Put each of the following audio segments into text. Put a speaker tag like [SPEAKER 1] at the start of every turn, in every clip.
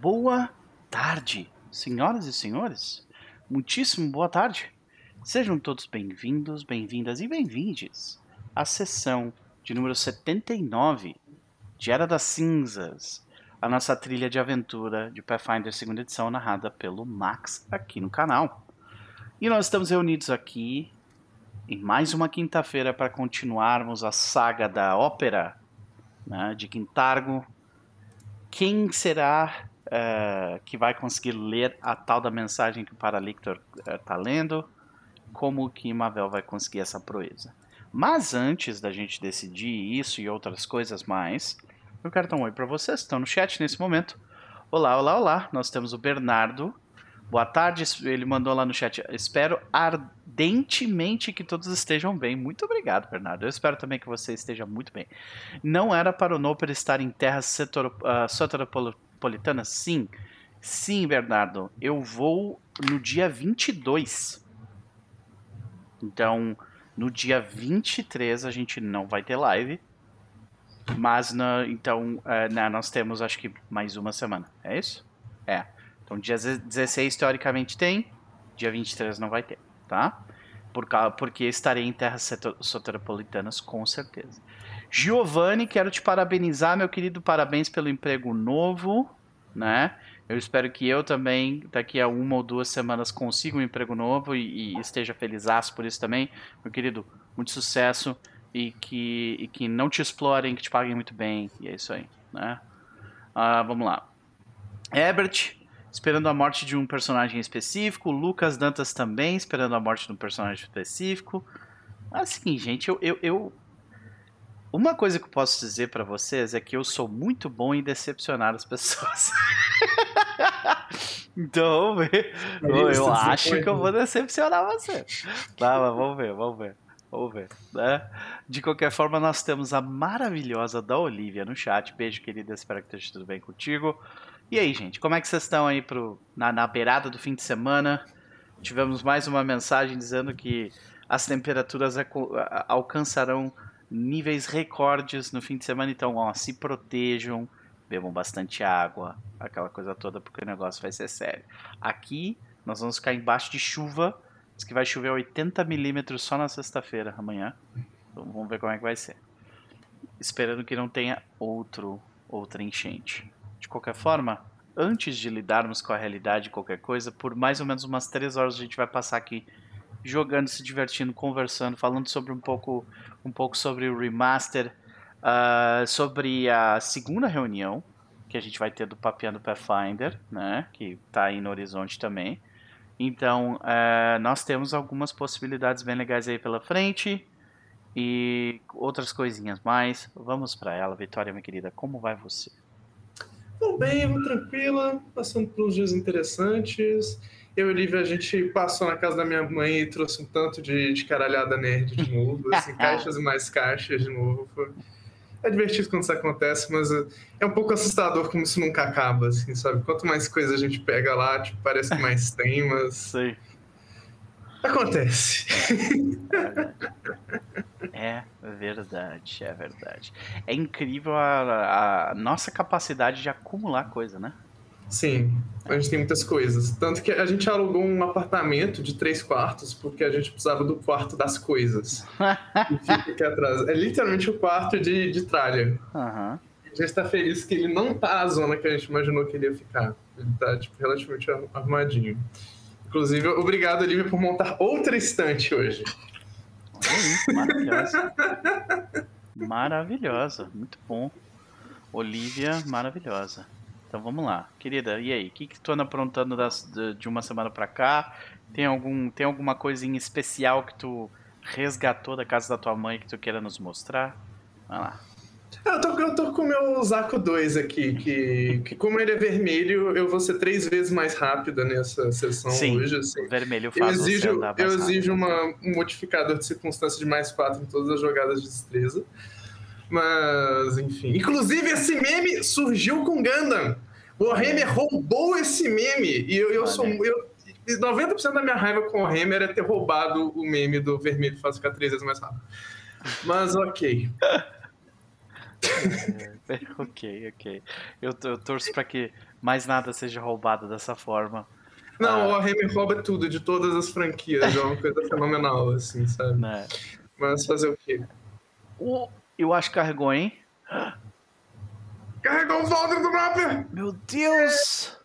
[SPEAKER 1] Boa tarde, senhoras e senhores. Muitíssimo boa tarde. Sejam todos bem-vindos, bem-vindas e bem-vindes à sessão de número 79 de Era das Cinzas, a nossa trilha de aventura de Pathfinder segunda edição narrada pelo Max aqui no canal. E nós estamos reunidos aqui em mais uma quinta-feira para continuarmos a saga da ópera né, de Quintargo. Quem será uh, que vai conseguir ler a tal da mensagem que o Paralictor está uh, lendo? Como que Mavel vai conseguir essa proeza? Mas antes da gente decidir isso e outras coisas mais, eu quero dar um oi para vocês. Estão no chat nesse momento. Olá, olá, olá. Nós temos o Bernardo. Boa tarde. Ele mandou lá no chat. Espero ardentemente que todos estejam bem. Muito obrigado, Bernardo. Eu espero também que você esteja muito bem. Não era para o Noper estar em terras uh, soteropolitanas? Sim. Sim, Bernardo. Eu vou no dia 22. Então, no dia 23 a gente não vai ter live. Mas, na, então, uh, né, nós temos acho que mais uma semana. É isso? É. Então, dia 16 teoricamente tem, dia 23 não vai ter, tá? Por, porque estarei em terras soteropolitanas com certeza. Giovanni, quero te parabenizar, meu querido. Parabéns pelo emprego novo, né? Eu espero que eu também, daqui a uma ou duas semanas, consiga um emprego novo e, e esteja feliz por isso também. Meu querido, muito sucesso e que, e que não te explorem, que te paguem muito bem. E é isso aí, né? Uh, vamos lá. Herbert, esperando a morte de um personagem específico. Lucas Dantas também, esperando a morte de um personagem específico. Assim, gente, eu, eu, eu... Uma coisa que eu posso dizer para vocês é que eu sou muito bom em decepcionar as pessoas. Então, eu, eu acho que eu vou decepcionar você. Tá, mas vamos ver, vamos ver. Vamos ver, né? De qualquer forma, nós temos a maravilhosa da Olivia no chat. Beijo, querida. Espero que esteja tudo bem contigo. E aí, gente, como é que vocês estão aí pro, na, na beirada do fim de semana? Tivemos mais uma mensagem dizendo que as temperaturas alcançarão níveis recordes no fim de semana. Então, ó, se protejam, bebam bastante água, aquela coisa toda, porque o negócio vai ser sério. Aqui, nós vamos ficar embaixo de chuva. Diz que vai chover 80 milímetros só na sexta-feira, amanhã. Então, vamos ver como é que vai ser. Esperando que não tenha outro, outra enchente. De qualquer forma, antes de lidarmos com a realidade de qualquer coisa, por mais ou menos umas três horas a gente vai passar aqui jogando, se divertindo, conversando, falando sobre um pouco, um pouco sobre o remaster uh, sobre a segunda reunião que a gente vai ter do Papiando Pathfinder, né, que está aí no horizonte também. Então, uh, nós temos algumas possibilidades bem legais aí pela frente e outras coisinhas mais. Vamos para ela, Vitória, minha querida. Como vai você?
[SPEAKER 2] Vou bem, tranquila, passando por uns dias interessantes. Eu e Olivia, a gente passou na casa da minha mãe e trouxe um tanto de, de caralhada nerd de novo, assim, caixas e mais caixas de novo. Foi é divertido quando isso acontece, mas é um pouco assustador como isso nunca acaba, assim, sabe? Quanto mais coisa a gente pega lá, tipo, parece que mais tem, mas.
[SPEAKER 1] Sei.
[SPEAKER 2] Acontece.
[SPEAKER 1] É verdade, é verdade. É incrível a, a nossa capacidade de acumular coisa, né?
[SPEAKER 2] Sim, a gente tem muitas coisas. Tanto que a gente alugou um apartamento de três quartos porque a gente precisava do quarto das coisas. e fica aqui atrás. É literalmente o quarto de, de tralha.
[SPEAKER 1] Uhum.
[SPEAKER 2] A gente está feliz que ele não tá a zona que a gente imaginou que ele ia ficar. Ele tá, tipo, relativamente arrumadinho. Inclusive, obrigado, Olivia, por montar outra estante hoje.
[SPEAKER 1] Maravilhosa. maravilhosa, muito bom. Olivia, maravilhosa. Então vamos lá, querida, e aí? O que, que tu anda aprontando das, de, uma semana pra cá? Tem, algum, tem alguma coisinha especial que tu resgatou da casa da tua mãe que tu queira nos mostrar? Vai lá.
[SPEAKER 2] Eu tô, eu tô com o meu Zaco 2 aqui, que, que como ele é vermelho, eu vou ser três vezes mais rápido nessa sessão
[SPEAKER 1] Sim,
[SPEAKER 2] hoje. Assim.
[SPEAKER 1] vermelho faz
[SPEAKER 2] eu exijo, Eu exijo uma, um modificador de circunstância de mais 4 em todas as jogadas de destreza. Mas, enfim. Inclusive, esse meme surgiu com Gundam. O Warhammer roubou esse meme. E eu, eu sou. Eu, 90% da minha raiva com o Warhammer é ter roubado o meme do vermelho faz ficar três vezes mais rápido. Mas ok.
[SPEAKER 1] ok, ok. Eu, eu torço para que mais nada seja roubado dessa forma.
[SPEAKER 2] Não, ah. o Warhammer rouba tudo de todas as franquias. É uma coisa fenomenal, assim, sabe? Né? Mas fazer o quê?
[SPEAKER 1] O, eu acho que carregou, hein?
[SPEAKER 2] Carregou o Valder do mapa!
[SPEAKER 1] Meu Deus!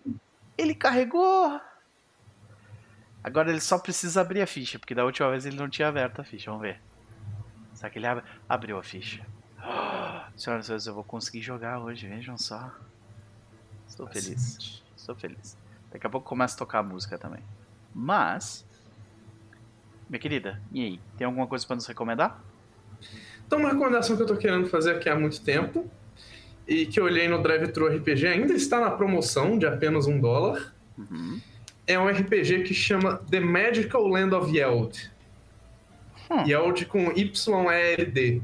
[SPEAKER 1] Ele carregou! Agora ele só precisa abrir a ficha, porque da última vez ele não tinha aberto a ficha. Vamos ver. Será que ele ab abriu a ficha? senhoras e senhores, eu vou conseguir jogar hoje, vejam só. Estou feliz. Estou feliz. Daqui a pouco começa a tocar a música também. Mas, minha querida, e aí? Tem alguma coisa para nos recomendar?
[SPEAKER 2] Então, uma recomendação que eu tô querendo fazer aqui há muito tempo e que eu olhei no Drive-Thru RPG, ainda está na promoção de apenas um dólar. Uhum. É um RPG que chama The Magical Land of Yeld. Hum. Yeld com Y-E-L-D.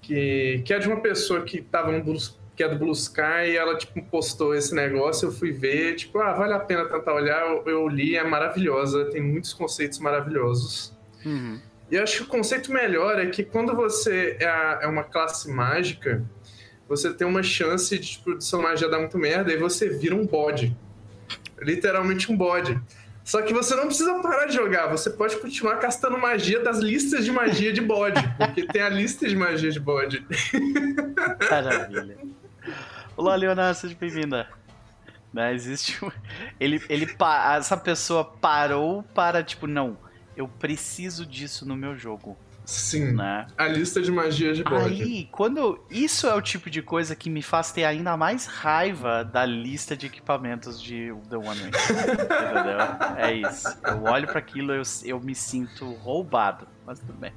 [SPEAKER 2] Que, que é de uma pessoa que tava no Blue, que é do Blue Sky e ela tipo, postou esse negócio, eu fui ver, tipo, ah, vale a pena tentar olhar, eu, eu li, é maravilhosa, tem muitos conceitos maravilhosos. Uhum. E eu acho que o conceito melhor é que quando você é, a, é uma classe mágica, você tem uma chance de tipo, de sua magia dar muito merda e você vira um bode. Literalmente um bode. Só que você não precisa parar de jogar, você pode continuar castando magia das listas de magia de bode, porque tem a lista de magia de bode.
[SPEAKER 1] Maravilha. Olá, Leonardo, seja bem-vinda. Né, existe ele, ele essa pessoa parou para tipo não eu preciso disso no meu jogo.
[SPEAKER 2] Sim. Né? A lista de magias de bode.
[SPEAKER 1] Aí, quando. Isso é o tipo de coisa que me faz ter ainda mais raiva da lista de equipamentos de The One Ring. Entendeu? É isso. Eu olho para aquilo eu, eu me sinto roubado. Mas tudo bem.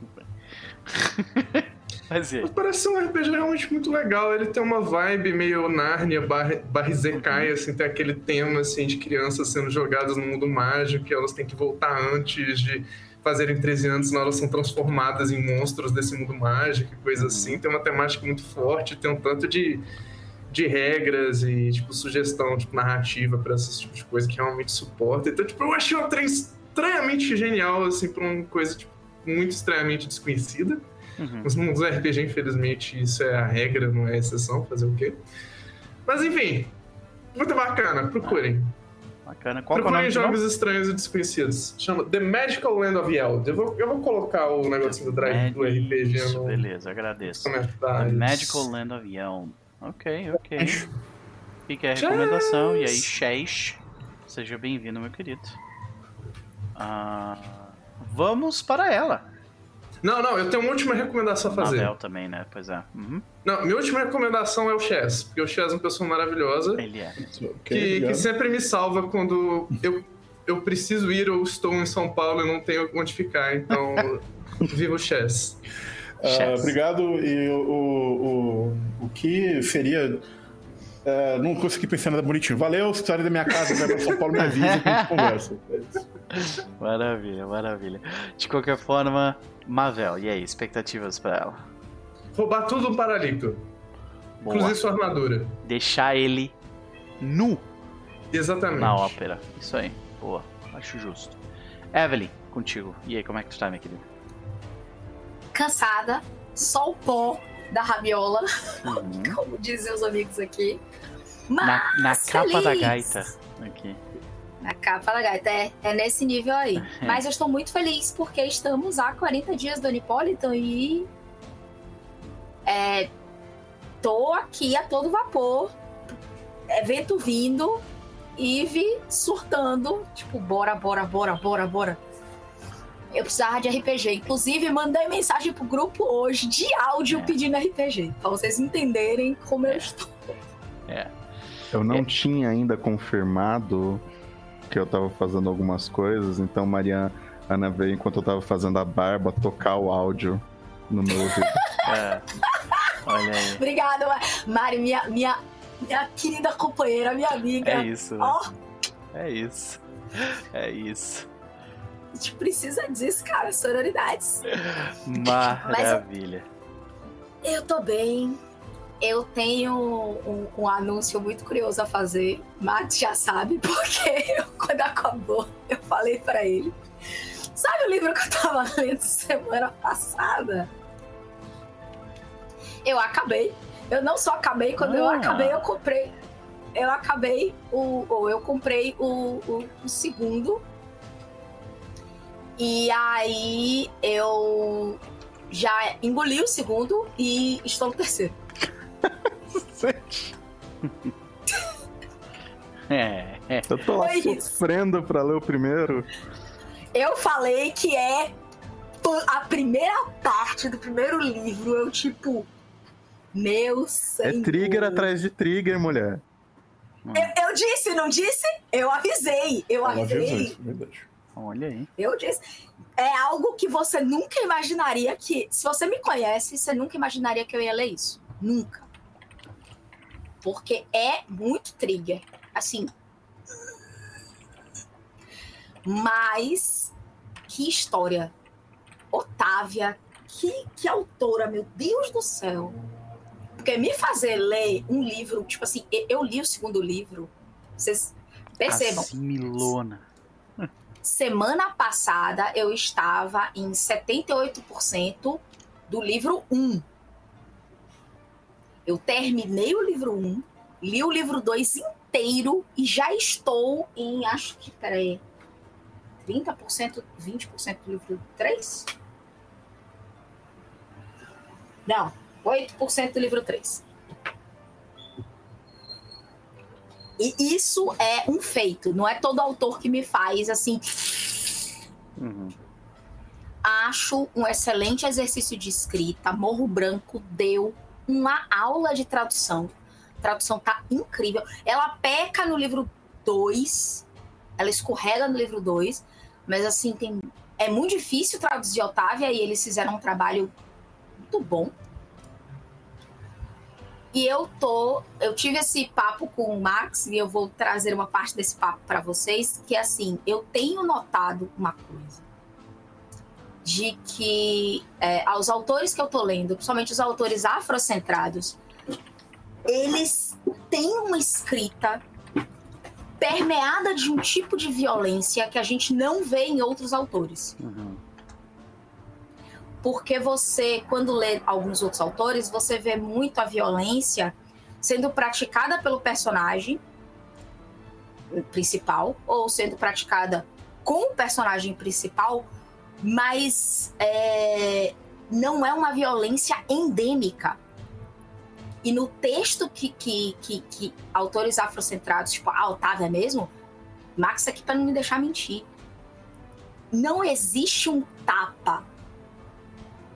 [SPEAKER 1] Tudo bem.
[SPEAKER 2] Mas, Mas parece ser um RPG realmente muito legal. Ele tem uma vibe meio Narnia, bar Barrizekai, uhum. assim, tem aquele tema assim, de crianças sendo jogadas no mundo mágico, que elas têm que voltar antes de fazerem 13 anos, senão elas são transformadas em monstros desse mundo mágico e coisa uhum. assim. Tem uma temática muito forte, tem um tanto de, de regras e, tipo, sugestão, tipo, narrativa para esse tipo de coisa que realmente suporta. Então, tipo, eu achei uma trem estranhamente genial, assim, pra uma coisa, tipo, muito estranhamente desconhecida. Uhum. Nos mundos RPG, infelizmente, isso é a regra, não é a exceção, fazer o quê? Mas enfim, muito bacana, procurem.
[SPEAKER 1] Bacana. Qual
[SPEAKER 2] é procurem jogos não? estranhos e desconhecidos. Chama The Magical Land of Yeld. Eu vou, eu vou colocar o negocinho do drive do RPG no.
[SPEAKER 1] Beleza, agradeço. The Magical Land of Yeld. Ok, ok. Fica a recomendação. E aí, Shesh, seja bem-vindo, meu querido. Uh, vamos para ela.
[SPEAKER 2] Não, não, eu tenho uma última recomendação a fazer.
[SPEAKER 1] Mabel também, né? Pois é. Uhum.
[SPEAKER 2] Não, minha última recomendação é o Chess, porque o Chess é uma pessoa maravilhosa.
[SPEAKER 1] Ele é.
[SPEAKER 2] Que, que sempre me salva quando eu, eu preciso ir ou estou em São Paulo e não tenho onde ficar. Então, viva o Chess.
[SPEAKER 3] Uh, obrigado. E o, o, o que seria. Uh, não consegui pensar nada bonitinho. Valeu, história da minha casa, vai pra São Paulo, me avisa que a gente conversa.
[SPEAKER 1] Maravilha, maravilha. De qualquer forma, Mavel, e aí, expectativas para ela?
[SPEAKER 2] Roubar tudo um paralito. Boa. Inclusive sua armadura.
[SPEAKER 1] Deixar ele nu.
[SPEAKER 2] Exatamente.
[SPEAKER 1] Na ópera. Isso aí. Boa. Acho justo. Evelyn, contigo. E aí, como é que tu tá, minha querida?
[SPEAKER 4] Cansada. Só o pó da rabiola. Uhum. Como dizem os amigos aqui. Mas
[SPEAKER 1] na, na capa da gaita. Aqui.
[SPEAKER 4] A capa da gaita é, é nesse nível aí. É. Mas eu estou muito feliz porque estamos há 40 dias do Anipolitan e. É, tô aqui a todo vapor, evento vindo, Eve surtando, tipo, bora, bora, bora, bora, bora. Eu precisava de RPG. Inclusive, mandei mensagem pro grupo hoje de áudio é. pedindo RPG, pra vocês entenderem como é. eu estou.
[SPEAKER 3] É. Eu não é. tinha ainda confirmado que eu tava fazendo algumas coisas, então Mariana Ana veio enquanto eu tava fazendo a barba tocar o áudio no meu ouvido.
[SPEAKER 1] é. Olha aí.
[SPEAKER 4] Obrigada, Mari, minha, minha, minha querida companheira, minha amiga.
[SPEAKER 1] É isso. Oh. É isso. É isso.
[SPEAKER 4] A gente precisa disso, cara, sororidades.
[SPEAKER 1] Maravilha.
[SPEAKER 4] Mas eu, eu tô bem, eu tenho um, um, anúncio muito curioso a fazer. Max já sabe, porque eu, quando acabou, eu falei para ele. Sabe o livro que eu tava lendo semana passada? Eu acabei. Eu não só acabei, quando eu
[SPEAKER 1] Ah.
[SPEAKER 4] acabei, eu comprei. Eu acabei o. Ou eu comprei o, o, o segundo. E aí eu já engoli o segundo e estou no terceiro.
[SPEAKER 1] É, é.
[SPEAKER 3] Eu tô lá
[SPEAKER 4] Foi isso.
[SPEAKER 3] sofrendo pra ler o primeiro.
[SPEAKER 4] Eu falei que é a primeira parte do primeiro livro. Eu, tipo. Meu
[SPEAKER 3] É
[SPEAKER 4] senhor.
[SPEAKER 3] trigger atrás de trigger, mulher.
[SPEAKER 4] Eu, eu disse, não disse? Eu avisei. Eu
[SPEAKER 5] Ela avisou
[SPEAKER 4] avisei.
[SPEAKER 5] isso, verdade.
[SPEAKER 1] Olha aí.
[SPEAKER 4] Eu disse. É algo que você nunca imaginaria que. Se você me conhece, você nunca imaginaria que eu ia ler isso. Nunca. Porque é muito trigger. Assim. Mas. Que história. Otávia. Que, que autora, meu Deus do céu. Porque me fazer ler um livro, tipo assim, eu- li o segundo livro. Vocês percebam.
[SPEAKER 1] Assimilona.
[SPEAKER 4] Semana passada eu estava em 78% do livro 1. Eu terminei o livro 1, li o livro 2 inteiro e já estou em, acho que, peraí, 30%, 20% do livro 3? Não, 8% do livro 3. E isso é um feito, não é todo autor que me faz assim.
[SPEAKER 1] Uhum.
[SPEAKER 4] Acho um excelente exercício de escrita. Morro Branco deu uma aula de tradução. A tradução tá incrível. Ela peca no livro 2, ela escorrega no livro 2, mas assim, tem é muito difícil traduzir Otávia e eles fizeram um trabalho muito bom. E eu tô, eu tive esse papo com o Max e eu vou trazer uma parte desse papo para vocês, que é assim, eu tenho notado uma coisa de que é, aos autores que eu tô lendo, principalmente os autores afrocentrados, eles têm uma escrita permeada de um tipo de violência que a gente não vê em outros autores
[SPEAKER 1] Uhum.
[SPEAKER 4] porque você, quando lê alguns outros autores, você vê muito a violência sendo praticada pelo personagem principal ou sendo praticada com o personagem principal, mas é, não é uma violência endêmica. E no texto que, que, que, que autores afrocentrados, tipo a Otávia mesmo, Max aqui para não me deixar mentir, não existe um tapa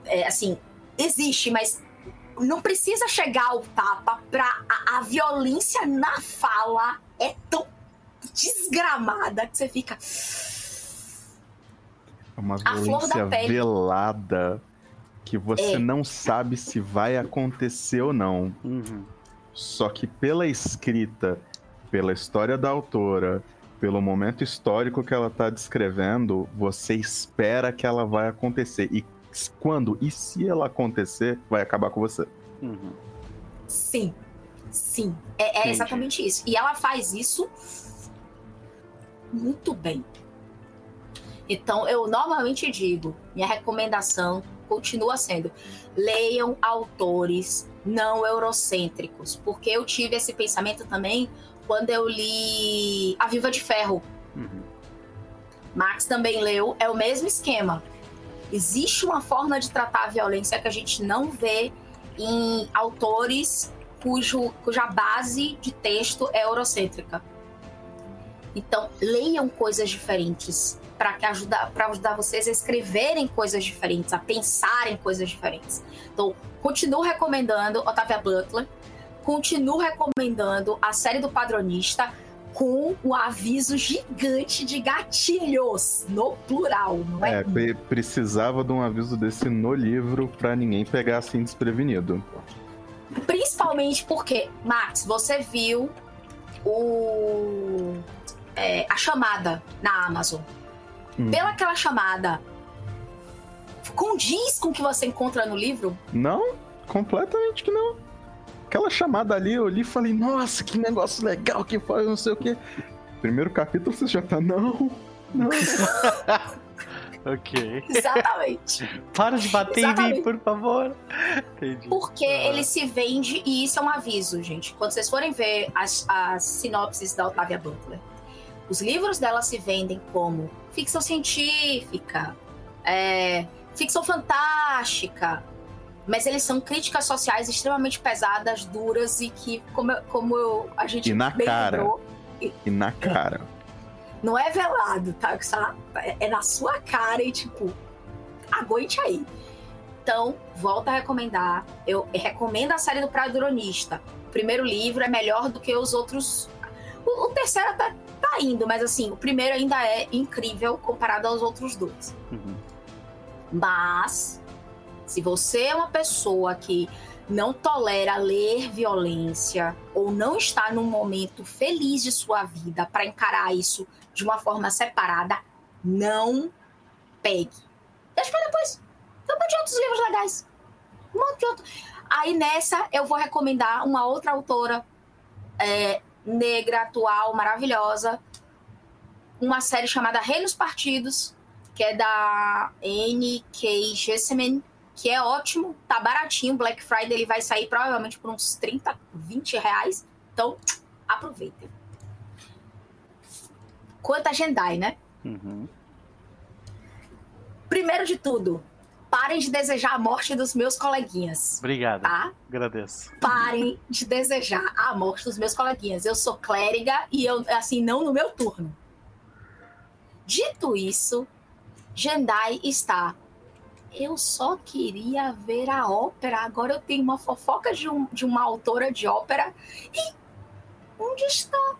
[SPEAKER 4] é, assim, existe, mas não precisa chegar ao tapa pra a, a violência na fala é tão desgramada que você fica.
[SPEAKER 3] É uma
[SPEAKER 4] A flor da
[SPEAKER 3] violência
[SPEAKER 4] pele.
[SPEAKER 3] velada que você
[SPEAKER 4] É.
[SPEAKER 3] não sabe se vai acontecer ou não.
[SPEAKER 1] Uhum.
[SPEAKER 3] Só que pela escrita, pela história da autora, pelo momento histórico que ela tá descrevendo, você espera que ela vai acontecer. E quando e se ela acontecer, vai acabar com você.
[SPEAKER 1] Uhum.
[SPEAKER 4] Sim, sim. É, é exatamente isso. E ela faz isso muito bem. Então, eu normalmente digo, minha recomendação continua sendo: leiam autores não eurocêntricos, porque eu tive esse pensamento também quando eu li A Viva de Ferro.
[SPEAKER 1] Uhum.
[SPEAKER 4] Max também leu, é o mesmo esquema. Existe uma forma de tratar a violência que a gente não vê em autores cujo, cuja base de texto é eurocêntrica. Então, leiam coisas diferentes para ajudar, pra ajudar vocês a escreverem coisas diferentes, a pensarem coisas diferentes. Então, continuo recomendando Otávia Butler, continuo recomendando a série do Padronista com o aviso gigante de gatilhos, no plural, não é?
[SPEAKER 3] É, pre- precisava de um aviso desse no livro pra ninguém pegar assim desprevenido.
[SPEAKER 4] Principalmente porque, Max, você viu o é, a chamada na Amazon.
[SPEAKER 3] Hum.
[SPEAKER 4] Pela aquela chamada, condiz com o que você encontra no livro?
[SPEAKER 3] Não, completamente que não. Aquela chamada ali, eu li e falei, nossa, que negócio legal que faz, não sei o quê. Primeiro capítulo você já tá, não, não.
[SPEAKER 1] Ok.
[SPEAKER 4] Exatamente.
[SPEAKER 1] Para de bater em mim,
[SPEAKER 4] Exatamente.
[SPEAKER 1] por favor. Entendi.
[SPEAKER 4] Porque
[SPEAKER 1] Ah.
[SPEAKER 4] ele se vende, e isso é um aviso, gente. Quando vocês forem ver as, as sinopses da Octavia Butler, os livros dela se vendem como ficção científica, é, ficção fantástica, mas eles são críticas sociais extremamente pesadas, duras e que, como, como eu- a gente
[SPEAKER 3] E na cara.
[SPEAKER 4] lembrou,
[SPEAKER 3] E na cara.
[SPEAKER 4] não é velado, tá? É é na sua cara e, tipo, aguente aí. Então, volto a recomendar. Eu recomendo a série do Ironista. O primeiro livro é melhor do que os outros. O, o terceiro até tá indo, mas assim, o primeiro ainda é incrível comparado aos outros dois.
[SPEAKER 1] Uhum.
[SPEAKER 4] Mas, se você é uma pessoa que não tolera ler violência ou não está num momento feliz de sua vida para encarar isso de uma forma separada, não pegue. Deixa pra depois. Tem um monte de outros livros legais. Um monte de outro. Aí nessa eu vou recomendar uma outra autora é, negra, atual, maravilhosa. Uma série chamada Reinos Partidos, que é da N.K. Jesseman, que é ótimo, tá baratinho. Black Friday ele vai sair provavelmente por uns 30, 20 reais. Então, aproveitem. Quanto a Jendai, né?
[SPEAKER 1] Uhum.
[SPEAKER 4] Primeiro de tudo, parem de desejar a morte dos meus coleguinhas,
[SPEAKER 1] Obrigado.
[SPEAKER 4] tá?
[SPEAKER 1] Agradeço.
[SPEAKER 4] Parem de desejar a morte dos meus coleguinhas. Eu sou clériga e eu, assim, não no meu turno. Dito isso, Jendai está. Eu só queria ver a ópera. Agora eu tenho uma fofoca de, um- de uma autora de ópera. E onde está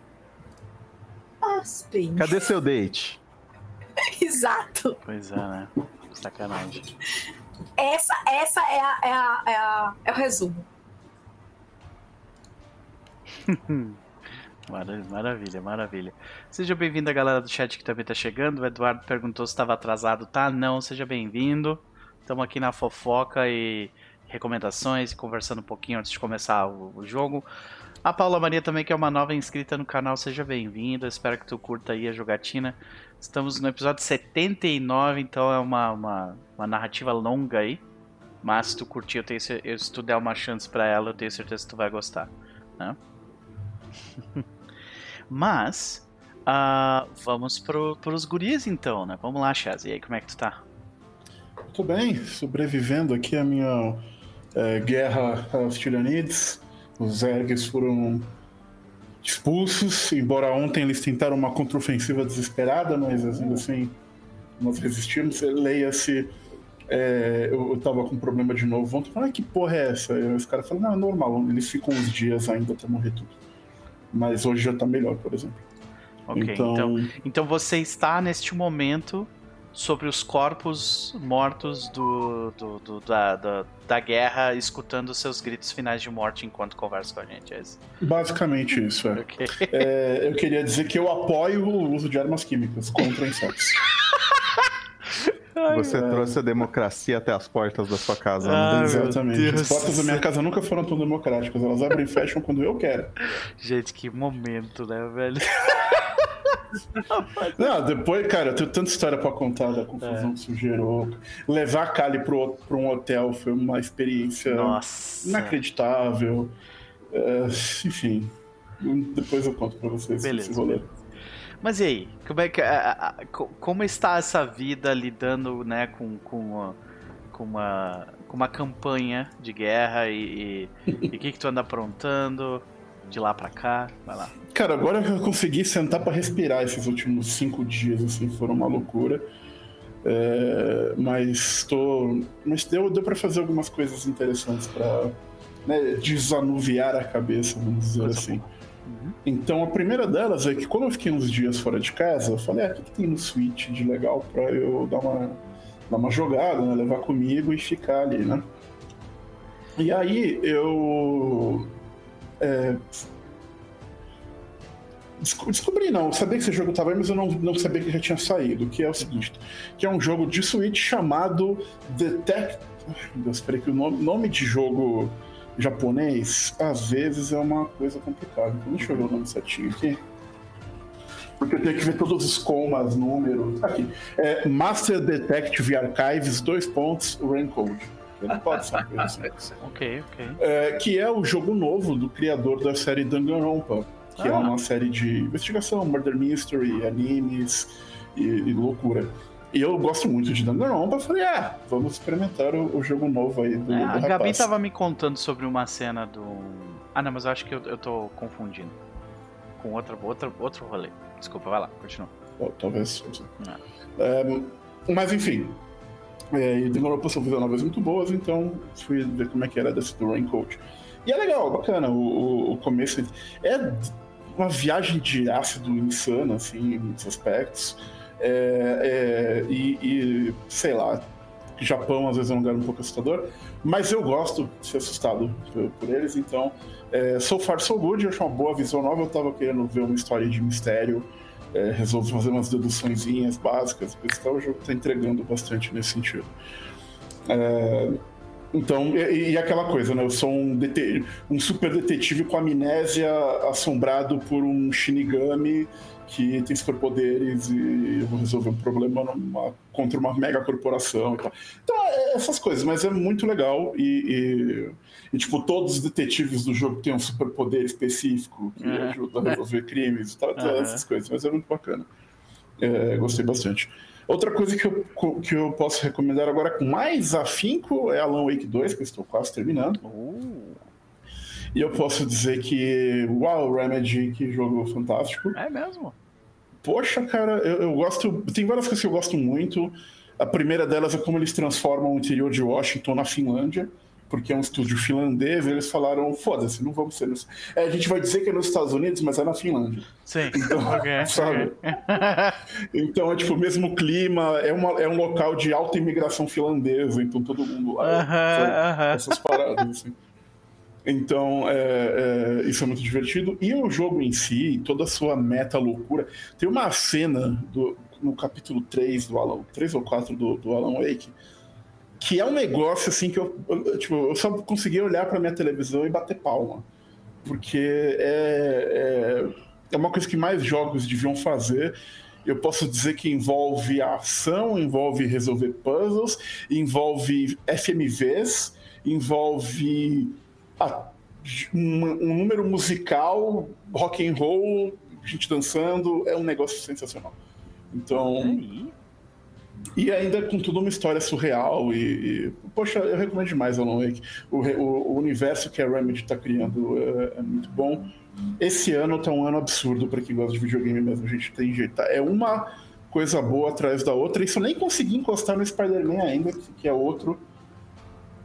[SPEAKER 4] Aspen?
[SPEAKER 3] Cadê seu date?
[SPEAKER 4] Exato.
[SPEAKER 1] Pois é, né? Sacanagem.
[SPEAKER 4] Essa, essa é, a, é, a, é, a- é o resumo.
[SPEAKER 1] Mara- Maravilha, maravilha. Seja bem-vindo a galera do chat que também tá chegando. O Eduardo perguntou se estava atrasado. Tá, não, seja bem-vindo. Estamos aqui na fofoca e recomendações conversando um pouquinho antes de começar o, o jogo. A Paula Maria também, que é uma nova inscrita no canal, seja bem-vinda. Espero que tu curta aí a jogatina. Estamos no episódio 79, então é uma, uma, uma narrativa longa aí. Mas se tu curtir, eu tenho, eu- se tu der uma chance pra ela, eu tenho certeza que tu vai gostar. Né? Mas, ah, vamos pro, pros guris então, né? Vamos lá, Chaz. E aí, como é que tu tá?
[SPEAKER 5] Tô bem, sobrevivendo aqui à minha é, guerra aos tiranides. Os ergues foram expulsos, embora ontem eles tentaram uma contraofensiva desesperada, mas ainda assim nós resistimos. Leia-se, é, eu, eu tava com problema de novo ontem. Falei, ah, que porra é essa? E os caras falaram, não, é normal, eles ficam uns dias ainda até morrer tudo. Mas hoje já tá melhor, por exemplo.
[SPEAKER 1] Ok,
[SPEAKER 5] então,
[SPEAKER 1] então, então você está neste momento sobre os corpos mortos do, do- do- da, da, da guerra, escutando seus gritos finais de morte enquanto conversa com a gente. É isso.
[SPEAKER 5] basicamente isso, é.
[SPEAKER 1] Ok.
[SPEAKER 5] É, eu queria dizer que eu apoio o uso de armas químicas contra insetos.
[SPEAKER 3] Você
[SPEAKER 5] é.
[SPEAKER 3] trouxe a democracia até as portas da sua casa. né?
[SPEAKER 1] Ah,
[SPEAKER 5] Exatamente.
[SPEAKER 1] Deus
[SPEAKER 5] As portas da minha casa nunca foram tão democráticas. Elas abrem e fecham quando eu quero.
[SPEAKER 1] Gente, que momento, né, velho?
[SPEAKER 5] Não, depois, cara, eu tenho tanta história pra contar da
[SPEAKER 1] É.
[SPEAKER 5] confusão que isso gerou. Levar a Kali pro, pro um hotel foi uma experiência
[SPEAKER 1] Nossa.
[SPEAKER 5] inacreditável. É, enfim, depois eu conto pra vocês
[SPEAKER 1] Beleza.
[SPEAKER 5] esse rolê.
[SPEAKER 1] Mas e aí, como é que a- a- a- co- como está essa vida lidando, né, com com uma, com uma com uma campanha de guerra e o que que tu anda aprontando de lá pra cá? Vai lá.
[SPEAKER 5] Cara, agora eu consegui sentar pra respirar esses últimos cinco dias, assim, foram uma loucura. É, mas tô. Mas deu, deu pra fazer algumas coisas interessantes pra né, desanuviar a cabeça, vamos dizer
[SPEAKER 1] Coisa
[SPEAKER 5] assim.
[SPEAKER 1] Uhum.
[SPEAKER 5] Então a primeira delas é que quando eu fiquei uns dias fora de casa, eu falei, ah, o que, que tem no Switch de legal pra eu dar uma, dar uma jogada, né? Levar comigo e ficar ali, né? E aí eu. É, desco- Descobri não, eu sabia que esse jogo tava aí, mas eu não, não sabia que já tinha saído, que é o seguinte, que é um jogo de Switch chamado Detect... Ai, meu Deus, peraí que o nome, nome de jogo japonês, às vezes é uma coisa complicada. Então, deixa eu ver o nome certinho aqui. Porque eu tenho que ver todos os comas, números. Aqui. É Master Detective Archives, dois pontos. Ele pode ser coisa assim.
[SPEAKER 1] Ok, ok.
[SPEAKER 5] É, que é o jogo novo do criador da série Danganronpa, que é
[SPEAKER 1] Ah.
[SPEAKER 5] uma série de investigação, murder mystery, animes e, e loucura. E eu gosto muito de Danganronpa, falei, ah, vamos experimentar o, o jogo novo aí do,
[SPEAKER 1] É,
[SPEAKER 5] do
[SPEAKER 1] a Gabi
[SPEAKER 5] rapaz.
[SPEAKER 1] tava me contando sobre uma cena do. Ah, não, mas eu acho que eu, eu tô confundindo. Com outra, outra, outro rolê. Desculpa, vai lá, continua.
[SPEAKER 5] Ou talvez.
[SPEAKER 1] Ah.
[SPEAKER 5] É, mas enfim. É, e Danganronpa são novas muito boas, então fui ver como é que era desse do Raincoat. E é legal, bacana. O, o, o começo é uma viagem de ácido insana, assim, em muitos aspectos. É, é, e, e, sei lá, Japão às vezes é um lugar um pouco assustador, mas eu gosto de ser assustado por, por eles, então é, So Far So Good, eu acho uma boa visão nova, eu tava querendo ver uma história de mistério, é, resolvo fazer umas deduçõezinhas básicas, porque então, o jogo tá entregando bastante nesse sentido. É, então, e, e aquela coisa, né? Eu sou um, um super detetive com amnésia assombrado por um Shinigami que tem superpoderes e eu vou resolver um problema numa- contra uma mega corporação e tal. Então, é essas coisas, mas é muito legal e, e- e, tipo, todos os detetives do jogo têm um superpoder específico que
[SPEAKER 1] Uhum.
[SPEAKER 5] ajuda a resolver crimes e tal,
[SPEAKER 1] Uhum.
[SPEAKER 5] essas coisas, mas é muito bacana. É, gostei bastante. Outra coisa que eu, que eu posso recomendar agora com mais afinco é Alan Wake 2, que eu estou quase terminando.
[SPEAKER 1] Uh,
[SPEAKER 5] E eu posso dizer que, uau, Remedy, que jogo fantástico.
[SPEAKER 1] é mesmo?
[SPEAKER 5] Poxa, cara, eu, eu gosto. Tem várias coisas que eu gosto muito. A primeira delas é como eles transformam o interior de Washington na Finlândia, porque é um estúdio finlandês. Eles falaram: foda-se, não vamos ser. Nos... É, a gente vai dizer que é nos Estados Unidos, mas é na Finlândia.
[SPEAKER 1] Sim.
[SPEAKER 5] Então,
[SPEAKER 1] ok.
[SPEAKER 5] sabe? Então é tipo o mesmo clima, é, uma, é um local de alta imigração finlandesa, então todo mundo sabe?
[SPEAKER 1] Aham.
[SPEAKER 5] essas paradas, assim. Então, é, é, isso é muito divertido. E o jogo em si, toda a sua meta loucura. Tem uma cena do, no capítulo 3 do Alan, 3 ou 4 do, do Alan Wake, que é um negócio assim que eu, eu, tipo, eu só consegui olhar pra minha televisão e bater palma. Porque é, é, é uma coisa que mais jogos deviam fazer. Eu posso dizer que envolve a ação, envolve resolver puzzles, envolve FMVs, envolve a- um, um número musical, rock and roll, gente dançando, é um negócio sensacional. Então. E ainda com toda uma história surreal e, e- poxa, eu recomendo demais Alan Wake. O, o- o universo que a Remedy está criando é, é muito bom. Esse ano tá um ano absurdo para quem gosta de videogame mesmo, a gente tem jeito. tá? É uma coisa boa atrás da outra. Isso eu nem consegui encostar no Spider-Man ainda, que é outro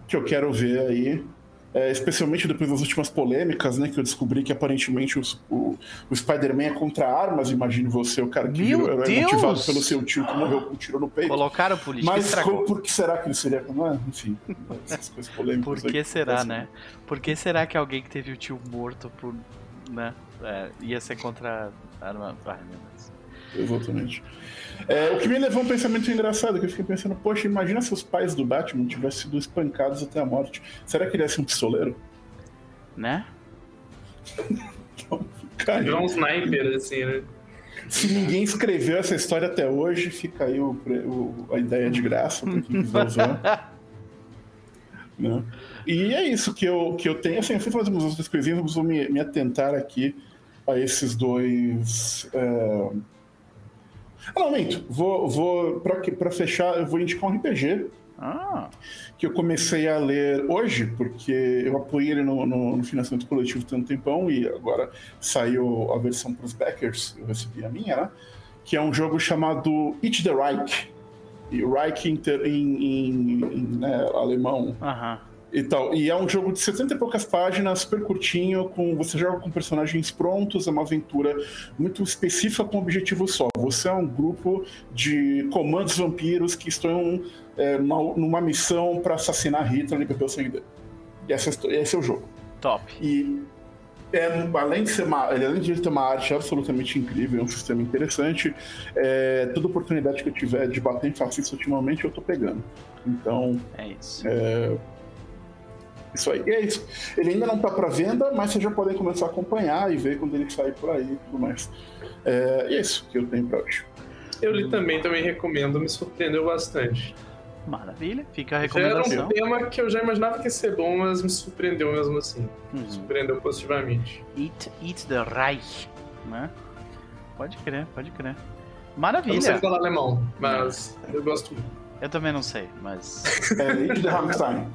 [SPEAKER 5] que eu quero ver aí. É, especialmente depois das últimas polêmicas, né? Que eu descobri que aparentemente os- o, o Spider-Man é contra armas, imagine você, o cara que
[SPEAKER 1] Meu
[SPEAKER 5] virou- é
[SPEAKER 1] Deus!
[SPEAKER 5] motivado pelo seu tio que morreu com um tiro no peito.
[SPEAKER 1] Colocaram política
[SPEAKER 5] Mas por que será que ele seria. É? Enfim, essas coisas polêmicas.
[SPEAKER 1] Por que
[SPEAKER 5] aí
[SPEAKER 1] será, né? Por que será que alguém que teve o tio morto por. né? é, ia ser contra arma. Deus.
[SPEAKER 5] Exatamente. É, o que me levou a um pensamento engraçado, que eu fiquei pensando, poxa, imagina se os pais do Batman tivessem sido espancados até a morte. Será que ele ia ser um pistoleiro?
[SPEAKER 1] Né?
[SPEAKER 5] Cara,
[SPEAKER 2] Virou um sniper, assim, né?
[SPEAKER 5] se ninguém escreveu essa história até hoje, fica aí o, o- a ideia de graça pra quem quiser usar. né? E é isso que eu, que eu tenho. Assim, eu fui fazer umas outras coisinhas, mas vou me, me atentar aqui a esses dois. é, Ah, não, minto. Vou, vou, pra fechar, eu vou indicar um RPG
[SPEAKER 1] Ah,
[SPEAKER 5] que eu comecei a ler hoje, porque eu apoiei ele no, no, no financiamento coletivo tem um tempão e agora saiu a versão para os backers, eu recebi a minha, né? Que é um jogo chamado It the Reich. E Reich em, ter- em- em- em, né, alemão
[SPEAKER 1] aham.
[SPEAKER 5] E tal. E é um jogo de 70 e poucas páginas, super curtinho, com você joga com personagens prontos, é uma aventura muito específica com um objetivo só. Você é um grupo de comandos vampiros que estão é, numa, missão para assassinar Hitler e beber o sangue dele. E essa, é esse é o jogo.
[SPEAKER 1] Top.
[SPEAKER 5] E é, além, de ser uma, além de ter uma arte absolutamente incrível, é um sistema interessante, é, toda oportunidade que eu tiver de bater em fascista ultimamente, eu tô pegando. Então,
[SPEAKER 1] É isso.
[SPEAKER 5] Isso aí. E é isso. Ele ainda não tá para venda, mas vocês já podem começar a acompanhar e ver quando ele sair por aí e tudo mais. É, e é isso que eu tenho pra hoje.
[SPEAKER 2] Eu li também, também recomendo, me surpreendeu bastante.
[SPEAKER 1] Maravilha, fica a
[SPEAKER 2] Já era
[SPEAKER 1] recomendação.
[SPEAKER 2] um tema que eu já imaginava que ia ser bom, mas me surpreendeu mesmo assim. Me
[SPEAKER 1] Uhum.
[SPEAKER 2] surpreendeu positivamente.
[SPEAKER 1] Eat, eat the Reich, né? Pode crer, pode crer.
[SPEAKER 2] Eu não sei
[SPEAKER 1] Maravilha.
[SPEAKER 2] falar alemão, mas eu gosto muito.
[SPEAKER 1] Eu também não sei, mas.
[SPEAKER 5] É, Lead the Rammstein.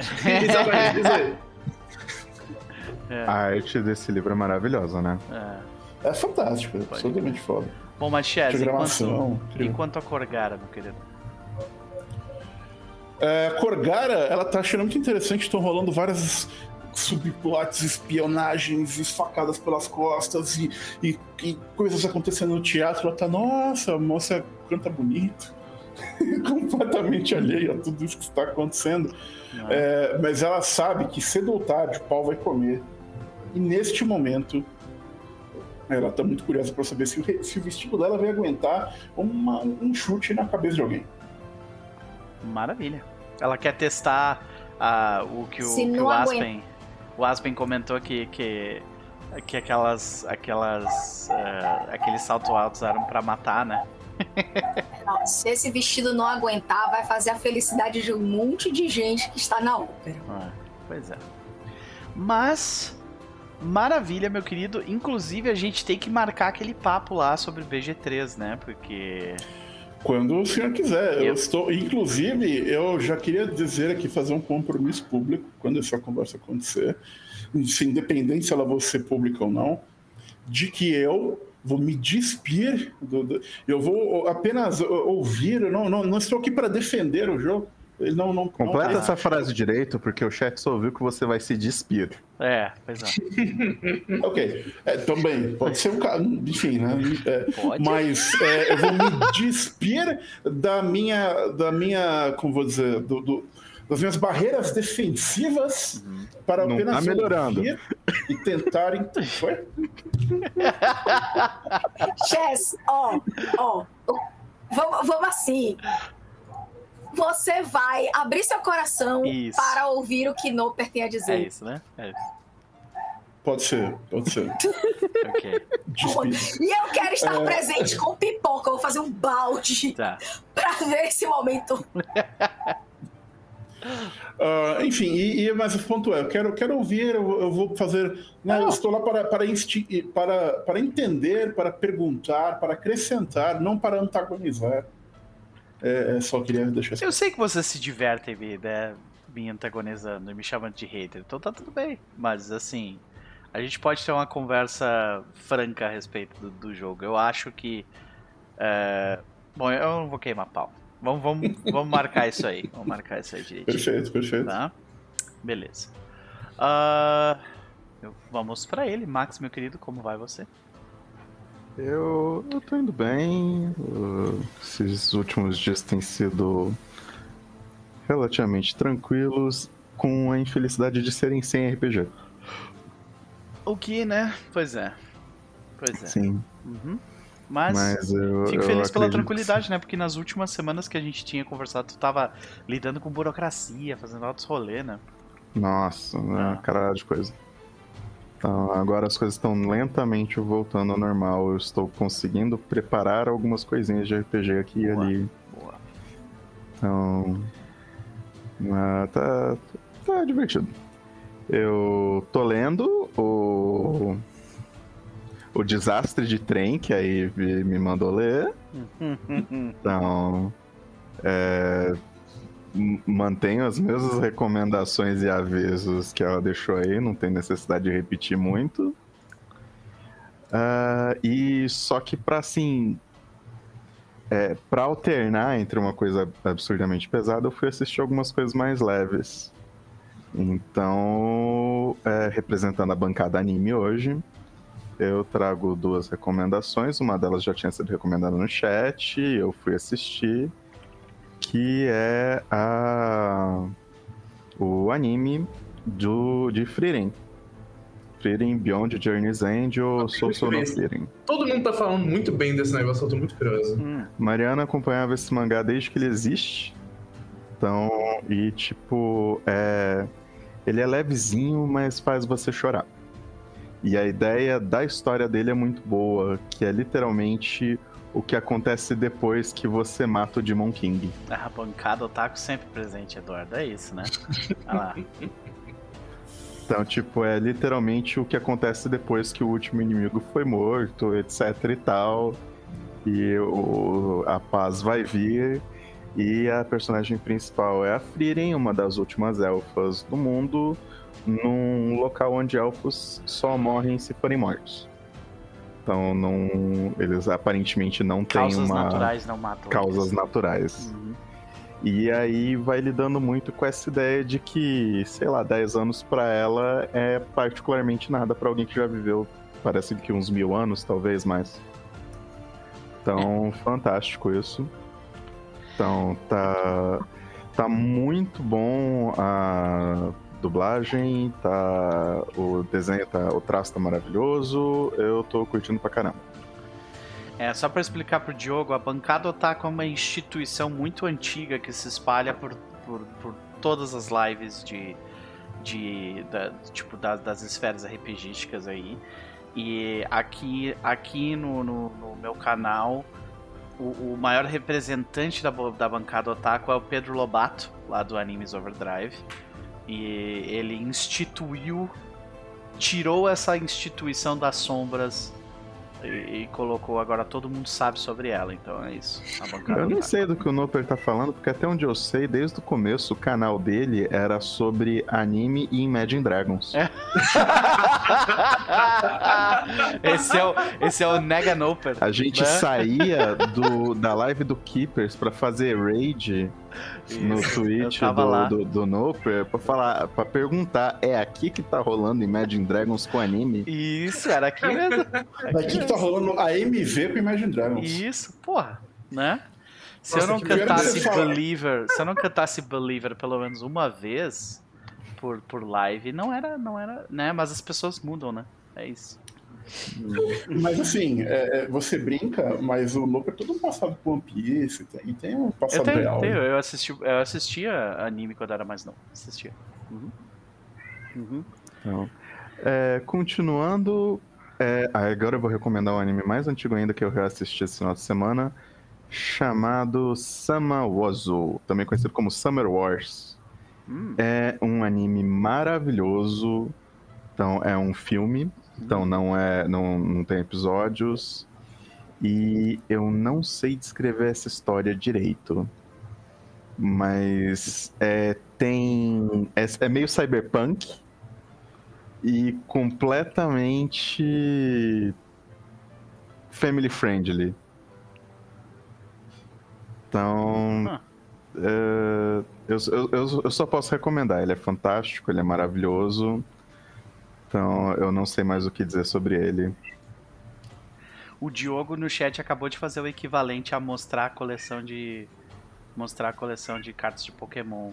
[SPEAKER 2] Isso aí.
[SPEAKER 1] É,
[SPEAKER 3] A arte desse livro é maravilhosa, né?
[SPEAKER 1] é.
[SPEAKER 5] É fantástico, é absolutamente foda.
[SPEAKER 1] Bom, mas Chaz, enquanto, enquanto a Corgara, meu querido.
[SPEAKER 5] É, Corgara, ela tá achando muito interessante, estão rolando várias subplots, espionagens, e facadas pelas costas e, e- e coisas acontecendo no teatro. Ela tá, nossa, a moça canta bonito. Completamente alheia a tudo isso que está acontecendo.
[SPEAKER 1] né?
[SPEAKER 5] É, mas ela sabe que cedo ou tarde o pau vai comer. E neste momento, ela tá muito curiosa para saber se se o vestido dela vai aguentar uma- um chute na cabeça de alguém.
[SPEAKER 1] Maravilha. Ela quer testar ah, o que o, que o
[SPEAKER 4] aguenta.
[SPEAKER 1] Aspen. O Aspen comentou que, que, que aquelas. aquelas. ah, aqueles saltos altos eram pra matar, né?
[SPEAKER 4] Não, se esse vestido não aguentar, vai fazer a felicidade de um monte de gente que está na ópera.
[SPEAKER 1] Ah, pois é. Mas. Maravilha, meu querido. Inclusive, a gente tem que marcar aquele papo lá sobre BG3, né? Porque.
[SPEAKER 5] Quando o senhor quiser. Eu
[SPEAKER 1] Eu-
[SPEAKER 5] estou, inclusive, eu já queria dizer aqui, fazer um compromisso público quando essa conversa acontecer, se independente se ela vai ser pública ou não, de que eu vou me despir do, do- eu vou apenas ouvir, eu não, não, não estou aqui para defender o jogo. Ele não, não,
[SPEAKER 3] Completa
[SPEAKER 5] não,
[SPEAKER 3] essa frase direito, porque o chat só ouviu que você vai se despir.
[SPEAKER 1] É, pois é.
[SPEAKER 5] Ok, é, também, pode ser um caso, enfim, né? É,
[SPEAKER 1] Pode.
[SPEAKER 5] Mas é, eu vou me despir da minha, da minha, como vou dizer, do, do- das minhas barreiras defensivas para
[SPEAKER 3] Não
[SPEAKER 5] apenas
[SPEAKER 3] tá melhorando.
[SPEAKER 5] e tentar. ent- Foi?
[SPEAKER 4] Chess, ó, ó, vamos, vamos assim. Você vai abrir seu coração
[SPEAKER 1] Isso.
[SPEAKER 4] para ouvir o que Noper tem a
[SPEAKER 1] É
[SPEAKER 4] dizer.
[SPEAKER 1] isso, né? É isso.
[SPEAKER 5] Pode ser, pode ser.
[SPEAKER 1] Ok.
[SPEAKER 5] Despido.
[SPEAKER 4] E eu quero estar
[SPEAKER 5] É.
[SPEAKER 4] presente com pipoca. Eu vou fazer um balde
[SPEAKER 1] Tá.
[SPEAKER 4] pra ver esse momento.
[SPEAKER 5] Ah, enfim, e, e- mas o ponto é, eu quero, quero ouvir, eu, eu vou fazer. né, eu estou lá para, para, insti- para, para entender, para perguntar, para acrescentar, não para antagonizar. É, é, só queria deixar isso.
[SPEAKER 1] Eu sei que você se diverte me, né, me antagonizando e me chamando de hater, então tá tudo bem. Mas assim, a gente pode ter uma conversa franca a respeito do, do jogo. Eu acho que. é, Bom, eu não vou queimar pau. Vamos, vamos, vamos marcar isso aí. Vamos marcar isso aí direitinho.
[SPEAKER 5] Perfeito, perfeito.
[SPEAKER 1] Tá? Beleza. Ah, eu- vamos pra ele, Max, meu querido, como vai você?
[SPEAKER 3] Eu, eu tô indo bem. uh, esses últimos dias têm sido relativamente tranquilos, com a infelicidade de serem sem RPG.
[SPEAKER 1] O que, né? Pois é. Pois é.
[SPEAKER 3] Sim,
[SPEAKER 1] Uhum. Mas,
[SPEAKER 3] mas eu.
[SPEAKER 1] fico
[SPEAKER 3] eu
[SPEAKER 1] feliz pela
[SPEAKER 3] acredito
[SPEAKER 1] tranquilidade, né? Porque nas últimas semanas que a gente tinha conversado, tu tava lidando com burocracia, fazendo altos rolê, né?
[SPEAKER 3] Nossa,
[SPEAKER 1] Ah.
[SPEAKER 3] né, caralho de coisa. Então, agora as coisas estão lentamente voltando ao normal. Eu estou conseguindo preparar algumas coisinhas de RPG aqui e
[SPEAKER 1] Boa.
[SPEAKER 3] ali.
[SPEAKER 1] Boa.
[SPEAKER 3] Então. ah, tá, tá divertido. Eu tô lendo o. O Desastre de Trem, que a Eve me mandou ler. Então. É, mantenho as mesmas recomendações e avisos que ela deixou aí, não tem necessidade de repetir muito. Ah, e só que pra assim. É, pra alternar entre uma coisa absurdamente pesada, eu fui assistir algumas coisas mais leves. Então, é, representando a bancada anime hoje, eu trago duas recomendações. Uma delas já tinha sido recomendada no chat, eu fui assistir, que é a o anime do de Frieren. Frieren Beyond Journey's End ou Sou Sou no Frieren.
[SPEAKER 2] Todo mundo tá falando muito bem desse negócio, eu tô muito curioso.
[SPEAKER 1] Hum,
[SPEAKER 3] Mariana acompanhava esse mangá desde que ele existe. Então, e tipo, é... ele é levezinho, mas faz você chorar. E a ideia da história dele é muito boa, que é literalmente o que acontece depois que você mata o Demon King.
[SPEAKER 1] A bancada otaku sempre presente, Eduardo. É isso, né? Olha lá.
[SPEAKER 3] Então, tipo, é literalmente o que acontece depois que o último inimigo foi morto, etc e tal. E o, a paz vai vir. E a personagem principal é a Frieren, uma das últimas elfas do mundo, num local onde elfos só morrem se forem mortos. Então não, eles aparentemente não têm
[SPEAKER 1] Causas
[SPEAKER 3] uma
[SPEAKER 1] naturais não matam.
[SPEAKER 3] causas
[SPEAKER 1] eles.
[SPEAKER 3] naturais.
[SPEAKER 1] Uhum.
[SPEAKER 3] E aí vai lidando muito com essa ideia de que, sei lá, 10 anos pra ela é particularmente nada pra alguém que já viveu, parece que uns mil anos, talvez mais. Então, fantástico isso. Então, tá, tá muito bom a dublagem, tá, o desenho, tá, o traço tá maravilhoso, eu tô curtindo pra caramba.
[SPEAKER 1] É, só pra explicar pro Diogo, a Bancada Otaku é uma instituição muito antiga que se espalha por, por, por todas as lives de, de da- tipo, da- das esferas RPGísticas aí. E aqui, aqui no, no, no meu canal, o, o maior representante da, da Bancada Otaku é o Pedro Lobato, lá do Animes Overdrive. E ele instituiu, tirou essa instituição das sombras e, e colocou agora todo mundo sabe sobre ela, então é isso.
[SPEAKER 3] Eu nem
[SPEAKER 1] Otaku.
[SPEAKER 3] sei do que o Noper tá falando, porque até onde eu sei, desde o começo, o canal dele era sobre anime e Imagine Dragons.
[SPEAKER 1] É. esse, é o, esse é o Nega Noper.
[SPEAKER 3] A gente
[SPEAKER 1] né?
[SPEAKER 3] saía do, da live do Keepers pra fazer raid
[SPEAKER 1] Isso, tava lá.
[SPEAKER 3] do, do, do Noper pra, falar, pra perguntar: é aqui que tá rolando Imagine Dragons com anime?
[SPEAKER 1] Isso, era aqui mesmo.
[SPEAKER 5] Daqui que tá rolando a MV pro Imagine Dragons.
[SPEAKER 1] Isso, porra, né? Se
[SPEAKER 5] Nossa,
[SPEAKER 1] eu não cantasse. Believer, se eu não cantasse Believer pelo menos uma vez por, por live, não era, não era, né? Mas as pessoas mudam, né? É isso.
[SPEAKER 5] Mas assim, é, é, você brinca, mas o Noper é todo um passado com One Piece, tem, tem um
[SPEAKER 1] Eu
[SPEAKER 5] passado
[SPEAKER 1] tenho,
[SPEAKER 5] real.
[SPEAKER 1] tenho, eu assisti, eu assistia anime quando era mais novo. Assistia. Uhum. Uhum.
[SPEAKER 3] Então, é, continuando, é, agora eu vou recomendar um anime mais antigo ainda que eu reassisti esse final de semana, chamado Sama Wazu, também conhecido como Summer Wars.
[SPEAKER 1] Hum,
[SPEAKER 3] É um anime maravilhoso. Então é um filme. Então não é, não, não tem episódios. E eu não sei descrever essa história direito. Mas é, tem. É, é meio cyberpunk. E completamente family friendly. Então.
[SPEAKER 1] Ah.
[SPEAKER 3] é, eu, eu, eu, eu só posso recomendar. Ele é fantástico, ele é maravilhoso. Então eu não sei mais o que dizer sobre ele.
[SPEAKER 1] O Diogo no chat acabou de fazer o equivalente a mostrar a coleção de. Mostrar a coleção de cartas de Pokémon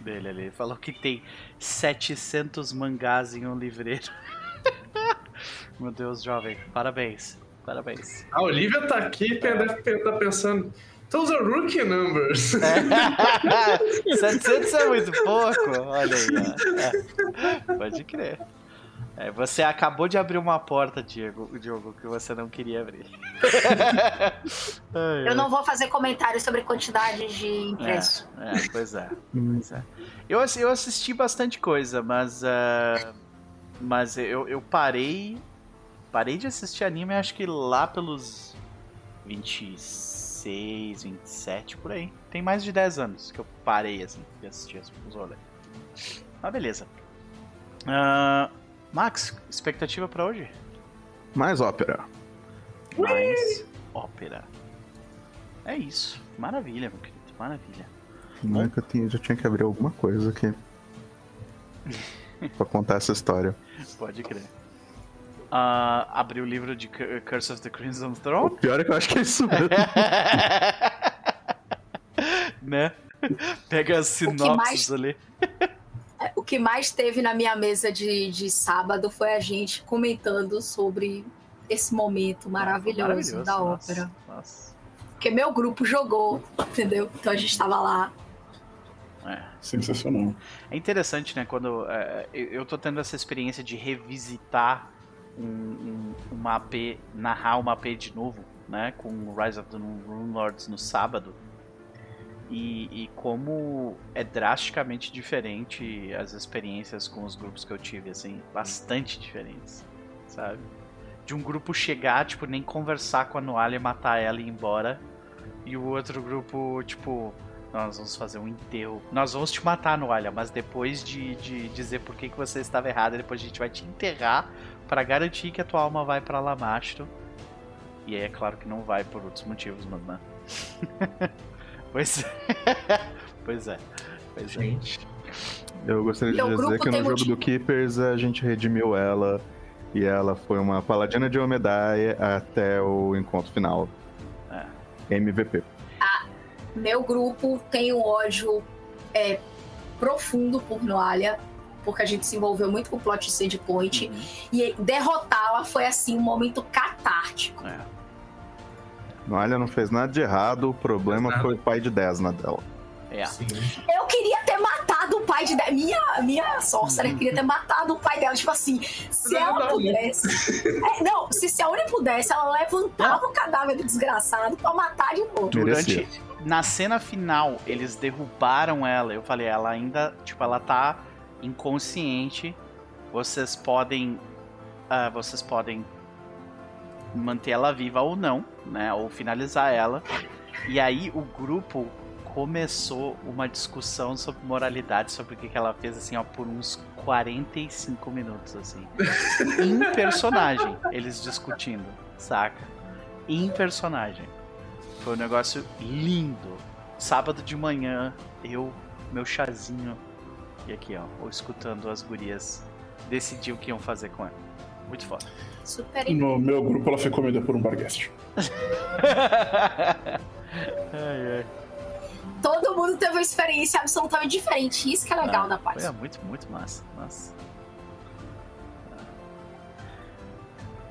[SPEAKER 1] dele ali. Ele falou que tem 700 mangás em um livreiro. Meu Deus, jovem. Parabéns. Parabéns.
[SPEAKER 2] A Olivia tá aqui e deve estar pensando. Those are rookie numbers.
[SPEAKER 1] 700 é muito pouco. Olha aí. ó. É, pode crer. É, você acabou de abrir uma porta, Diego, Diogo, que você não queria abrir.
[SPEAKER 4] Eu não vou fazer comentários sobre quantidade de impresso.
[SPEAKER 1] É, é, pois é. Pois é. Eu, eu assisti bastante coisa, mas. ah, mas eu, eu parei. Parei de assistir anime, acho que lá pelos 26, 27, por aí. Tem mais de 10 anos que eu parei, assim, de assistir os rolês. Mas beleza. Ah, Max, expectativa pra hoje?
[SPEAKER 3] Mais ópera.
[SPEAKER 1] Mais ópera. É isso. Maravilha, meu querido. Maravilha.
[SPEAKER 3] Não é que eu tinha, já tinha que abrir alguma coisa aqui. pra contar essa história.
[SPEAKER 1] Pode crer. Ah, abriu o livro de Cu- Curse of the Crimson
[SPEAKER 3] O
[SPEAKER 1] Throne?
[SPEAKER 3] pior é que eu acho que é isso mesmo.
[SPEAKER 1] né? Pega as sinopses
[SPEAKER 4] mais-
[SPEAKER 1] ali.
[SPEAKER 4] O que mais teve na minha mesa de, de sábado foi a gente comentando sobre esse momento maravilhoso, da
[SPEAKER 1] nossa,
[SPEAKER 4] ópera.
[SPEAKER 1] Nossa.
[SPEAKER 4] Porque meu grupo jogou, entendeu? Então a gente tava lá.
[SPEAKER 1] É.
[SPEAKER 5] Sensacional.
[SPEAKER 1] É interessante, né? Quando é, eu eu tô tendo essa experiência de revisitar um, um, uma AP, narrar uma AP de novo, né, com Rise of the Rune Lords no sábado. E, e, como é drasticamente diferente as experiências com os grupos que eu tive, assim, bastante diferentes, sabe? De um grupo chegar, tipo, nem conversar com a Noalia, matar ela e ir embora, e o outro grupo, tipo, nós vamos fazer um enterro. Nós vamos te matar, Noalia, mas depois de, de dizer por que, que você estava errada, depois a gente vai te enterrar para garantir que a tua alma vai para Lamastro. E aí é claro que não vai por outros motivos, mas né? pois é. pois é. Pois é.
[SPEAKER 3] Eu gostaria de dizer que no jogo motivo. do Keepers a gente redimiu ela e ela foi uma paladina de Omedai até o encontro final. É. MVP.
[SPEAKER 4] Ah, meu grupo tem um ódio é, profundo por Noalia porque a gente se envolveu muito com o plot de Sand Point. Uhum. E derrotá-la foi, assim, um momento catártico. É.
[SPEAKER 3] Olha, não fez nada de errado, o problema foi o pai de Desna dela.
[SPEAKER 4] É. Eu queria ter matado o pai de Desna. Minha, minha sorcerer uhum. queria ter matado o pai dela. Tipo assim, se ela né? pudesse. É, não, se Seone pudesse, ela levantava o cadáver do desgraçado pra matar de novo.
[SPEAKER 1] Durante. Na cena final, eles derrubaram ela. Eu falei, ela ainda. Tipo, ela tá inconsciente, vocês podem uh, vocês podem manter ela viva ou não, né? Ou finalizar ela. E aí o grupo começou uma discussão sobre moralidade, sobre o que, que ela fez, assim, ó, por uns 45 minutos, assim. em personagem, eles discutindo, saca? Em personagem. Foi um negócio lindo. Sábado de manhã, eu, meu chazinho e aqui, ó, ou escutando as gurias decidir o que iam fazer com ela. Muito foda.
[SPEAKER 5] Super No meu grupo ela foi comida por um barguest.
[SPEAKER 4] ai, ai. Todo mundo teve uma experiência absolutamente diferente. Isso que é legal ah, da parte.
[SPEAKER 1] É muito, muito massa. Nossa.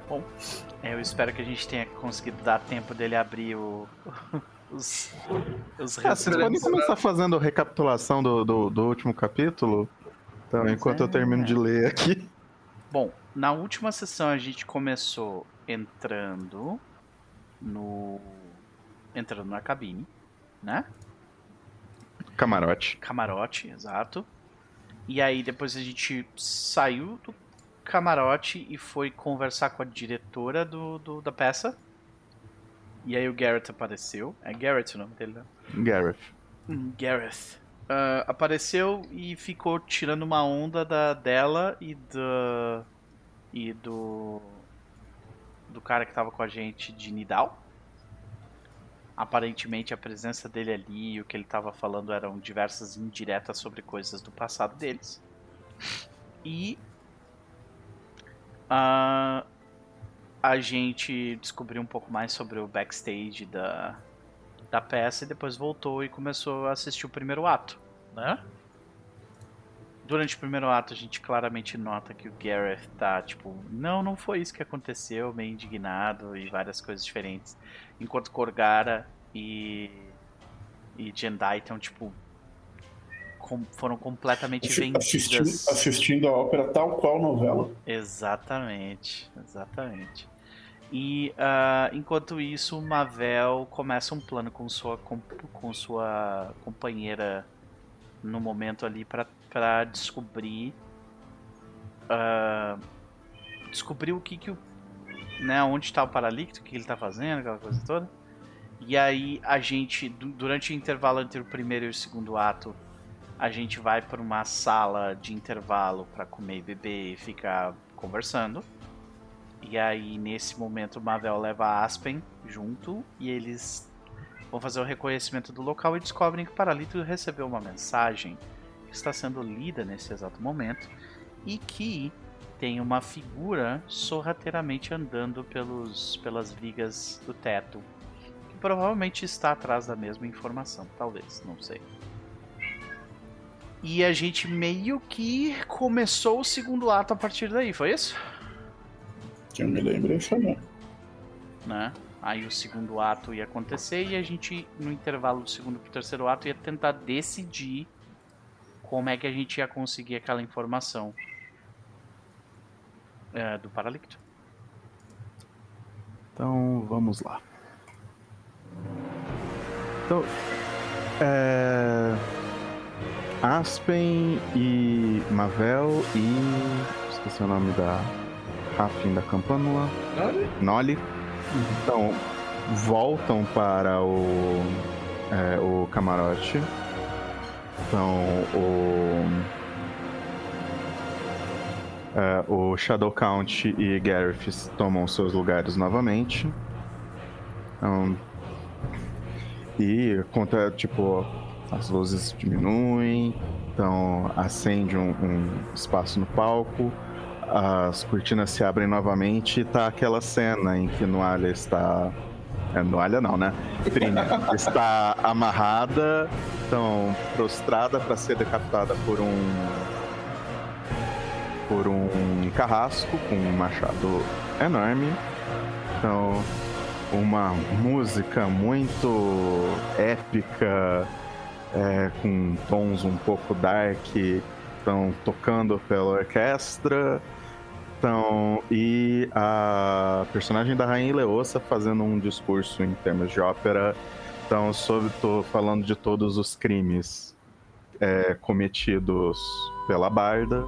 [SPEAKER 1] Bom, eu espero que a gente tenha conseguido dar tempo dele abrir o, os,
[SPEAKER 3] os ah, vocês podem começar fazendo recapitulação do, do, do último capítulo? Então, enquanto é. eu termino de ler aqui.
[SPEAKER 1] Bom, na última sessão a gente começou entrando no. entrando na cabine, né?
[SPEAKER 3] Camarote.
[SPEAKER 1] Camarote, exato. E aí depois a gente saiu do camarote e foi conversar com a diretora do, do da peça. E aí o Garrett apareceu. É Garrett o nome dele, né?
[SPEAKER 3] Gareth.
[SPEAKER 1] Hum, Gareth. Uh, apareceu e ficou tirando uma onda da, dela e do. E do. Do cara que tava com a gente de Nidal. Aparentemente a presença dele ali e o que ele tava falando eram diversas indiretas sobre coisas do passado deles. E. Uh, a gente descobriu um pouco mais sobre o backstage da, da peça e depois voltou e começou a assistir o primeiro ato, né? Durante o primeiro ato a gente claramente nota que o Gareth tá tipo, não, não foi isso que aconteceu, meio indignado e várias coisas diferentes. Enquanto Korgara e e Jendai estão tipo com, foram completamente vendidas.
[SPEAKER 5] Assistindo, assistindo a ópera tal qual novela.
[SPEAKER 1] Exatamente, exatamente. E uh, enquanto isso, Mavel começa um plano com sua, com, com sua companheira no momento ali para descobrir. Uh, descobrir o que, que o. Né, onde está o Paralicto, o que ele está fazendo, aquela coisa toda. E aí a gente, durante o intervalo entre o primeiro e o segundo ato, a gente vai para uma sala de intervalo para comer e beber e ficar conversando. E aí, nesse momento, o Mavel leva a Aspen junto e eles vão fazer o reconhecimento do local e descobrem que o Paralito recebeu uma mensagem está sendo lida nesse exato momento e que tem uma figura sorrateiramente andando pelos, pelas vigas do teto, que provavelmente está atrás da mesma informação, talvez, não sei. E a gente meio que começou o segundo ato a partir daí, foi isso?
[SPEAKER 5] Que eu me lembro isso não.
[SPEAKER 1] Né? Aí o segundo ato ia acontecer e a gente, no intervalo do segundo pro terceiro ato, ia tentar decidir como é que a gente ia conseguir aquela informação é, do Paralicto.
[SPEAKER 3] Então vamos lá. Então, é... Aspen e Mavel e. Esqueci o nome da Rafin da Campanula.
[SPEAKER 2] Noli?
[SPEAKER 3] Noli. Então, voltam para o, é, o camarote. Então, o. É, o Shadow Count e Gareth tomam seus lugares novamente. Então, e conta, tipo, as luzes diminuem, então acende um, um espaço no palco, as cortinas se abrem novamente e tá aquela cena em que Noalia está. É, Noalia não, né? Trínia está amarrada, então prostrada para ser decapitada por um. por um carrasco com um machado enorme. Então, uma música muito épica é, com tons um pouco dark, estão tocando pela orquestra. Então, e a personagem da Rainha Leossa fazendo um discurso em termos de ópera. Então, sobre, tô falando de todos os crimes é, cometidos pela Barda,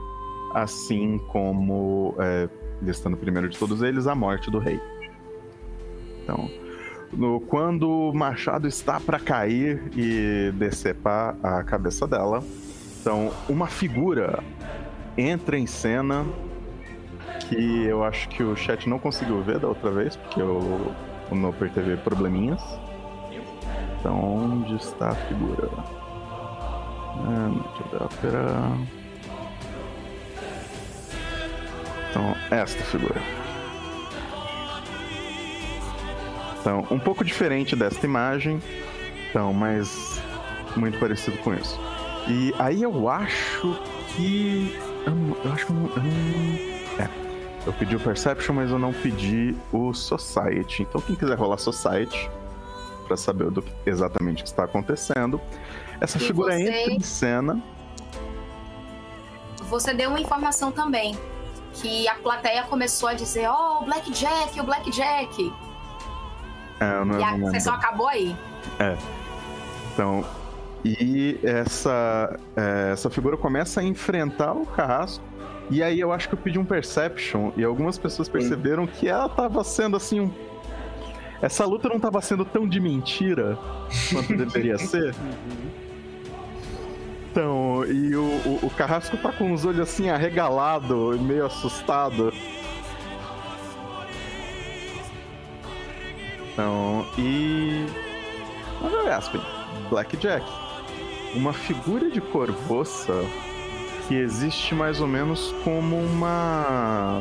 [SPEAKER 3] assim como, é, listando primeiro de todos eles, a morte do rei. Então, no, quando o machado está para cair e decepar a cabeça dela, então uma figura entra em cena que eu acho que o chat não conseguiu ver da outra vez, porque o, o Noper teve probleminhas. Então, onde está a figura? Ah, da ópera. Então, esta figura. Então, um pouco diferente desta imagem, então, mas muito parecido com isso. E aí eu acho que. Eu, eu acho que eu não, eu não. É. Eu pedi o Perception, mas eu não pedi o Society. Então, quem quiser rolar Society, para saber do que, exatamente o que está acontecendo, essa
[SPEAKER 4] E
[SPEAKER 3] figura
[SPEAKER 4] você-
[SPEAKER 3] entra em cena.
[SPEAKER 4] Você deu uma informação também. Que a plateia começou a dizer, oh, o Blackjack, o Blackjack.
[SPEAKER 3] É, eu não,
[SPEAKER 4] E a
[SPEAKER 3] não
[SPEAKER 4] sessão acabou aí.
[SPEAKER 3] Então, e essa, é, essa figura começa a enfrentar o carrasco. E aí eu acho que eu pedi um perception e algumas pessoas perceberam que ela tava sendo assim um. Essa luta não tava sendo tão de mentira quanto deveria ser. Então, e o, o, o carrasco tá com os olhos assim arregalado, meio assustado. Então, e. Mas olha, Aspen, Blackjack. Uma figura de corvoça que existe mais ou menos como uma.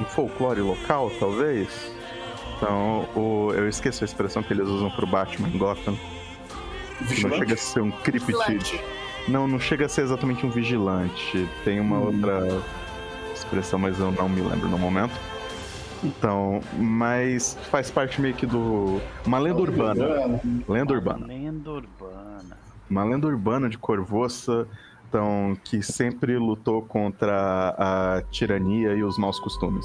[SPEAKER 3] um folclore local, talvez. Então, o... eu esqueci a expressão que eles usam pro Batman em Gotham. Não
[SPEAKER 5] Vigilante?
[SPEAKER 3] chega a ser um cryptid.
[SPEAKER 4] Vigilante.
[SPEAKER 3] Não, não chega a ser exatamente um vigilante. Tem uma
[SPEAKER 5] Hum.
[SPEAKER 3] outra expressão, mas eu não me lembro no momento. Então, mas faz parte meio que do. Uma lenda urbana. Lenda urbana.
[SPEAKER 1] Lenda urbana.
[SPEAKER 3] Uma lenda urbana de Corvoça, então, que sempre lutou contra a tirania e os maus costumes.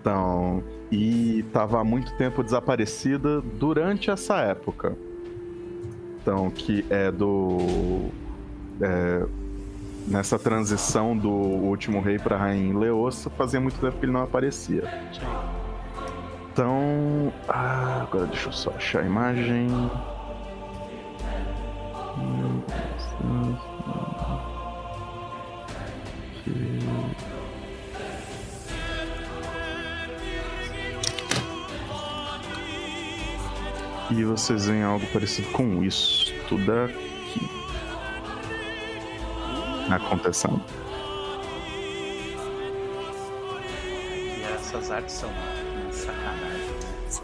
[SPEAKER 3] Então, e estava há muito tempo desaparecida durante essa época. Então, que é do. é, nessa transição do último rei para rainha Leossa, fazia muito tempo que ele não aparecia. Então. ah, agora deixa eu só achar a imagem. E vocês veem algo parecido com isso. Tudo aqui. Acontecendo.
[SPEAKER 1] E essas artes são uma sacanagem.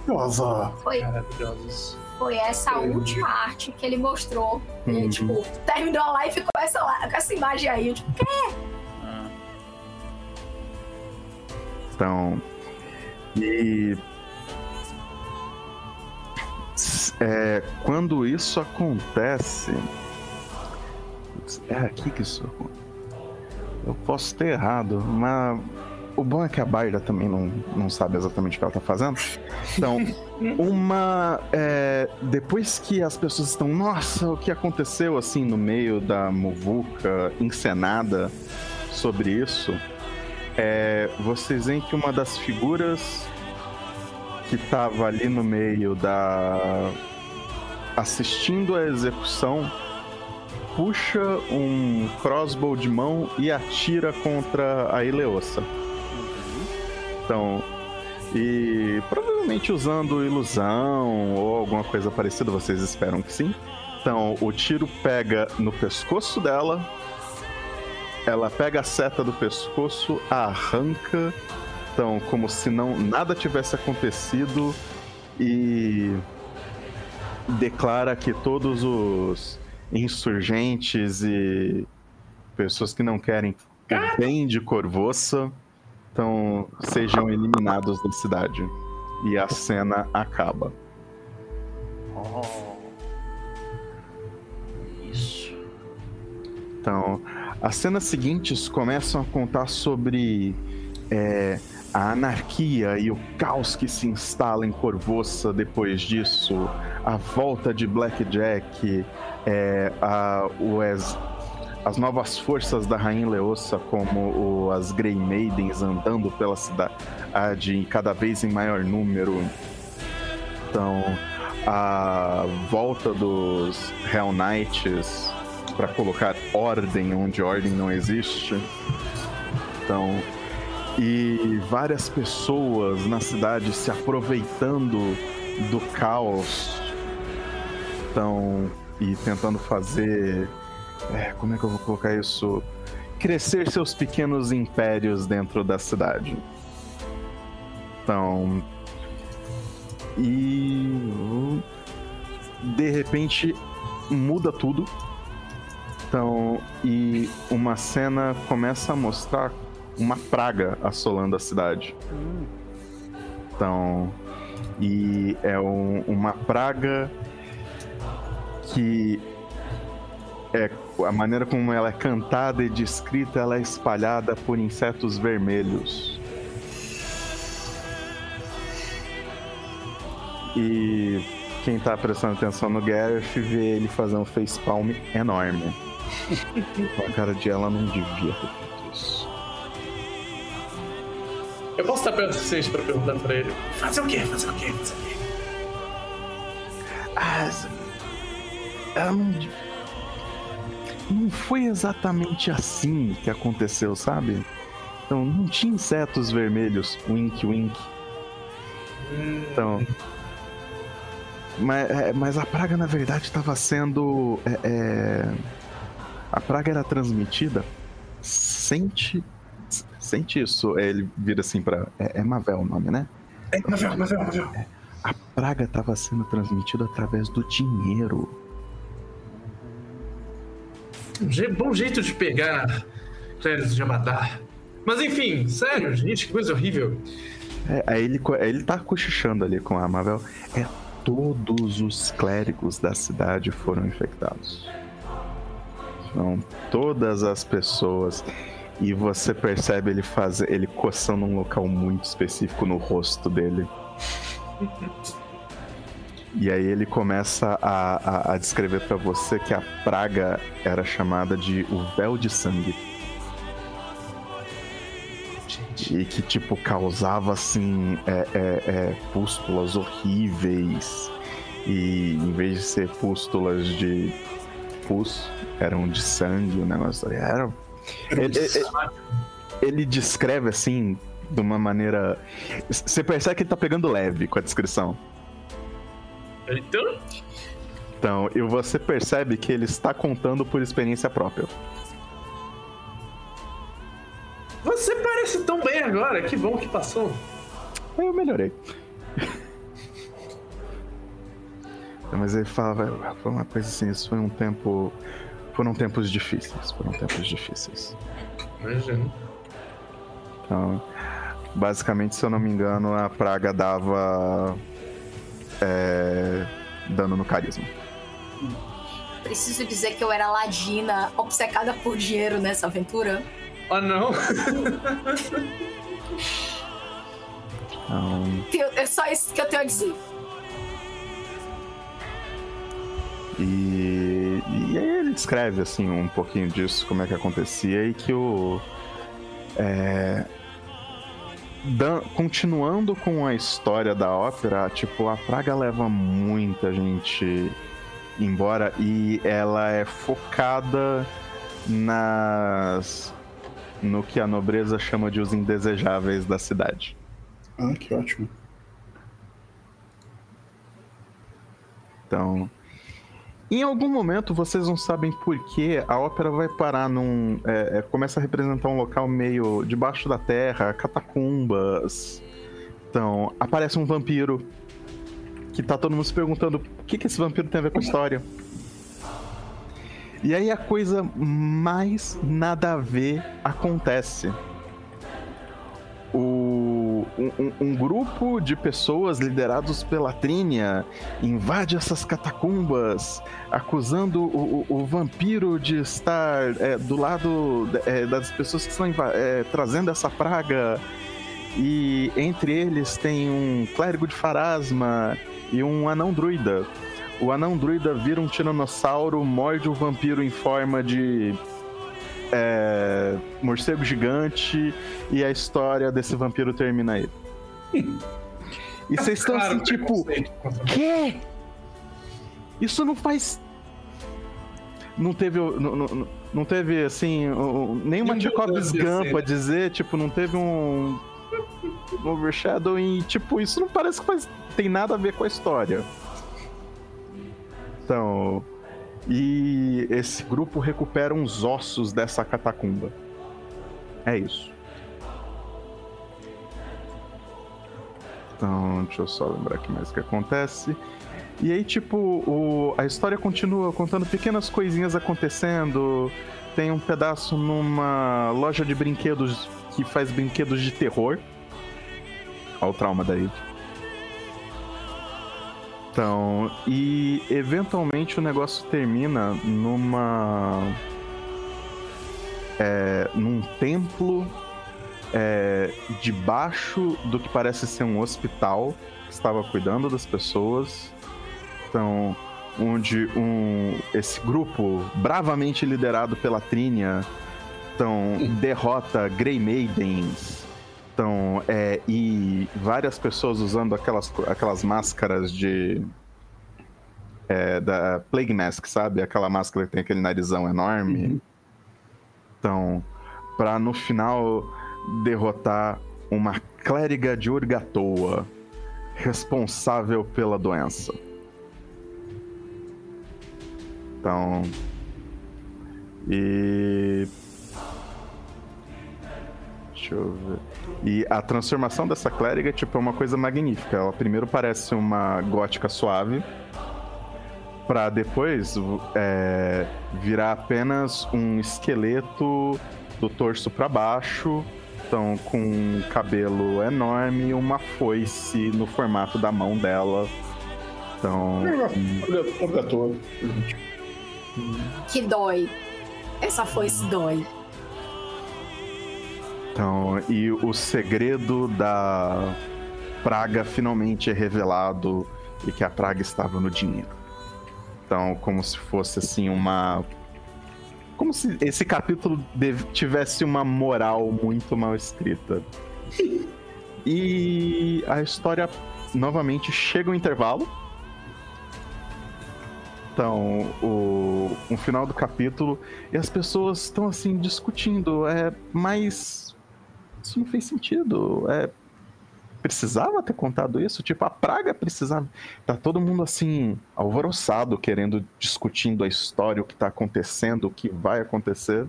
[SPEAKER 5] Nossa,
[SPEAKER 4] Foi,
[SPEAKER 2] Maravilhosos.
[SPEAKER 4] Foi essa última arte que ele mostrou. E,
[SPEAKER 3] Uhum.
[SPEAKER 4] tipo, terminou a live com essa, com essa imagem aí. Eu, tipo,
[SPEAKER 1] Ah,
[SPEAKER 3] Então. E. É, quando isso acontece. É aqui que isso. Eu posso ter errado, mas. O bom é que a Barda também não, não sabe exatamente o que ela tá fazendo. Então, uma. É, depois que as pessoas estão, nossa, o que aconteceu assim no meio da muvuca encenada sobre isso, é, vocês veem que uma das figuras que tava ali no meio da. assistindo a execução puxa um crossbow de mão e atira contra a Ileossa. Então, e provavelmente usando ilusão ou alguma coisa parecida, vocês esperam que sim. Então, o tiro pega no pescoço dela, ela pega a seta do pescoço, arranca, então, como se não nada tivesse acontecido e declara que todos os insurgentes e pessoas que não querem bem de Corvoça então sejam eliminados da cidade. E a cena acaba.
[SPEAKER 1] Oh. Isso.
[SPEAKER 3] Então, as cenas seguintes começam a contar sobre é, a anarquia e o caos que se instala em Corvoça depois disso, a volta de Blackjack, é, a, o ex, as novas forças da Rainha Leossa, como o, as Grey Maidens andando pela cidade cada vez em maior número. Então, a volta dos Hell Knights para colocar ordem onde ordem não existe. Então, e várias pessoas na cidade se aproveitando do caos. Então, e tentando fazer. É, como é que eu vou colocar isso? Crescer seus pequenos impérios dentro da cidade. Então. E. De repente muda tudo. Então, e uma cena começa a mostrar uma praga assolando a cidade. Então, e é um, uma praga que é a maneira como ela é cantada e descrita, ela é espalhada por insetos vermelhos. E quem tá prestando atenção no Gareth vê ele fazer um facepalm enorme. a cara de ela não devia ter feito isso.
[SPEAKER 2] Eu posso estar perto o suficiente pra perguntar pra ele: fazer o quê? Fazer o quê? Fazer o quê?
[SPEAKER 3] Ah, ela não. Não foi exatamente assim que aconteceu, sabe? Então, não tinha insetos vermelhos, wink wink. Então. Mas, é, mas a praga, na verdade, estava sendo. É, é, a praga era transmitida. Sente. Sente isso. É, ele vira assim pra. É, é Mavel o nome, né?
[SPEAKER 2] É, Mavel, Mavel, Mavel.
[SPEAKER 3] A praga estava sendo transmitida através do dinheiro.
[SPEAKER 2] Um bom jeito de pegar créditos de Amadar. Mas enfim, sério, gente, que coisa horrível.
[SPEAKER 3] É, aí ele, ele tá cochichando ali com a Mavel. É, todos os clérigos da cidade foram infectados. Então, todas as pessoas. E você percebe ele fazer, ele coçando um local muito específico no rosto dele. E aí ele começa a, a, a descrever pra você que a praga era chamada de o véu de sangue. E que, tipo, causava, assim, é, é, é, pústulas horríveis. E em vez de ser pústulas de pus, eram de sangue, o negócio. Era. Ele, ele- ele descreve, assim, de uma maneira. Você percebe que ele tá pegando leve com a descrição.
[SPEAKER 2] Então,
[SPEAKER 3] Então, e você percebe que ele está contando por experiência própria.
[SPEAKER 2] você parece tão bem agora, que bom que passou.
[SPEAKER 3] Eu melhorei. Mas ele fala, foi uma coisa assim, isso foi um tempo. Foram tempos difíceis, foram tempos difíceis.
[SPEAKER 2] Imagina.
[SPEAKER 3] Então, basicamente, se eu não me engano, a praga dava. É, dano no carisma.
[SPEAKER 4] Preciso dizer que eu era ladina, obcecada por dinheiro nessa aventura.
[SPEAKER 2] Ah, não?
[SPEAKER 4] Então... É só isso que eu tenho a dizer.
[SPEAKER 3] E, e aí ele descreve assim um pouquinho disso, como é que acontecia e que o é, continuando com a história da ópera, tipo a praga leva muita gente embora e ela é focada nas no que a nobreza chama de os indesejáveis da cidade.
[SPEAKER 5] Ah, que ótimo.
[SPEAKER 3] Então, em algum momento vocês não sabem por que a ópera vai parar num. É, é, começa a representar um local meio debaixo da terra, catacumbas. Então, aparece um vampiro. Que tá todo mundo se perguntando o que, que esse vampiro tem a ver com a história. E aí a coisa mais nada a ver acontece. O, um, um, grupo de pessoas liderados pela Trínia invade essas catacumbas, acusando o, o, o vampiro de estar é, do lado é, das pessoas que estão é, trazendo essa praga. E entre eles tem um clérigo de Farasma e um anão druida. O anão druida vira um tiranossauro, morde o vampiro em forma de é, morcego gigante e a história desse vampiro termina aí. E vocês estão assim, tipo, quê? Isso não faz. Não teve. Não, não, não teve, assim, nenhuma Chekhov's Gun pra dizer, tipo, não teve um. Overshadowing, tipo, isso não parece que faz, tem nada a ver com a história. Então. E esse grupo recupera uns ossos dessa catacumba. É isso. Então, deixa eu só lembrar aqui mais o que acontece. E aí, tipo, o, a história continua contando pequenas coisinhas acontecendo. Tem um pedaço numa loja de brinquedos que faz brinquedos de terror. Olha o trauma daí. Então, e eventualmente o negócio termina numa. É, num templo é, debaixo do que parece ser um hospital que estava cuidando das pessoas. Então, onde um, esse grupo, bravamente liderado pela Trínia, então, derrota Grey Maidens, então, é, e várias pessoas usando aquelas, aquelas máscaras de. É, da Plague Mask, sabe? Aquela máscara que tem aquele narizão enorme. Uhum. Então, pra no final derrotar uma clériga de Urgatoa responsável pela doença. Então. E. Deixa eu ver. E a transformação dessa clériga tipo, é uma coisa magnífica. Ela primeiro parece uma gótica suave, para depois é, virar apenas um esqueleto do torso para baixo, então com um cabelo enorme e uma foice no formato da mão dela. Então.
[SPEAKER 4] Que dói. Essa foice dói.
[SPEAKER 3] Então, e o segredo da praga finalmente é revelado e que a praga estava no dinheiro. Então, como se fosse assim uma como se esse capítulo tivesse uma moral muito mal escrita. E a história novamente chega ao intervalo. Então, o, o final do capítulo e as pessoas estão assim discutindo, é mais isso não fez sentido. É, precisava ter contado isso? Tipo, a praga precisava. Tá todo mundo assim, alvoroçado, querendo, discutindo a história, o que tá acontecendo, o que vai acontecer.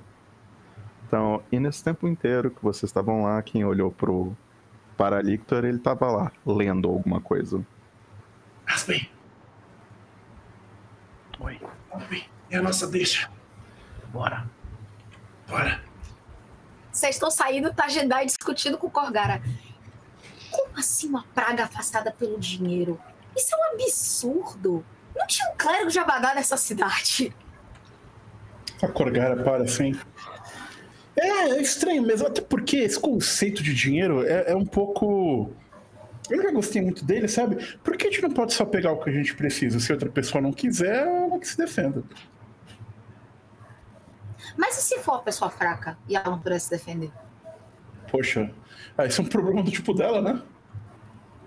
[SPEAKER 3] Então, e nesse tempo inteiro que vocês estavam lá, quem olhou pro Paralictor, ele tava lá, lendo alguma coisa.
[SPEAKER 2] Aspen! Oi. Aspen, é a nossa deixa.
[SPEAKER 1] Bora.
[SPEAKER 2] Bora.
[SPEAKER 4] Vocês estão saindo, tá Jedi discutindo com o Corgara. Como assim uma praga afastada pelo dinheiro? Isso é um absurdo. Não tinha um clérigo de Abadá nessa cidade.
[SPEAKER 5] A Corgara para assim. É, é estranho mesmo, até porque esse conceito de dinheiro é, é um pouco. Eu nunca gostei muito dele, sabe? Por que a gente não pode só pegar o que a gente precisa? Se outra pessoa não quiser, ela que se defenda.
[SPEAKER 4] Mas e se for a pessoa fraca e ela não puder se defender?
[SPEAKER 5] Poxa, ah, isso é um problema do tipo dela, né?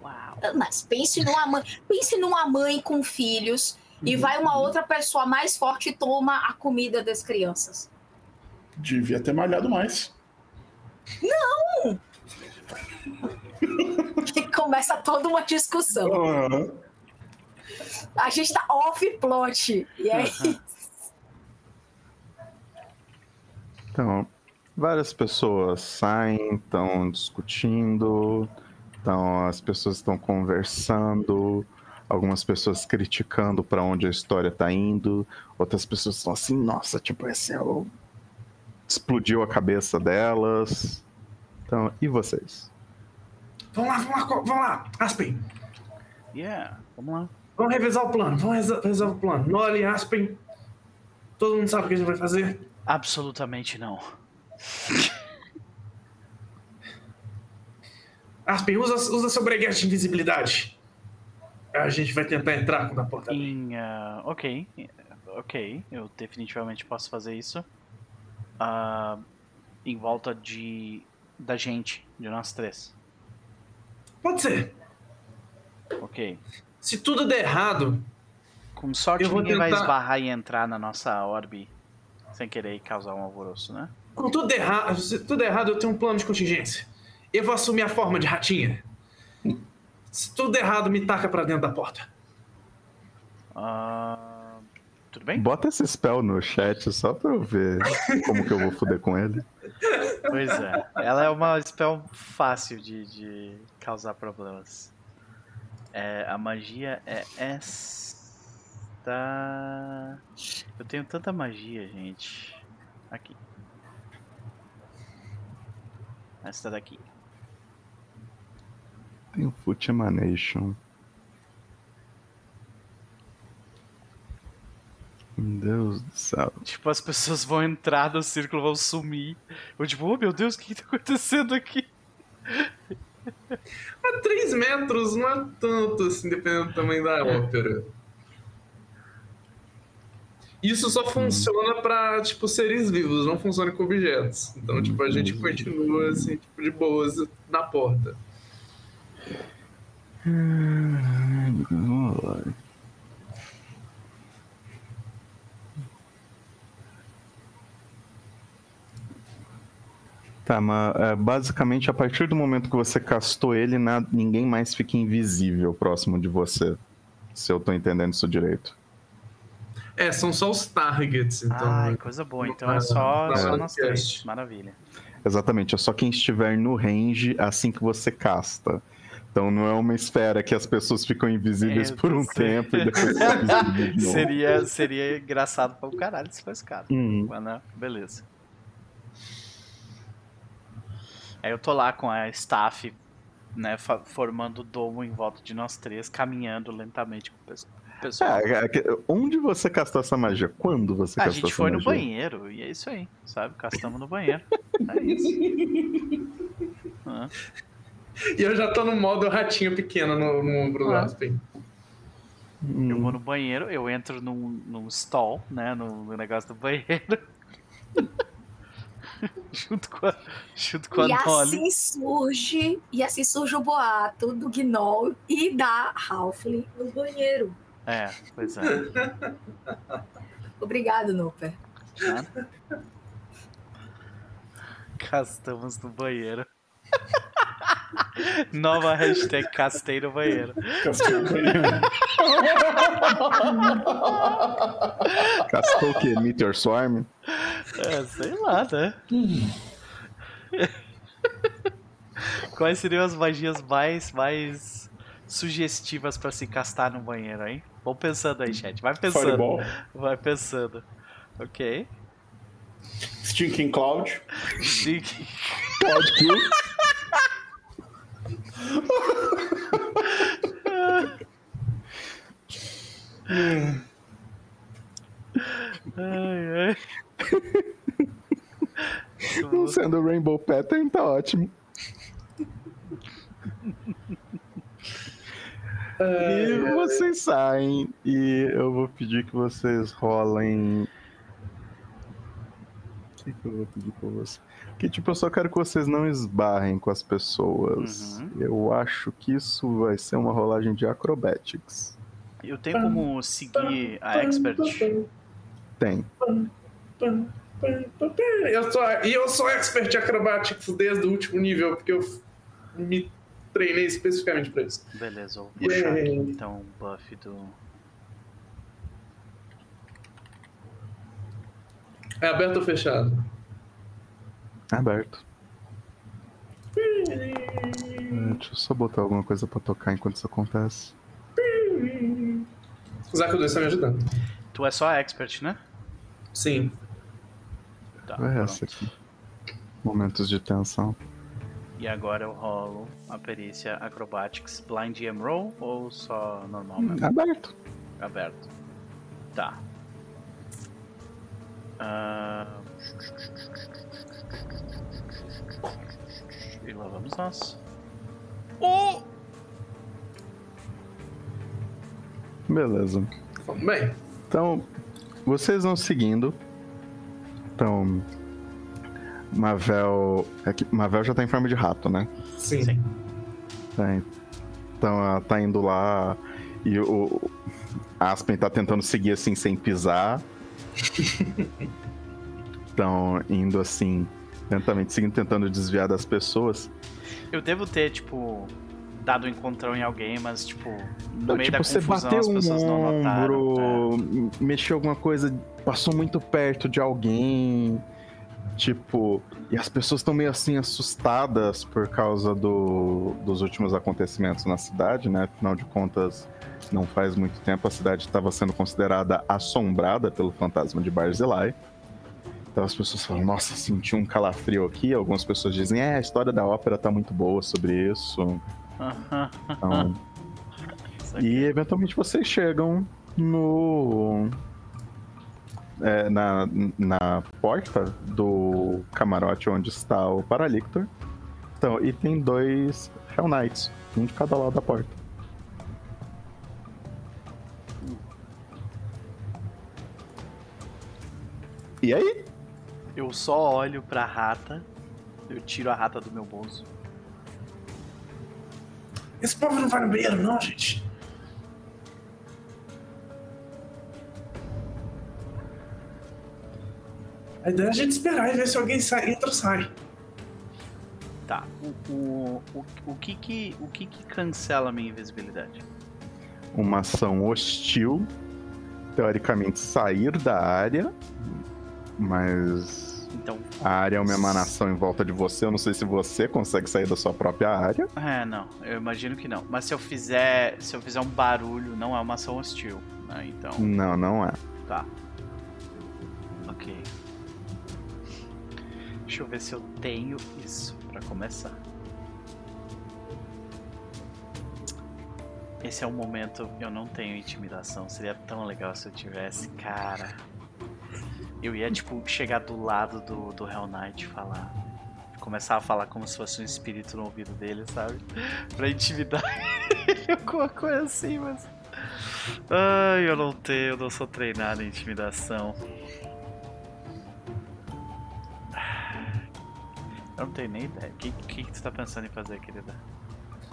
[SPEAKER 4] Uau. Mas pense numa mãe, pense numa mãe com filhos e vai uma outra pessoa mais forte e toma a comida das crianças.
[SPEAKER 5] Devia ter malhado mais.
[SPEAKER 4] Não! e começa toda uma discussão.
[SPEAKER 5] Uhum.
[SPEAKER 4] A gente tá off-plot. E aí.
[SPEAKER 3] Então, várias pessoas saem, estão discutindo, então as pessoas estão conversando, algumas pessoas criticando para onde a história está indo, outras pessoas estão assim, nossa, tipo, esse é o... explodiu a cabeça delas. Então, e vocês?
[SPEAKER 2] Vamos lá, vamos lá, vamos lá, Aspen.
[SPEAKER 1] Yeah, vamos lá.
[SPEAKER 2] Vamos revisar o plano, vamos revisar o plano. Noli, Aspen, todo mundo sabe o que a gente vai fazer?
[SPEAKER 1] Absolutamente não.
[SPEAKER 2] Aspen, usa, usa seu breguete de invisibilidade. A gente vai tentar entrar quando a porta abrir.
[SPEAKER 1] Uh, ok, ok, eu definitivamente posso fazer isso. Uh, em volta de da gente, de nós três.
[SPEAKER 2] Pode ser.
[SPEAKER 1] Ok.
[SPEAKER 2] Se tudo der errado,
[SPEAKER 1] Com sorte ninguém vai
[SPEAKER 2] tentar-
[SPEAKER 1] esbarrar e entrar na nossa orbe sem querer causar um alvoroço, né?
[SPEAKER 2] com tudo errado, se tudo errado, eu tenho um plano de contingência. Eu vou assumir a forma de ratinha. Se tudo errado, me taca pra dentro da porta.
[SPEAKER 1] Ah, tudo bem?
[SPEAKER 3] Bota esse spell no chat só pra eu ver como que eu vou foder com ele.
[SPEAKER 1] Pois é. Ela é uma spell fácil de, de causar problemas. É, a magia é esta. Eu tenho tanta magia, gente. Aqui. Esta daqui.
[SPEAKER 3] Tem o Foot Emanation. Meu Deus do céu.
[SPEAKER 1] Tipo, as pessoas vão entrar no círculo, vão sumir. Eu tipo, oh meu Deus, o que, que tá acontecendo aqui?
[SPEAKER 2] A 3 metros não é tanto, assim, dependendo do tamanho da ópera. Isso só funciona pra, tipo, seres vivos, não funciona com objetos. Então, tipo, a gente continua, assim, tipo, de boas na porta.
[SPEAKER 3] Tá, mas é, basicamente a partir do momento que você castou ele, na- ninguém mais fica invisível próximo de você. Se eu tô entendendo isso direito.
[SPEAKER 2] É, são só os targets, então...
[SPEAKER 1] Ai, coisa boa. Então é
[SPEAKER 2] Ah,
[SPEAKER 1] só, só nós três. Maravilha.
[SPEAKER 3] Exatamente, é só quem estiver no range assim que você casta. Então não é uma esfera que as pessoas ficam invisíveis
[SPEAKER 1] Eu
[SPEAKER 3] por um
[SPEAKER 1] sei.
[SPEAKER 3] tempo e depois de.
[SPEAKER 1] Seria, seria engraçado pra um caralho se fosse cara.
[SPEAKER 3] Uhum.
[SPEAKER 1] Mas, né? Beleza. Aí eu tô lá com a staff, né, formando o domo em volta de nós três, caminhando lentamente com o pesso- pessoal.
[SPEAKER 3] É, é onde você castou essa magia? Quando você
[SPEAKER 1] a
[SPEAKER 3] castou
[SPEAKER 1] gente
[SPEAKER 3] essa
[SPEAKER 1] foi no
[SPEAKER 3] magia?
[SPEAKER 1] banheiro, e é isso aí, sabe? Castamos no banheiro. É isso. Ah,
[SPEAKER 2] E eu já tô no modo ratinho pequeno no, no ombro do
[SPEAKER 1] Ah.
[SPEAKER 2] Aspen.
[SPEAKER 3] Hum.
[SPEAKER 1] eu vou no banheiro, eu entro num, num stall, né, no, no negócio do banheiro. junto com a, junto com a
[SPEAKER 4] E
[SPEAKER 1] Dolly.
[SPEAKER 4] assim surge, e assim surge o boato do Gnoll e da Halfling no banheiro.
[SPEAKER 1] É, pois é.
[SPEAKER 4] Obrigado.
[SPEAKER 1] Nada. Castamos no banheiro. Nova hashtag castei no banheiro.
[SPEAKER 5] Castou o banheiro.
[SPEAKER 3] Castou o quê? Meteor Swarm?
[SPEAKER 1] É, sei lá, né? Quais seriam as magias mais, mais sugestivas pra se castar no banheiro, hein? Vão pensando aí, chat. Vai pensando.
[SPEAKER 5] Fireball.
[SPEAKER 1] Vai pensando. Ok.
[SPEAKER 5] Stinking Cloud.
[SPEAKER 1] Sim.
[SPEAKER 3] Cloud Kill?
[SPEAKER 1] Ai, ai.
[SPEAKER 3] Não Sendo o Rainbow Pattern, tá ótimo. E vocês saem e eu vou pedir que vocês rolem. O que, que eu vou pedir pra vocês? Que tipo, eu só quero que vocês não esbarrem com as pessoas.
[SPEAKER 1] Uhum.
[SPEAKER 3] Eu acho que isso vai ser uma rolagem de acrobatics.
[SPEAKER 1] Eu tenho como seguir a expert?
[SPEAKER 3] Tem.
[SPEAKER 2] Eu sou, e eu sou expert em acrobatics desde o último nível, porque eu me treinei especificamente pra isso.
[SPEAKER 1] Beleza, vou puxar aqui
[SPEAKER 2] Yay.
[SPEAKER 1] então o buff do.
[SPEAKER 2] É aberto ou fechado?
[SPEAKER 3] Aberto. É, deixa eu só botar alguma coisa pra tocar enquanto isso acontece.
[SPEAKER 2] Zaco 2 tá me ajudando.
[SPEAKER 1] Tu é só a expert, né?
[SPEAKER 2] Sim.
[SPEAKER 1] Tá.
[SPEAKER 3] É essa
[SPEAKER 1] pronto.
[SPEAKER 3] aqui. Momentos de tensão.
[SPEAKER 1] E agora eu rolo a perícia Acrobatics Blind EM Roll ou só normal mesmo?
[SPEAKER 3] Aberto.
[SPEAKER 1] Aberto. Tá. Ah, E lá vamos nós. Oh!
[SPEAKER 3] Beleza.
[SPEAKER 2] Bem.
[SPEAKER 3] Então, vocês vão seguindo. Então, Mavel. É que Mavel já tá em forma de rato, né?
[SPEAKER 2] Sim.
[SPEAKER 1] Sim.
[SPEAKER 3] Tá, então ela tá indo lá e o Aspen tá tentando seguir assim sem pisar. Estão indo assim, lentamente, seguindo, tentando desviar das pessoas.
[SPEAKER 1] Eu devo ter, tipo, dado um encontrão em alguém, mas, tipo, no meio
[SPEAKER 3] tipo,
[SPEAKER 1] da
[SPEAKER 3] você
[SPEAKER 1] confusão
[SPEAKER 3] bateu
[SPEAKER 1] as
[SPEAKER 3] um
[SPEAKER 1] pessoas não notaram. é.
[SPEAKER 3] mexeu alguma coisa, passou muito perto de alguém. Tipo, e as pessoas estão meio assim assustadas por causa do, dos últimos acontecimentos na cidade, né? Afinal de contas, não faz muito tempo a cidade estava sendo considerada assombrada pelo fantasma de Barzilai. Então as pessoas falam, nossa, senti um calafrio aqui. Algumas pessoas dizem, é, a história da ópera tá muito boa sobre isso. Então, e eventualmente vocês chegam no. É, na, na porta do camarote onde está o Paralictor. Então, e tem dois Hell Knights, um de cada lado da porta. E aí?
[SPEAKER 1] Eu só olho pra rata, eu tiro a rata do meu bolso.
[SPEAKER 2] Esse povo não vai no banheiro, não, gente. A ideia é a gente esperar e ver se alguém sai, entra ou sai.
[SPEAKER 1] Tá. O, o, o, o, que que, o que que cancela a minha invisibilidade?
[SPEAKER 3] Uma ação hostil. Teoricamente, sair da área. Mas
[SPEAKER 1] Então,
[SPEAKER 3] A área é uma emanação em volta de você. Eu não sei se você consegue sair da sua própria área.
[SPEAKER 1] é, não, eu imagino que não. Mas se eu fizer, se eu fizer um barulho, não é uma ação hostil, né? Então,
[SPEAKER 3] Não, não é.
[SPEAKER 1] tá. Ok. Deixa eu ver se eu tenho isso pra começar. Esse é o momento eu não tenho intimidação. Seria tão legal se eu tivesse, cara. Eu ia, tipo, chegar do lado do, do Hell Knight e falar. Começar a falar como se fosse um espírito no ouvido dele, sabe? Pra intimidar ele, alguma coisa assim, mas. Ai, eu não tenho, eu não sou treinado em intimidação. Eu não tenho nem ideia. O que, que, que tu tá pensando em fazer, querida?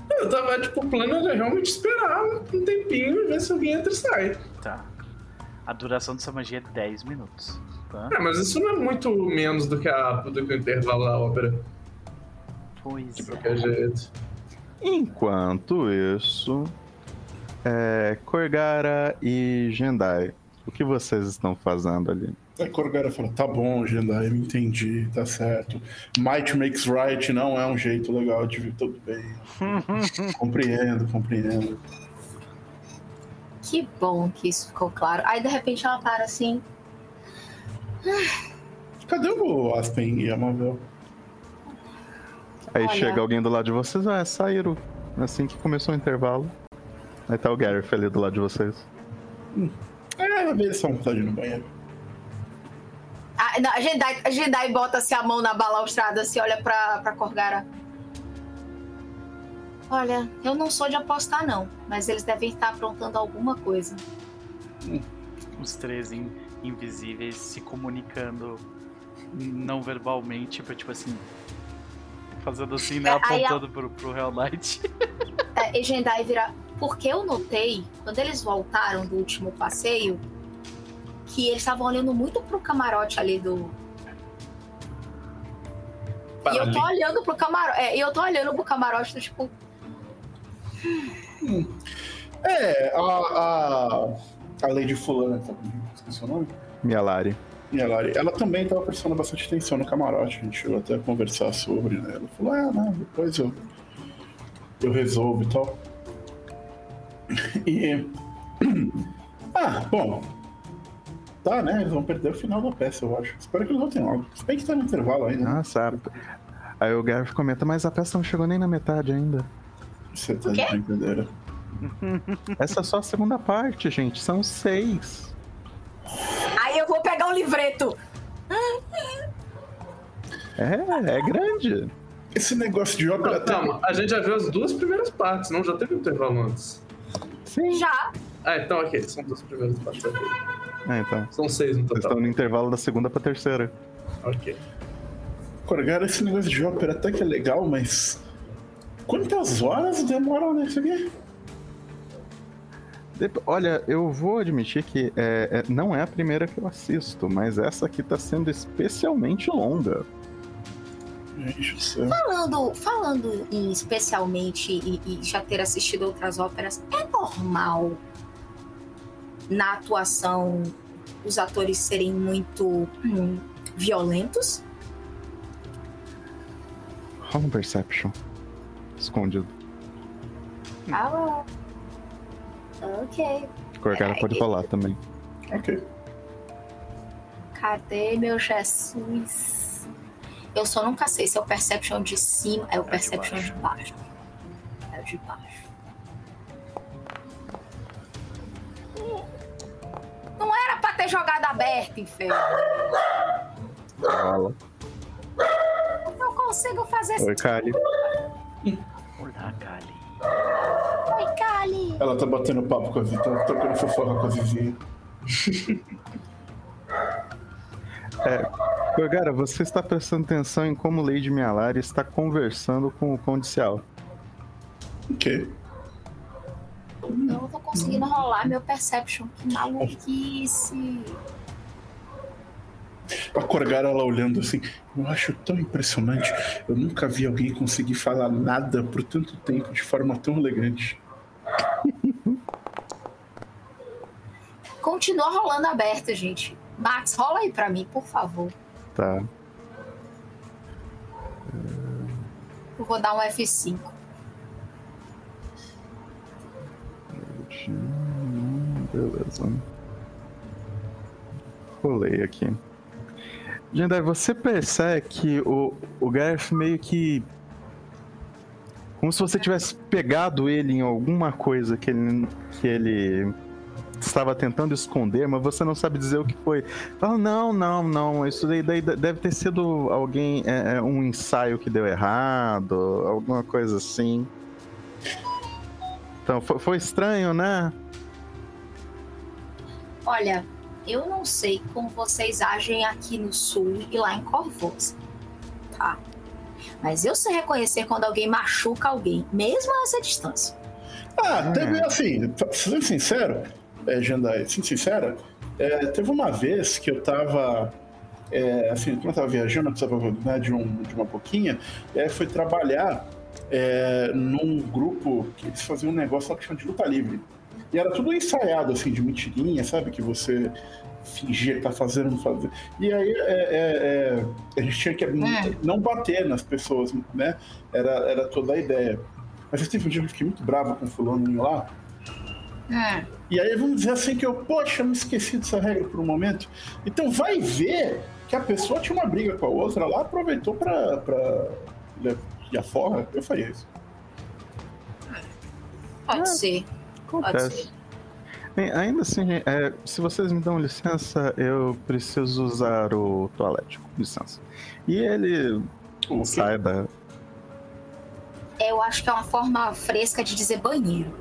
[SPEAKER 2] Eu tava, tipo, o plano era realmente esperar um tempinho e ver se alguém entra e sai.
[SPEAKER 1] Tá. A duração dessa magia é 10 minutos. Tá?
[SPEAKER 2] É, mas isso não é muito menos do que, a, do que o intervalo da ópera,
[SPEAKER 1] Pois
[SPEAKER 2] de
[SPEAKER 1] é.
[SPEAKER 2] qualquer jeito.
[SPEAKER 3] Enquanto isso, é, Korgara e Jendai, o que vocês estão fazendo ali?
[SPEAKER 5] A Corgara fala, tá bom, Jendai, me entendi, tá certo. Might makes right não é um jeito legal de ver tudo bem. compreendo, compreendo.
[SPEAKER 4] Que bom que isso ficou claro. Aí de repente ela para assim.
[SPEAKER 5] Cadê o Aspen e a Mavel?
[SPEAKER 3] Aí
[SPEAKER 4] Olha.
[SPEAKER 3] chega alguém do lado de vocês, ah, saíram assim que começou o intervalo. Aí tá o Gareth ali do lado de vocês.
[SPEAKER 5] É, ela vê só vontade no banheiro.
[SPEAKER 4] Ah, não, a Jedi, a Jedi bota assim, a mão na balaustrada, assim, olha pra, pra Corgara. Olha, eu não sou de apostar, não, mas eles devem estar aprontando alguma coisa.
[SPEAKER 1] Os três in- invisíveis se comunicando não verbalmente, tipo, tipo assim. Fazendo assim, né?
[SPEAKER 4] Aí a-
[SPEAKER 1] Apontando pro, pro Hell Knight.
[SPEAKER 4] É, e Jedi vira. Porque eu notei, quando eles voltaram do último passeio, que eles estavam olhando muito pro camarote ali do. E eu tô olhando pro camarote. É, eu tô olhando pro camarote do tipo.
[SPEAKER 5] É, a, a, a Lady Fulana, tá? esqueci o nome?
[SPEAKER 3] Mialari.
[SPEAKER 5] E a Lari, ela também tava prestando bastante atenção no camarote, a gente chegou até a conversar sobre, né? Ela falou, ah, não, depois eu, eu resolvo e tal. E. Ah, bom. Tá, né? Eles vão perder o final da peça, eu acho. Espero que eles voltem logo. Se bem que tá no intervalo ainda.
[SPEAKER 3] Ah, sabe. Aí o Gareth comenta, mas a peça não chegou nem na metade ainda.
[SPEAKER 5] Você tá de brincadeira.
[SPEAKER 3] Essa é só a segunda parte, gente. São seis.
[SPEAKER 4] Aí eu vou pegar o livreto.
[SPEAKER 3] É, é grande.
[SPEAKER 5] Esse negócio de ópera
[SPEAKER 2] Não, calma, a gente já viu as duas primeiras partes, não? Já teve um intervalo antes.
[SPEAKER 3] Sim.
[SPEAKER 4] Já.
[SPEAKER 2] Ah, então ok, são duas primeiras partes.
[SPEAKER 3] É, então.
[SPEAKER 2] São seis no
[SPEAKER 3] Vocês
[SPEAKER 2] total.
[SPEAKER 3] estão no intervalo da segunda pra terceira.
[SPEAKER 2] Ok.
[SPEAKER 5] Corgara, esse negócio de ópera até que é legal, mas. Quantas horas demoram nisso aqui?
[SPEAKER 3] Dep- Olha, eu vou admitir que é, é- não é a primeira que eu assisto, mas essa aqui tá sendo especialmente longa.
[SPEAKER 5] Gente do céu.
[SPEAKER 4] Falando, falando em especialmente e, e já ter assistido outras óperas, é normal na atuação os atores serem muito hum, violentos?
[SPEAKER 3] Rola um Perception. Escondido.
[SPEAKER 4] Ah, ok.
[SPEAKER 3] Corgara pode rolar também.
[SPEAKER 5] Ok.
[SPEAKER 4] Cadê meu Jesus? Eu só nunca sei se é o Perception de cima, é o
[SPEAKER 1] de
[SPEAKER 4] Perception de baixo. É o de baixo. Ter jogado aberto, inferno.
[SPEAKER 3] Rola.
[SPEAKER 4] Não consigo fazer isso.
[SPEAKER 3] Oi, Kali.
[SPEAKER 1] Olá, Kali.
[SPEAKER 4] Oi, Kali.
[SPEAKER 5] Ela tá batendo papo com a Vivi, tá trocando fofoca com a Vivi.
[SPEAKER 3] Corgara, você está prestando atenção em como Lady Mialari está conversando com o Condicial.
[SPEAKER 5] Ok.
[SPEAKER 4] Eu não tô conseguindo rolar meu Perception. Que maluquice.
[SPEAKER 5] A Corgara, ela olhando assim, eu acho tão impressionante. Eu nunca vi alguém conseguir falar nada por tanto tempo de forma tão elegante.
[SPEAKER 4] Continua rolando aberto, gente. Max, rola aí pra mim, por favor.
[SPEAKER 3] Tá.
[SPEAKER 4] Eu vou dar um F5.
[SPEAKER 3] Beleza. Rolei aqui. Jandai, você percebe que o, o Gareth meio que. Como se você tivesse pegado ele em alguma coisa que ele, que ele estava tentando esconder, mas você não sabe dizer o que foi. Fala, não, não, não, isso daí, daí deve ter sido alguém, é, é, um ensaio que deu errado, alguma coisa assim. Então, foi, foi estranho, né?
[SPEAKER 4] Olha, eu não sei como vocês agem aqui no sul e lá em Corvosa, tá? Mas eu sei reconhecer quando alguém machuca alguém, mesmo a essa distância.
[SPEAKER 5] Ah, teve assim, ser sincero, é, Jandai, sendo sincera, é, teve uma vez que eu tava. é, assim, quando eu tava viajando, eu precisava né, de, um, de uma pouquinha, e aí fui trabalhar é, num grupo que eles faziam um negócio lá que chama de luta livre. E era tudo ensaiado, assim, de mentirinha, sabe? Que você fingia que tá fazendo, não fazer. E aí é, é, é, a gente tinha que não bater nas pessoas, né? Era, era toda a ideia. Mas teve um dia que eu fiquei muito bravo com o fulano lá.
[SPEAKER 4] Hum.
[SPEAKER 5] E aí vamos dizer assim que eu, poxa, me esqueci dessa regra por um momento. Então vai ver que a pessoa tinha uma briga com a outra lá, aproveitou pra, ir afora. Eu faria isso.
[SPEAKER 4] Pode ser. Pode ser.
[SPEAKER 3] Acontece. Bem, ainda assim, é, se vocês me dão licença, eu preciso usar o toalete. Com licença. E ele
[SPEAKER 5] O
[SPEAKER 3] sai da.
[SPEAKER 4] Eu acho que é uma forma fresca de dizer banheiro.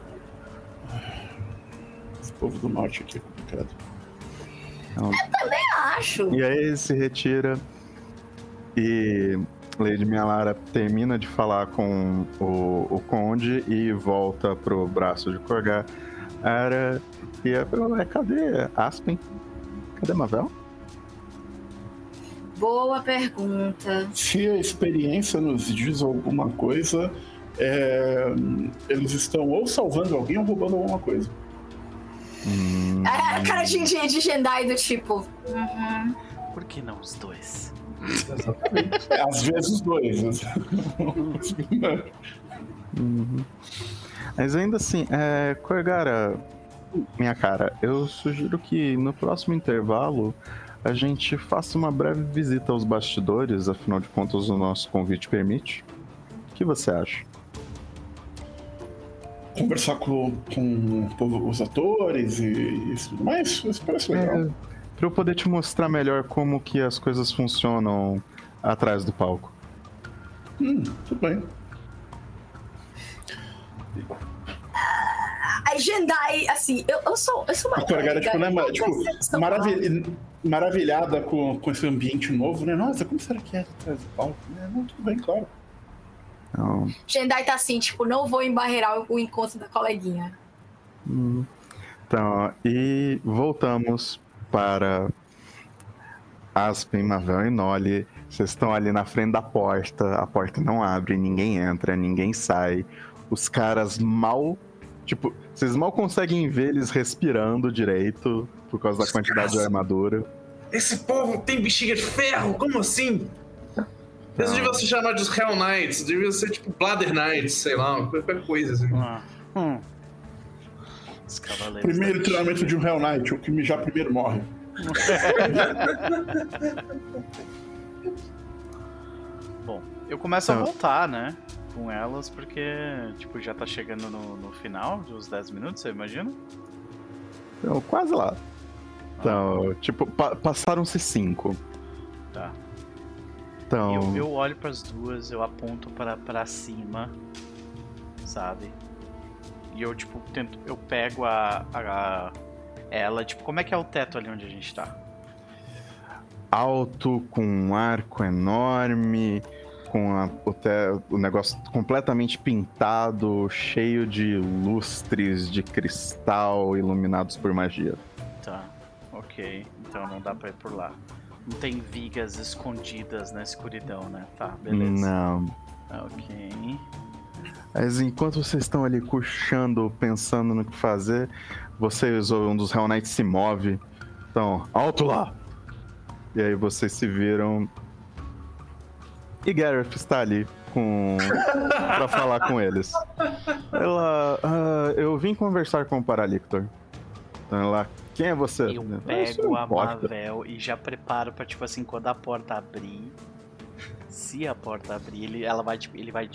[SPEAKER 5] Esse povo do norte aqui é complicado.
[SPEAKER 4] Acho.
[SPEAKER 3] E aí ele se retira e Lady Mialara termina de falar com o, o Conde e volta pro braço de Corgar. Era. E é, ué, cadê Aspen? Cadê Mavel?
[SPEAKER 4] Boa pergunta.
[SPEAKER 5] Se a experiência nos diz alguma coisa, é, eles estão ou salvando alguém ou roubando alguma coisa.
[SPEAKER 3] Hum,
[SPEAKER 4] É a cara de, de, de Jendai do tipo. Uhum.
[SPEAKER 1] Por que não os dois?
[SPEAKER 5] É, às vezes os dois.
[SPEAKER 3] uhum. Mas ainda assim, é, Corgara, minha cara, eu sugiro que no próximo intervalo a gente faça uma breve visita aos bastidores, afinal de contas o nosso convite permite. O que você acha?
[SPEAKER 5] Conversar com, com os atores e isso tudo mais, isso parece legal.
[SPEAKER 3] É, pra eu poder te mostrar melhor como que as coisas funcionam atrás do palco.
[SPEAKER 5] Hum, tudo bem.
[SPEAKER 4] A Jendai, assim, eu, eu sou. Eu sou uma.
[SPEAKER 5] A tipo, né,
[SPEAKER 4] doida,
[SPEAKER 5] tipo,
[SPEAKER 4] percepção
[SPEAKER 5] Maravi- maravilhada com, com esse ambiente novo, né? Nossa, como será que é atrás do palco? É, não, tudo bem, claro.
[SPEAKER 3] Então,
[SPEAKER 4] Jendai tá assim, tipo, não vou embarreirar o encontro da coleguinha.
[SPEAKER 3] hum, então, e voltamos para Aspen, Mavel e Nolly. Vocês estão ali na frente da porta, a porta não abre, ninguém entra, ninguém sai. Os caras mal. Tipo, vocês mal conseguem ver eles respirando direito por causa da quantidade de armadura.
[SPEAKER 2] Esse povo tem bexiga de ferro? Como assim? Eles
[SPEAKER 3] Não.
[SPEAKER 2] deviam se chamar de Hell Knights, deviam ser tipo Bladder Knights, sei lá, qualquer coisa assim.
[SPEAKER 1] Ah, hum. Os cavaleiros.
[SPEAKER 5] Primeiro treinamento de um Hell Knight, o que mijar primeiro morre.
[SPEAKER 1] Bom, eu começo a
[SPEAKER 3] Tá.
[SPEAKER 1] voltar, né? Com elas, porque, tipo, já tá chegando no, no final dos 10 minutos, eu imagino.
[SPEAKER 3] Então, quase lá. Então, tipo, pa- passaram-se cinco.
[SPEAKER 1] Tá.
[SPEAKER 3] Então.
[SPEAKER 1] Eu, eu olho pras duas, eu aponto para pra cima, sabe? E eu, tipo, tento. Eu pego a, a- Ela, tipo, como é que é o teto ali onde a gente tá?
[SPEAKER 3] alto, com um arco enorme, com a- o, te- o negócio completamente pintado, cheio de lustres de cristal iluminados por magia.
[SPEAKER 1] Tá, ok. Então não dá pra ir por lá. Não tem vigas escondidas na escuridão, né? Tá, beleza.
[SPEAKER 3] Não.
[SPEAKER 1] Ok.
[SPEAKER 3] Mas enquanto vocês estão ali coxando, pensando no que fazer, vocês, ou um dos Hell Knights se move. Então, alto lá! E aí vocês se viram. E Gareth está ali com. pra falar com eles. Ela. "Ah, eu vim conversar com o Paralictor. Então ela. Quem é você?
[SPEAKER 1] Eu
[SPEAKER 3] Isso
[SPEAKER 1] pego
[SPEAKER 3] não
[SPEAKER 1] a
[SPEAKER 3] importa."
[SPEAKER 1] Mavel e já preparo pra, tipo assim, quando a porta abrir. Se a porta abrir, ele, ela vai, tipo, ele vai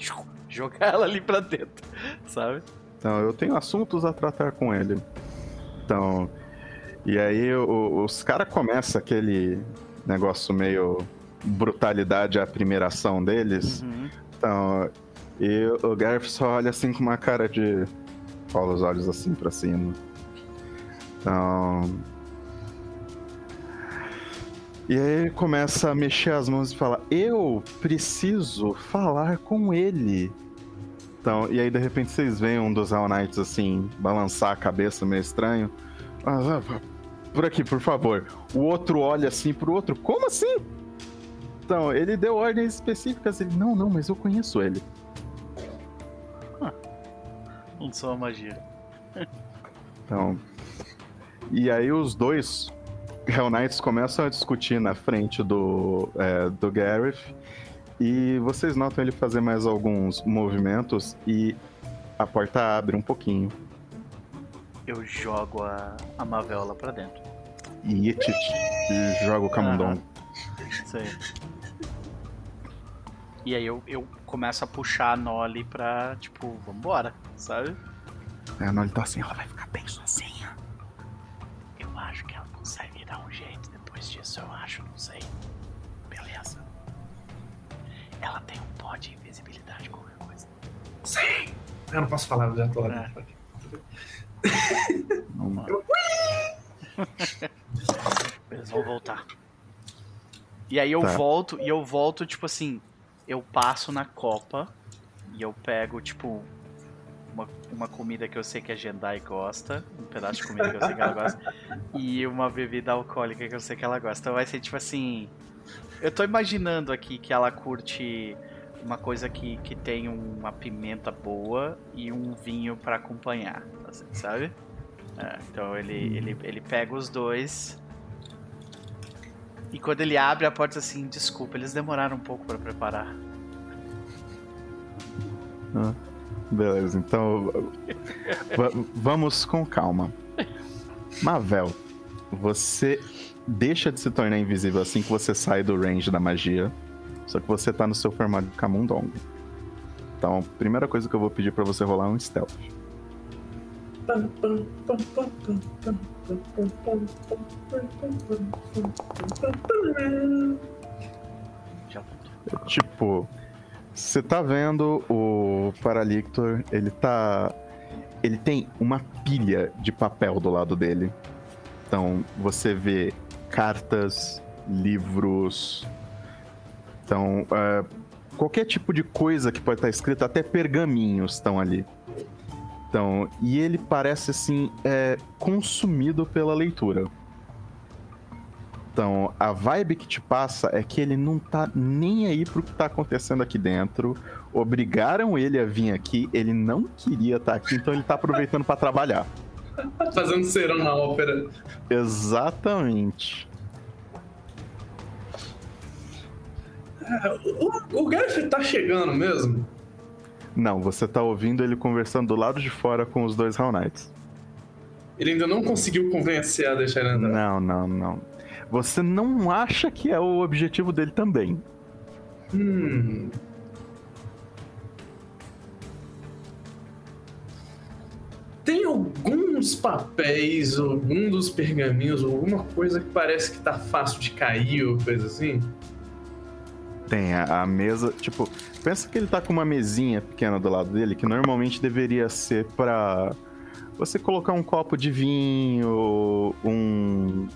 [SPEAKER 1] jogar ela ali pra dentro, sabe?
[SPEAKER 3] Então, eu tenho assuntos a tratar com ele. Então, e aí o- os caras começam aquele negócio meio brutalidade à primeira ação deles.
[SPEAKER 1] Uhum.
[SPEAKER 3] Então, e o Gareth só olha assim com uma cara de. Cola os olhos assim pra cima. Então. E aí ele começa a mexer as mãos e fala: Eu preciso falar com ele. Então, e aí de repente vocês veem um dos Hell Knights assim, balançar a cabeça meio estranho. Ah, ah, por aqui, por favor. O outro olha assim pro outro: Como assim? Então, ele deu ordens específicas. Ele, não, não, mas eu conheço ele.
[SPEAKER 1] Não sou a magia.
[SPEAKER 3] Então. E aí os dois Hell Knights começam a discutir na frente do, é, do Gareth. E vocês notam ele fazer mais alguns movimentos e a porta abre um pouquinho.
[SPEAKER 1] Eu jogo a, a Mavel lá pra dentro.
[SPEAKER 3] E joga o camundongo.
[SPEAKER 1] Sei. E aí eu, eu começo a puxar a Nolly pra, tipo, vambora, sabe?
[SPEAKER 3] É, não, ele tá assim, ela vai ficar bem sozinha.
[SPEAKER 1] Ela tem um pó de invisibilidade, qualquer coisa.
[SPEAKER 2] Sim! Eu não posso falar, eu já tô lá
[SPEAKER 1] É.
[SPEAKER 3] Não-
[SPEAKER 1] Eles vão voltar. E aí eu
[SPEAKER 3] Tá.
[SPEAKER 1] volto, e eu volto, tipo assim, eu passo na copa e eu pego, tipo, uma, uma comida que eu sei que a Jendai gosta, um pedaço de comida que eu sei que ela gosta, e uma bebida alcoólica que eu sei que ela gosta. Então vai ser tipo assim. Eu tô imaginando aqui que ela curte uma coisa que, que tem uma pimenta boa e um vinho pra acompanhar, assim, sabe? É, então ele, ele, ele pega os dois. E quando ele abre a porta assim, desculpa, eles demoraram um pouco pra preparar.
[SPEAKER 3] Ah, Beleza, então va- vamos com calma. Mavel, você deixa de se tornar invisível assim que você sai do range da magia. Só que você tá no seu formato de Camundong. Então, a primeira coisa que eu vou pedir pra você rolar é um stealth. Tipo, você tá vendo o Paralictor, ele tá. Ele tem uma pilha de papel do lado dele. Então, você vê cartas, livros. Então, é, qualquer tipo de coisa que pode estar escrita, até pergaminhos estão ali. Então, e ele parece assim, é, consumido pela leitura. Então, a vibe que te passa é que ele não tá nem aí pro que tá acontecendo aqui dentro. Obrigaram ele a vir aqui, ele não queria estar aqui, então ele tá aproveitando pra trabalhar.
[SPEAKER 2] Fazendo serão na ópera.
[SPEAKER 3] Exatamente.
[SPEAKER 2] O, o Gareth tá chegando mesmo?
[SPEAKER 3] Não, você tá ouvindo ele conversando do lado de fora com os dois Hell Knights.
[SPEAKER 2] Ele ainda não conseguiu convencer a deixar ele entrar.
[SPEAKER 3] Não, não, não. Você não acha que é o objetivo dele também.
[SPEAKER 2] Hum. Tem alguns papéis, algum dos pergaminhos, alguma coisa que parece que tá fácil de cair ou coisa assim?
[SPEAKER 3] Tem a, a mesa, tipo, pensa que ele tá com uma mesinha pequena do lado dele, que normalmente deveria ser pra você colocar um copo de vinho, um.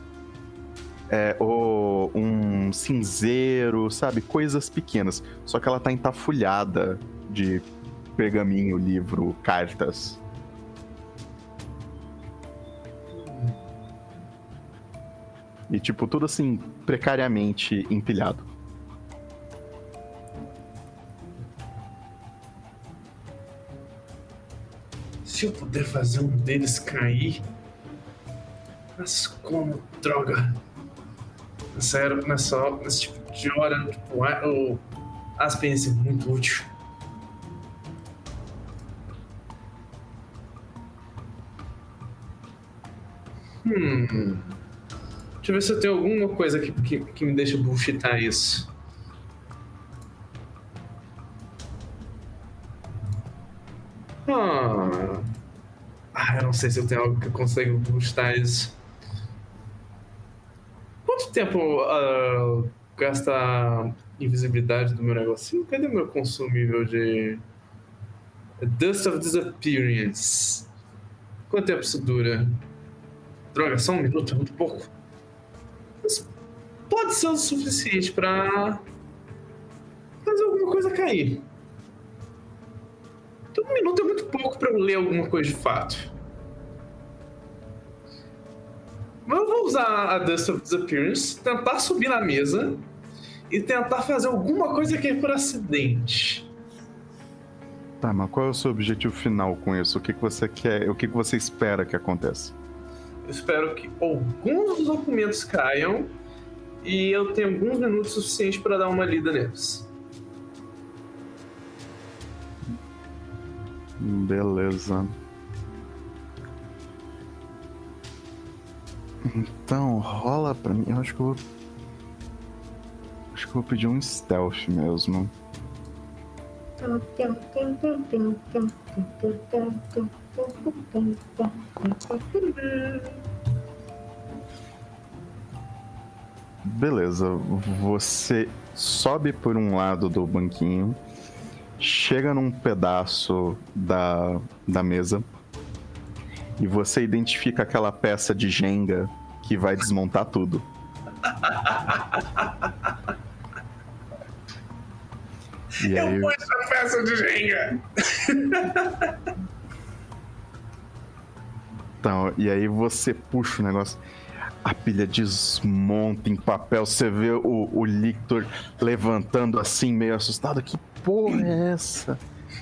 [SPEAKER 3] É, ou um cinzeiro, sabe? Coisas pequenas. Só que ela tá entafulhada de pergaminho, livro, cartas. E, tipo, tudo assim, precariamente empilhado.
[SPEAKER 2] Se eu puder fazer um deles cair. Mas como, droga. Nessa, era, nessa, nesse tipo de hora, tipo, o Aspen ia ser muito útil. Hum. Deixa eu ver se eu tenho alguma coisa que, que, que me deixa bullshitar isso. Ah. Ah, eu não sei se eu tenho algo que eu consigo buscar isso. Quanto tempo ah, gasta a invisibilidade do meu negocinho? Cadê meu consumível de. Dust of Disappearance? Quanto tempo isso dura? Droga, só um minuto, é muito pouco. Pode ser o suficiente pra fazer alguma coisa cair. Então, um minuto é muito pouco pra eu ler alguma coisa de fato. Mas eu vou usar a Dust of Disappearance, tentar subir na mesa e tentar fazer alguma coisa que é por acidente.
[SPEAKER 3] Tá, mas qual é o seu objetivo final com isso? O que, que você quer, o que, que você espera que aconteça?
[SPEAKER 2] Eu espero que alguns dos documentos caiam e eu tenha alguns minutos suficientes para dar uma lida neles.
[SPEAKER 3] Beleza. Então, rola pra mim. Eu acho que eu vou. Acho que eu vou pedir um stealth mesmo. Beleza. Você sobe por um lado do banquinho, chega num pedaço da, da mesa e você identifica aquela peça de Jenga que vai desmontar tudo.
[SPEAKER 2] E aí... Eu essa peça de Jenga!
[SPEAKER 3] Então, e aí você puxa o negócio a pilha desmonta em papel, você vê o, o Lictor levantando assim, meio assustado. Que porra é essa?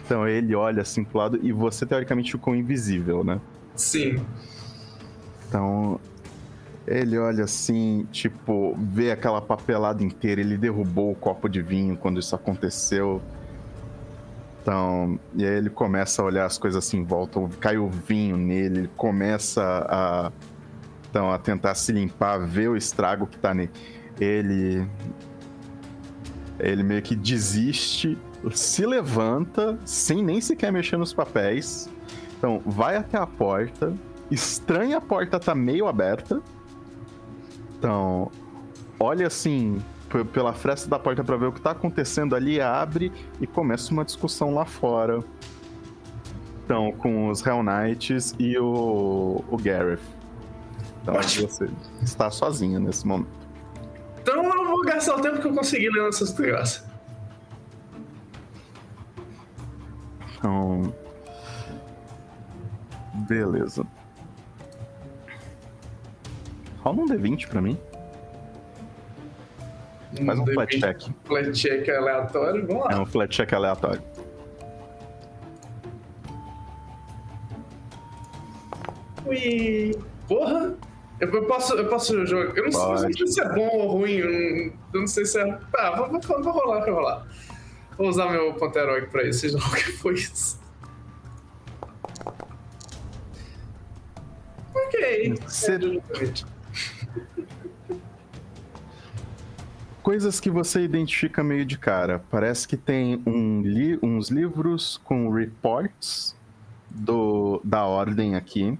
[SPEAKER 3] Então ele olha assim pro lado e você teoricamente ficou invisível, né?
[SPEAKER 2] Sim.
[SPEAKER 3] Então ele olha assim, tipo, vê aquela papelada inteira. Ele derrubou o copo de vinho quando isso aconteceu. Então, e aí ele começa a olhar as coisas assim em volta, cai o vinho nele, ele começa a então, a tentar se limpar, ver o estrago que tá nele. Ele. Ele meio que desiste, se levanta, sem nem sequer mexer nos papéis. Então, vai até a porta, estranha a porta tá meio aberta. Então, olha assim pela fresta da porta para ver o que tá acontecendo ali, abre e começa uma discussão lá fora. Então, com os Hell Knights e o, o Gareth. Então Ótimo. você está sozinho nesse momento.
[SPEAKER 2] Então eu vou gastar o tempo que eu consegui lendo essas negócios.
[SPEAKER 3] Então. Beleza. Rola um D20 pra mim. Faz um, um flat check.
[SPEAKER 2] Flat check aleatório, vamos lá.
[SPEAKER 3] É um flat check aleatório.
[SPEAKER 2] Ui, porra! Eu posso, eu posso jogar. Eu não, sei, não sei se é bom ou ruim. Eu não, sei se é. Ah, vou, vou, vou rolar, vou rolar. Vou usar meu ponto heróico pra isso, seja lá o que foi isso. Ok. Você...
[SPEAKER 3] Coisas que você identifica meio de cara. Parece que tem um li uns livros com reports do, da ordem aqui.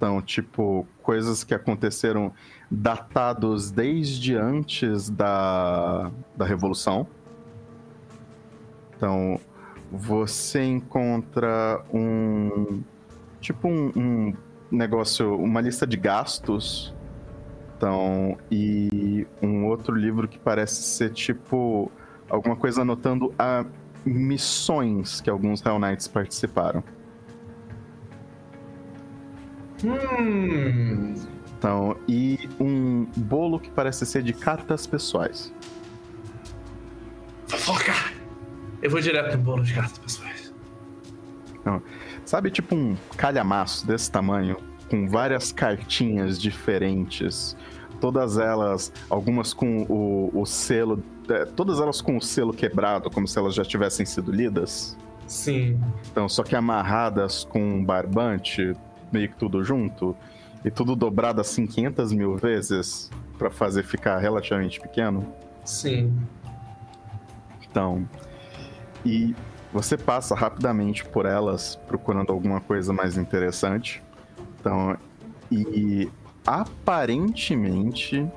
[SPEAKER 3] Então, tipo, coisas que aconteceram datados desde antes da, da Revolução. Então, você encontra um. Tipo, um, um negócio, uma lista de gastos. Então, e um outro livro que parece ser tipo alguma coisa anotando a missões que alguns Hell Knights participaram.
[SPEAKER 2] Hum.
[SPEAKER 3] Então, e um bolo que parece ser de cartas pessoais.
[SPEAKER 2] Fofoca! Eu vou direto no bolo de cartas pessoais.
[SPEAKER 3] Então, sabe, tipo um calhamaço desse tamanho, com várias cartinhas diferentes, todas elas, algumas com o, o selo, é, todas elas com o selo quebrado, como se elas já tivessem sido lidas.
[SPEAKER 2] Sim.
[SPEAKER 3] Então, só que amarradas com um barbante, meio que tudo junto e tudo dobrado assim 500 mil vezes para fazer ficar relativamente pequeno.
[SPEAKER 2] Sim.
[SPEAKER 3] Então, e você passa rapidamente por elas procurando alguma coisa mais interessante. Então, e aparentemente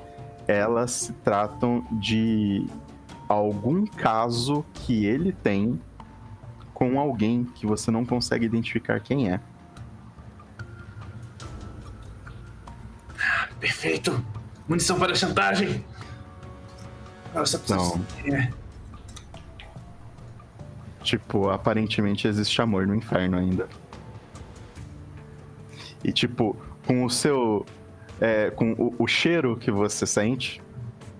[SPEAKER 3] elas se tratam de algum caso que ele tem com alguém que você não consegue identificar quem é.
[SPEAKER 2] Perfeito. Munição para chantagem.
[SPEAKER 3] Nossa, Não. É. Tipo, aparentemente existe amor no inferno ainda. E tipo, com o seu. É, com o, o cheiro que você sente,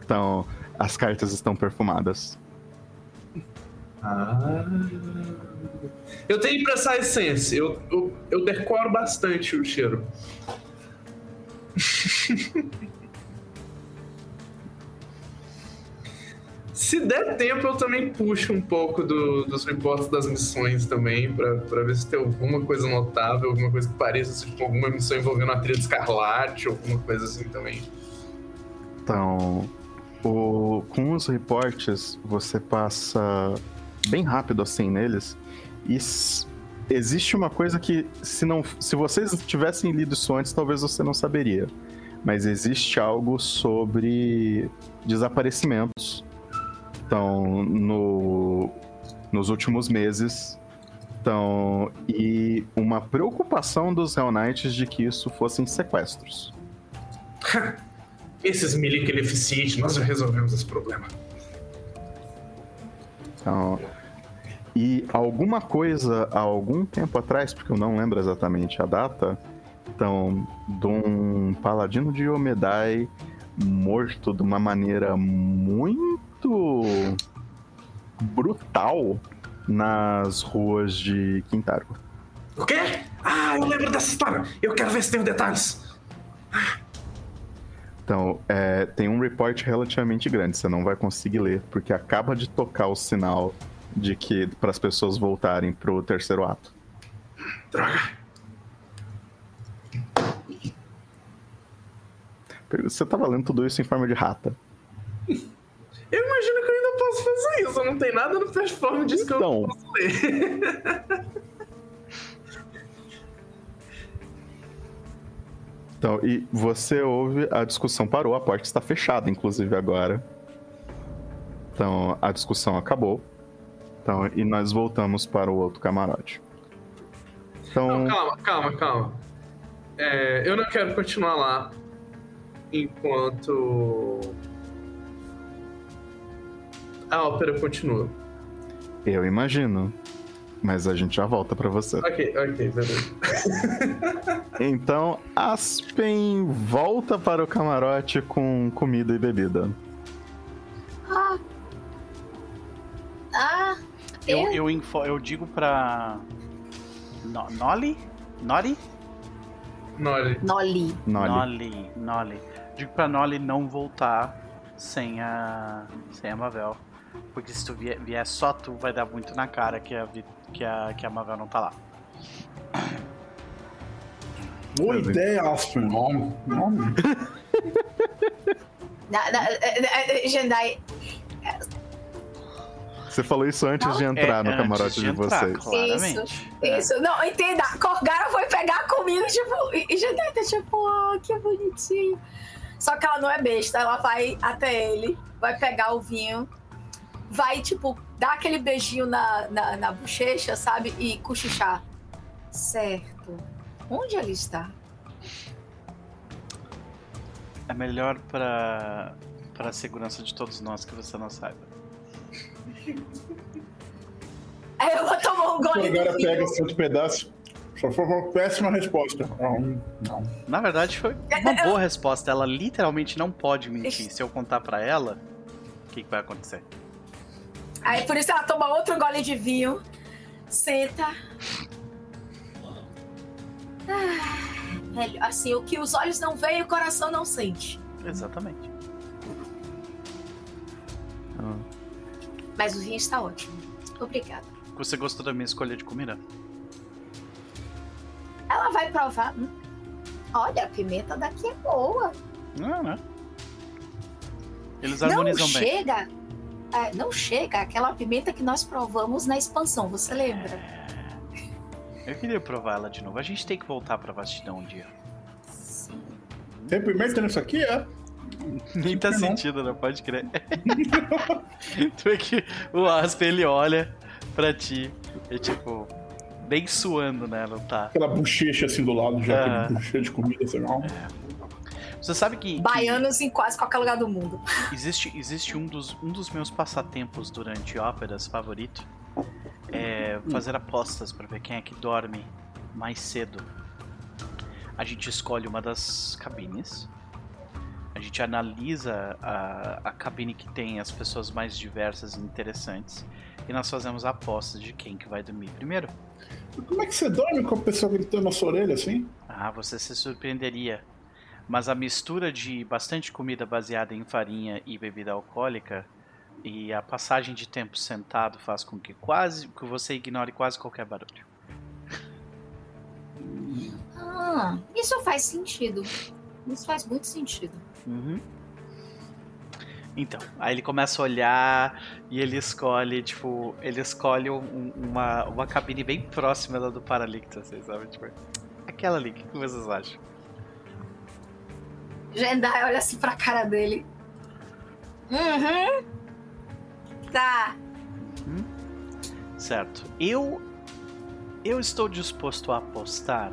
[SPEAKER 3] então as cartas estão perfumadas.
[SPEAKER 2] Ah. Eu tenho impressar essência. Eu, eu, eu decoro bastante o cheiro. Se der tempo, eu também puxo um pouco do, dos reportes das missões também, para ver se tem alguma coisa notável, alguma coisa que pareça tipo, alguma missão envolvendo a trilha escarlate, alguma coisa assim também.
[SPEAKER 3] Então, o, com os reportes, você passa bem rápido assim neles, e existe uma coisa que, se, não, se vocês tivessem lido isso antes, talvez você não saberia. mas existe algo sobre desaparecimentos. Então, no, nos últimos meses, então, e uma preocupação dos Hell Knights de que isso fossem sequestros.
[SPEAKER 2] Esses milico ineficientes, nós já resolvemos esse problema.
[SPEAKER 3] Então, e alguma coisa há algum tempo atrás, porque eu não lembro exatamente a data, então, de um paladino de Omedai morto de uma maneira muito brutal nas ruas de Quintaro.
[SPEAKER 2] O quê? Ah, eu lembro dessa história. Eu quero ver se tem detalhes.
[SPEAKER 3] Então, é, tem um report relativamente grande, você não vai conseguir ler, porque acaba de tocar o sinal de que para as pessoas voltarem pro terceiro ato.
[SPEAKER 2] Droga.
[SPEAKER 3] Você tava lendo tudo isso em forma de rata.
[SPEAKER 2] Eu imagino que eu ainda posso fazer isso. Não tem nada no platform disso que eu
[SPEAKER 3] Então.
[SPEAKER 2] não posso ler.
[SPEAKER 3] Então, e você ouve, a discussão parou, a porta está fechada, inclusive, agora. Então, a discussão acabou. Então, e nós voltamos para o outro camarote. Então,
[SPEAKER 2] Não, calma, calma, calma. É, eu não quero continuar lá enquanto a ópera continua.
[SPEAKER 3] eu imagino. Mas a gente já volta para você.
[SPEAKER 2] Ok, ok, beleza.
[SPEAKER 3] Então, Aspen volta para o camarote com comida e bebida.
[SPEAKER 4] Ah. Ah.
[SPEAKER 1] Eu,
[SPEAKER 4] Eu?
[SPEAKER 1] info- eu digo pra. No, Noli? Nori?
[SPEAKER 4] Noli.
[SPEAKER 3] Noli.
[SPEAKER 1] Noli. Noli. Digo pra Noli não voltar sem a. sem a Mavel. Porque se tu vier, vier só tu, vai dar muito na cara que a, que a, que a Mavel não tá lá.
[SPEAKER 5] Boa ideia, Aspen. Nome. Nome.
[SPEAKER 4] Na,
[SPEAKER 3] Você falou isso antes de entrar no
[SPEAKER 1] É, antes
[SPEAKER 3] camarote de,
[SPEAKER 1] entrar,
[SPEAKER 3] vocês.
[SPEAKER 1] Claramente. É.
[SPEAKER 4] Isso, não, entenda. Corgara foi pegar comigo, tipo, e e Jandai tá tipo, oh, que bonitinho. Só que ela não é besta, ela vai até ele, vai pegar o vinho, vai, tipo, dar aquele beijinho na, na, na bochecha, sabe? E cochichar. Certo. Onde ele está?
[SPEAKER 1] É melhor pra, pra segurança de todos nós que você não saiba.
[SPEAKER 4] Aí eu vou tomar um gole
[SPEAKER 5] Agora pega esse outro pedaço. Só foi uma péssima resposta. Não, não.
[SPEAKER 1] Na verdade, foi uma boa resposta. Ela literalmente não pode mentir. Se eu contar pra ela, o que, que vai acontecer?
[SPEAKER 4] Aí por isso ela toma outro gole de vinho, senta. Ah, assim, o que os olhos não veem, o coração não sente.
[SPEAKER 1] Exatamente.
[SPEAKER 4] Mas o vinho está ótimo. Obrigada.
[SPEAKER 1] Você gostou da minha escolha de comida?
[SPEAKER 4] Ela vai provar. Hum, Olha, a pimenta daqui é boa.
[SPEAKER 1] Não, né? Eles
[SPEAKER 4] Não
[SPEAKER 1] harmonizam bem.
[SPEAKER 4] chega. é, não chega aquela pimenta que nós provamos na expansão, você lembra?
[SPEAKER 1] Eu queria provar ela de novo. A gente tem que voltar pra vastidão um dia.
[SPEAKER 5] Tem pimenta nisso aqui? É.
[SPEAKER 1] Nem tá
[SPEAKER 5] Não.
[SPEAKER 1] sentindo, não pode crer. tu é que o Aspen ele olha pra ti. É tipo, bem suando, né? Não tá.
[SPEAKER 5] Aquela bochecha assim do lado, já
[SPEAKER 1] Ah.
[SPEAKER 5] aquele bochecha de comida, assim, não.
[SPEAKER 1] Você sabe que, que
[SPEAKER 4] Baianos em quase qualquer lugar do mundo.
[SPEAKER 1] existe, existe um, dos, um dos meus passatempos durante óperas favorito. É fazer apostas pra ver quem é que dorme mais cedo. A gente escolhe uma das cabines. A gente analisa a, a cabine que tem as pessoas mais diversas e interessantes. E nós fazemos apostas de quem que vai dormir primeiro.
[SPEAKER 5] Como é que você dorme com a pessoa gritando na sua orelha assim?
[SPEAKER 1] Ah, você se surpreenderia. Mas a mistura de bastante comida baseada em farinha e bebida alcoólica e a passagem de tempo sentado faz com que quase que você ignore quase qualquer barulho.
[SPEAKER 4] Ah, isso faz sentido. Isso faz muito sentido.
[SPEAKER 1] Uhum. Então, aí ele começa a olhar e ele escolhe, tipo, ele escolhe um- uma, uma cabine bem próxima da do Paralicto, vocês sabem? Tipo, aquela ali, o que vocês acham?
[SPEAKER 4] Jendai olha assim pra cara dele. Uhum. Tá.
[SPEAKER 1] Certo. Eu eu estou disposto a apostar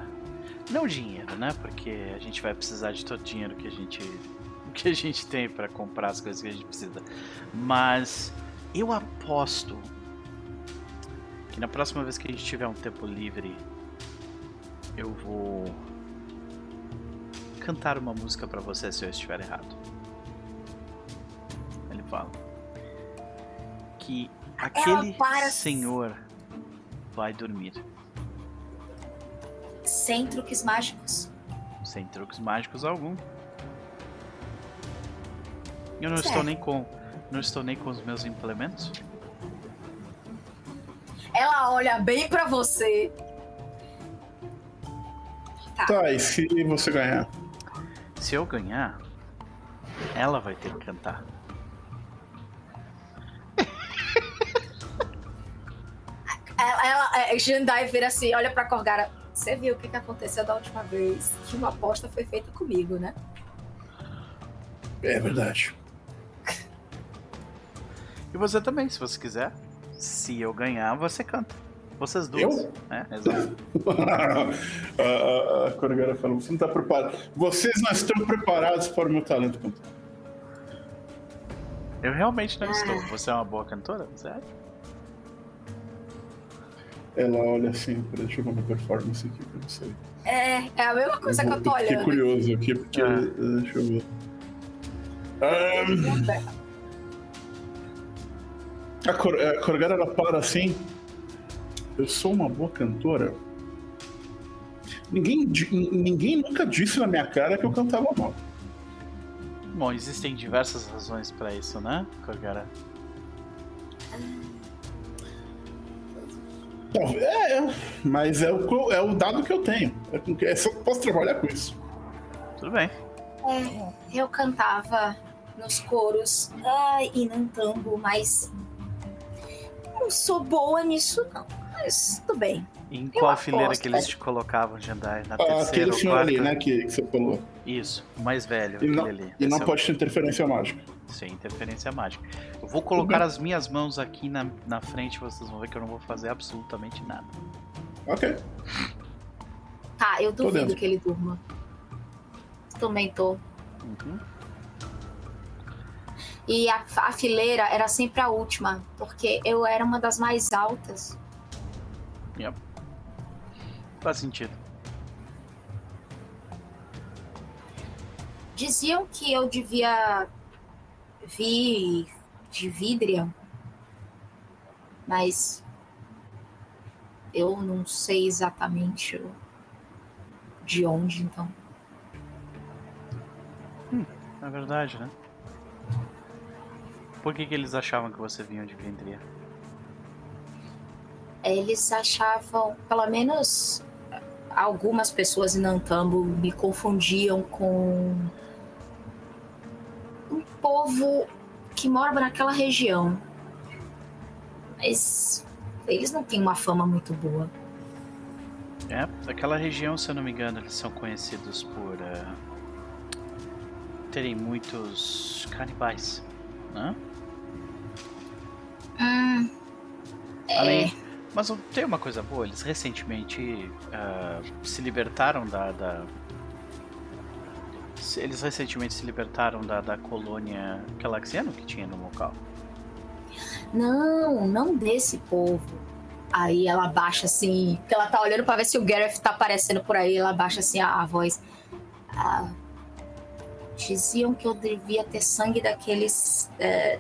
[SPEAKER 1] não dinheiro, né? Porque a gente vai precisar de todo o dinheiro que a gente que a gente tem para comprar as coisas que a gente precisa. Mas eu aposto que na próxima vez que a gente tiver um tempo livre, eu vou cantar uma música para você se eu estiver errado. Ele fala que aquele senhor vai dormir
[SPEAKER 4] Sem truques mágicos.
[SPEAKER 1] sem truques mágicos algum. Eu não
[SPEAKER 4] Certo.
[SPEAKER 1] estou nem com não estou nem com os meus implementos.
[SPEAKER 4] Ela olha bem pra você.
[SPEAKER 5] Tá, e se você ganhar?
[SPEAKER 1] Se eu ganhar, ela vai ter que cantar.
[SPEAKER 4] Ela, ela é, Jandai vira assim, olha pra Corgara. Você viu o que, que aconteceu da última vez? Que uma aposta foi feita comigo, né?
[SPEAKER 5] É verdade.
[SPEAKER 1] E você também, se você quiser. Se eu ganhar, você canta. Vocês duas.
[SPEAKER 5] Eu?
[SPEAKER 1] É, exato.
[SPEAKER 5] a, a, a Corgara falou, você não tá preparado. Vocês não estão preparados para o meu talento cantor.
[SPEAKER 1] Eu realmente não estou. Você é uma boa cantora? Sério?
[SPEAKER 5] Ela olha assim, peraí, deixa eu ver uma performance aqui pra você.
[SPEAKER 4] É, é a mesma coisa que eu tô
[SPEAKER 5] Fiquei
[SPEAKER 4] olhando.
[SPEAKER 5] curioso aqui, porque.
[SPEAKER 1] Ah.
[SPEAKER 5] eh, Deixa eu ver. Ahn, a, Cor, a Corgara ela para assim. Eu sou uma boa cantora. Ninguém, ninguém nunca disse na minha cara que eu cantava mal.
[SPEAKER 1] Bom, existem diversas razões pra isso, né, Corgara?
[SPEAKER 5] É, é, mas é o, é o dado que eu tenho. É, é só posso trabalhar com isso.
[SPEAKER 1] Tudo bem.
[SPEAKER 4] É, eu cantava nos coros ai, e no tambo, mas não sou boa nisso, não. Mas tudo bem.
[SPEAKER 1] Em
[SPEAKER 4] Eu
[SPEAKER 1] qual fileira
[SPEAKER 4] aposto,
[SPEAKER 1] que eles
[SPEAKER 4] é.
[SPEAKER 1] te colocavam, Jandai? Na
[SPEAKER 5] Ah,
[SPEAKER 1] terceira
[SPEAKER 5] aquele
[SPEAKER 1] ou
[SPEAKER 5] senhor
[SPEAKER 1] quarta?
[SPEAKER 5] ali, né, que, que você falou.
[SPEAKER 1] Isso, o mais velho.
[SPEAKER 5] E não,
[SPEAKER 1] aquele ali.
[SPEAKER 5] e não
[SPEAKER 1] é
[SPEAKER 5] pode ter interferência mágica.
[SPEAKER 1] Sem interferência mágica. Eu vou colocar as minhas mãos aqui na, na frente, vocês vão ver que eu não vou fazer absolutamente nada.
[SPEAKER 5] Ok.
[SPEAKER 4] Tá, eu duvido que ele durma. Também tô.
[SPEAKER 1] Uhum.
[SPEAKER 4] E a, a fileira era sempre a última, porque eu era uma das mais altas.
[SPEAKER 1] Yep. Faz sentido.
[SPEAKER 4] Diziam que eu devia vir de Vidria, mas eu não sei exatamente de onde, então.
[SPEAKER 1] É verdade, né? Por que, que eles achavam que você vinha de Vendria?
[SPEAKER 4] Eles achavam, pelo menos algumas pessoas em Nantambo me confundiam com um povo que mora naquela região. Mas eles não têm uma fama muito boa.
[SPEAKER 1] É, aquela região, se eu não me engano, eles são conhecidos por eh, terem muitos canibais, né?
[SPEAKER 4] Hum, é,
[SPEAKER 1] Além, mas tem uma coisa boa, eles recentemente ah, se libertaram da, da- Eles recentemente se libertaram da, da colônia Galaxiano que tinha no local.
[SPEAKER 4] não, não desse povo. Aí ela baixa assim, porque ela tá olhando pra ver se o Gareth tá aparecendo por aí, ela baixa assim a, a voz. Ah, diziam que eu devia ter sangue daqueles é,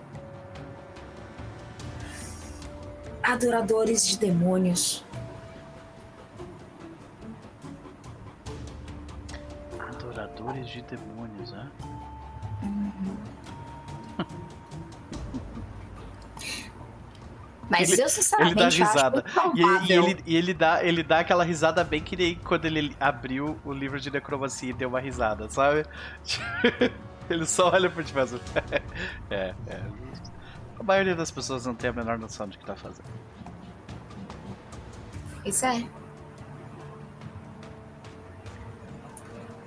[SPEAKER 4] adoradores de demônios.
[SPEAKER 1] Adoradores de demônios, né?
[SPEAKER 4] Mas
[SPEAKER 1] Ele-
[SPEAKER 4] eu sinceramente
[SPEAKER 1] ele dá risada. E, ele- e ele, e ele dá, ele dá aquela risada bem que nem quando ele abriu o livro de necromancia e deu uma risada, sabe? ele só olha por ti e faz. é, é. A maioria das pessoas não tem a menor noção de que tá fazendo.
[SPEAKER 4] Isso é.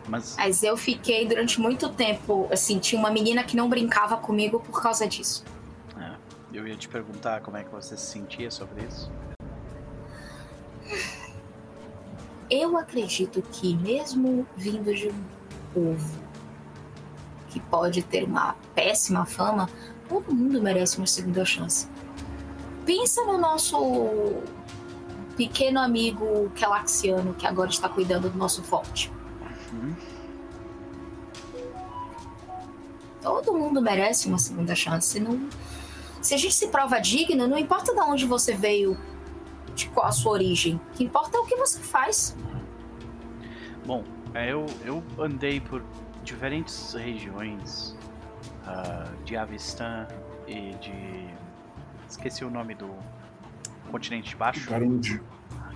[SPEAKER 1] Mas,
[SPEAKER 4] Mas eu fiquei durante muito tempo, assim, tinha uma menina que não brincava comigo por causa disso.
[SPEAKER 1] é, eu ia te perguntar como é que você se sentia sobre isso.
[SPEAKER 4] Eu acredito que, mesmo vindo de um povo que pode ter uma péssima fama, todo mundo merece uma segunda chance. Pensa no nosso pequeno amigo Kelaxiano, que agora está cuidando do nosso forte. Todo mundo merece uma segunda chance. Não... Se a gente se prova digno, não importa de onde você veio, de qual a sua origem. O que importa é o que você faz.
[SPEAKER 1] Bom, é, eu, eu andei por diferentes regiões ah, de Avistan e de. Esqueci o nome do continente de baixo.
[SPEAKER 5] Garundi.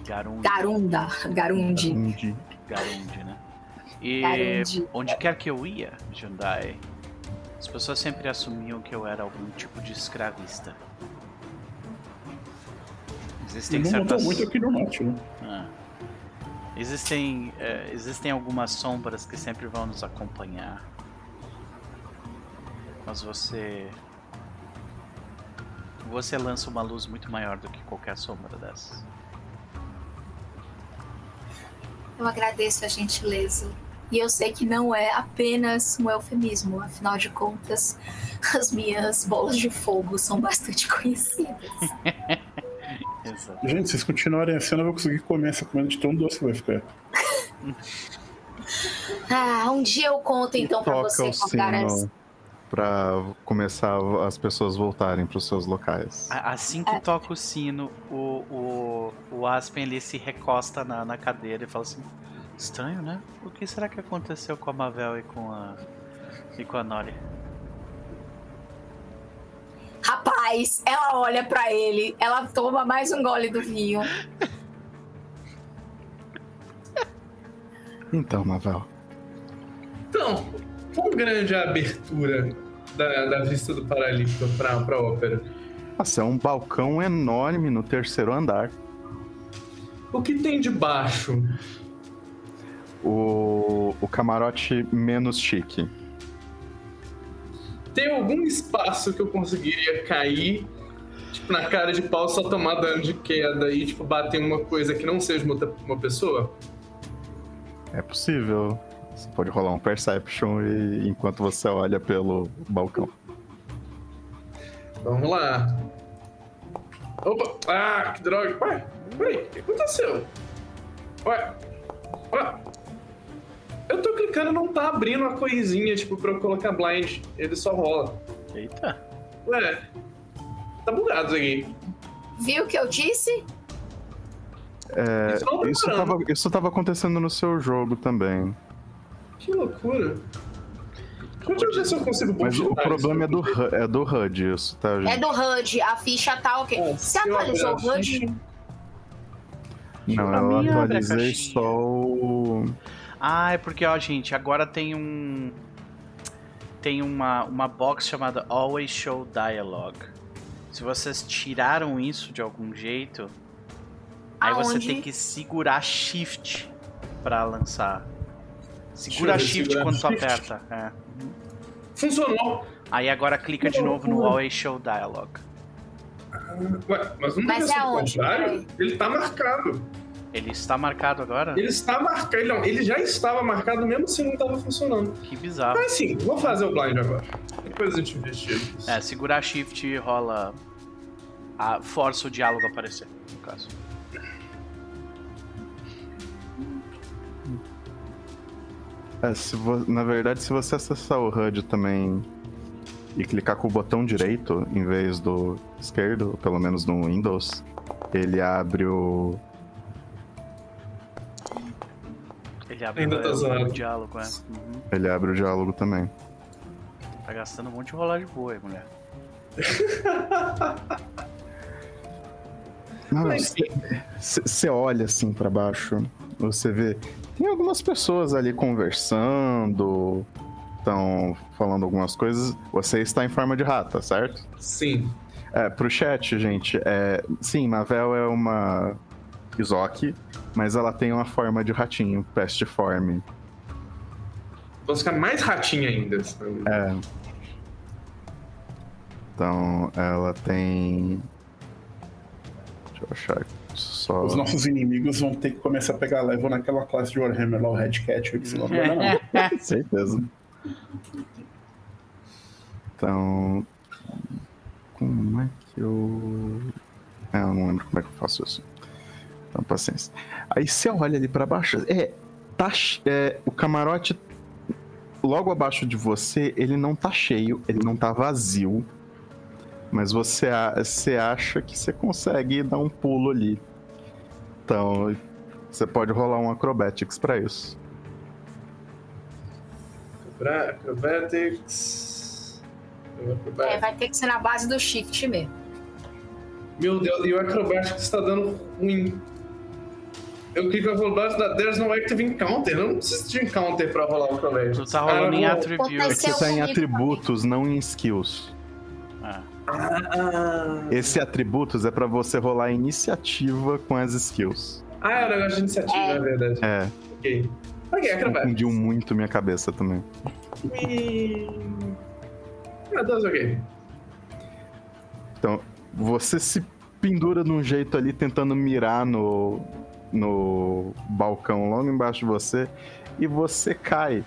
[SPEAKER 1] Garundi.
[SPEAKER 4] Garunda, Garundi.
[SPEAKER 3] Entendi.
[SPEAKER 1] Garundi, né? E
[SPEAKER 4] Garundi.
[SPEAKER 1] onde quer que eu ia, Jandai, as pessoas sempre assumiam que eu era algum tipo de escravista. Existem
[SPEAKER 5] não
[SPEAKER 1] certas.
[SPEAKER 5] muito aqui no norte, né?
[SPEAKER 1] Ah. Existem, é, existem algumas sombras que sempre vão nos acompanhar. Mas você. Você lança uma luz muito maior do que qualquer sombra dessas.
[SPEAKER 4] Eu agradeço a gentileza. E eu sei que não é apenas um eufemismo, afinal de contas, as minhas bolas de fogo são bastante conhecidas.
[SPEAKER 5] Gente, se vocês continuarem assim, eu não vou conseguir comer essa comida de tão doce que vai ficar.
[SPEAKER 4] Ah, um dia eu conto então pra
[SPEAKER 3] Toca
[SPEAKER 4] você
[SPEAKER 3] o
[SPEAKER 4] é
[SPEAKER 3] pra começar as pessoas voltarem pros seus locais.
[SPEAKER 1] Assim que toca o sino, o, o, o Aspen ele se recosta na, na cadeira e fala assim: Estranho, né? O que será que aconteceu com a Mavel e com a. e com a Nori?
[SPEAKER 4] Rapaz, ela olha pra ele, ela toma mais um gole do vinho.
[SPEAKER 3] Então, Mavel.
[SPEAKER 2] Então, quão grande é a abertura da, da vista do Paralímpico pra, pra ópera?
[SPEAKER 3] Nossa, é um balcão enorme no terceiro andar.
[SPEAKER 2] O que tem de baixo?
[SPEAKER 3] O, o camarote menos chique.
[SPEAKER 2] Tem algum espaço que eu conseguiria cair, tipo, na cara de pau, só tomar dano de queda e, tipo, bater em uma coisa que não seja uma, outra- uma pessoa?
[SPEAKER 3] É possível. Você pode rolar um Perception e, enquanto você olha pelo balcão.
[SPEAKER 2] Vamos lá. Opa! Ah, que droga! Ué, peraí, o que aconteceu? Ué, ué. Eu tô clicando, não tá abrindo a coisinha, tipo, pra eu colocar blind. Ele só rola.
[SPEAKER 1] Eita!
[SPEAKER 2] Ué, tá bugado isso aqui.
[SPEAKER 4] Viu o que eu disse?
[SPEAKER 3] É,
[SPEAKER 2] Isso
[SPEAKER 3] tava, isso tava acontecendo no seu jogo também.
[SPEAKER 2] Que loucura. Deixa eu ver se eu consigo
[SPEAKER 3] Mas o problema é
[SPEAKER 2] isso
[SPEAKER 3] do, é do HUD, isso, tá, gente?
[SPEAKER 4] É do HUD, a ficha tá ok.
[SPEAKER 2] É,
[SPEAKER 4] Você atualizou o HUD?
[SPEAKER 3] Não, eu
[SPEAKER 1] a
[SPEAKER 3] atualizei só o.
[SPEAKER 1] Ah, é porque, ó, gente, agora tem um. Tem uma, uma box chamada Always Show Dialogue. Se vocês tiraram isso de algum jeito, aí você
[SPEAKER 4] Aonde?
[SPEAKER 1] tem que segurar Shift pra lançar. Segura
[SPEAKER 2] ver,
[SPEAKER 1] Shift quando tu aperta. é.
[SPEAKER 2] Funcionou!
[SPEAKER 1] Aí agora clica de novo no
[SPEAKER 2] loucura.
[SPEAKER 1] Always Show Dialogue.
[SPEAKER 2] Ué, mas não
[SPEAKER 4] Mas
[SPEAKER 2] deve ser
[SPEAKER 4] é
[SPEAKER 2] contrário? Ele tá marcado.
[SPEAKER 1] Ele está marcado agora?
[SPEAKER 2] Ele está marcado. Ele, não, ele já estava marcado mesmo se não estava funcionando.
[SPEAKER 1] Que bizarro.
[SPEAKER 2] Mas sim, vou fazer o blind agora. Depois a gente investiga.
[SPEAKER 1] É, segurar Shift e rola. A, força o diálogo a aparecer, no caso.
[SPEAKER 3] É, se vo- Na verdade, se você acessar o HUD também e clicar com o botão direito em vez do esquerdo, pelo menos no Windows, ele abre o.
[SPEAKER 1] Ele abre
[SPEAKER 2] Ainda tá
[SPEAKER 1] o, o diálogo, é. Uhum.
[SPEAKER 3] Ele abre o diálogo também.
[SPEAKER 1] Tá gastando um monte de rolagem boa aí, mulher.
[SPEAKER 3] Você olha assim pra baixo, você vê. Tem algumas pessoas ali conversando, estão falando algumas coisas. Você está em forma de rata, certo?
[SPEAKER 2] sim.
[SPEAKER 3] É, pro chat, gente, é, sim, Mavel é uma Izoki, mas ela tem uma forma de ratinho, pest form.
[SPEAKER 2] Vou ficar mais ratinha ainda. sabe?
[SPEAKER 3] É. Então, ela tem. Deixa eu achar aqui só.
[SPEAKER 5] Os nossos inimigos vão ter que começar a pegar level naquela classe de Warhammer lá, o Red Cat, que se não não.
[SPEAKER 3] Certeza. Então. Como é que eu. É, eu não lembro como é que eu faço isso. Então, paciência. Aí você olha ali pra baixo. É. Tá, é, o camarote logo abaixo de você, ele não tá cheio, ele não tá vazio. Mas você, você acha que você consegue dar um pulo ali. Então, você pode rolar um acrobatics pra isso.
[SPEAKER 2] Acrobra- Acrobatics.
[SPEAKER 4] É,
[SPEAKER 2] Acrobatics.
[SPEAKER 4] vai ter que ser na base do shift mesmo.
[SPEAKER 2] Meu Deus, e o Acrobatics está dando ruim. Eu clico no Acrobatics da There's no Active Encounter. Eu não preciso de Encounter pra rolar o Acrobatics.
[SPEAKER 1] Tu tá rolando
[SPEAKER 2] Ah,
[SPEAKER 1] em
[SPEAKER 2] vou-
[SPEAKER 3] É você tá em atributos, não em skills.
[SPEAKER 1] Ah,
[SPEAKER 3] Esse atributos é pra você rolar iniciativa com as skills.
[SPEAKER 2] ah, é o negócio de iniciativa,
[SPEAKER 4] É.
[SPEAKER 2] é verdade.
[SPEAKER 3] É,
[SPEAKER 2] Ok. Ok, Acrobatics.
[SPEAKER 3] confundiu muito minha cabeça também.
[SPEAKER 2] E... Ah, dois, ok.
[SPEAKER 3] Então, você se pendura de um jeito ali tentando mirar no, no balcão logo embaixo de você e você cai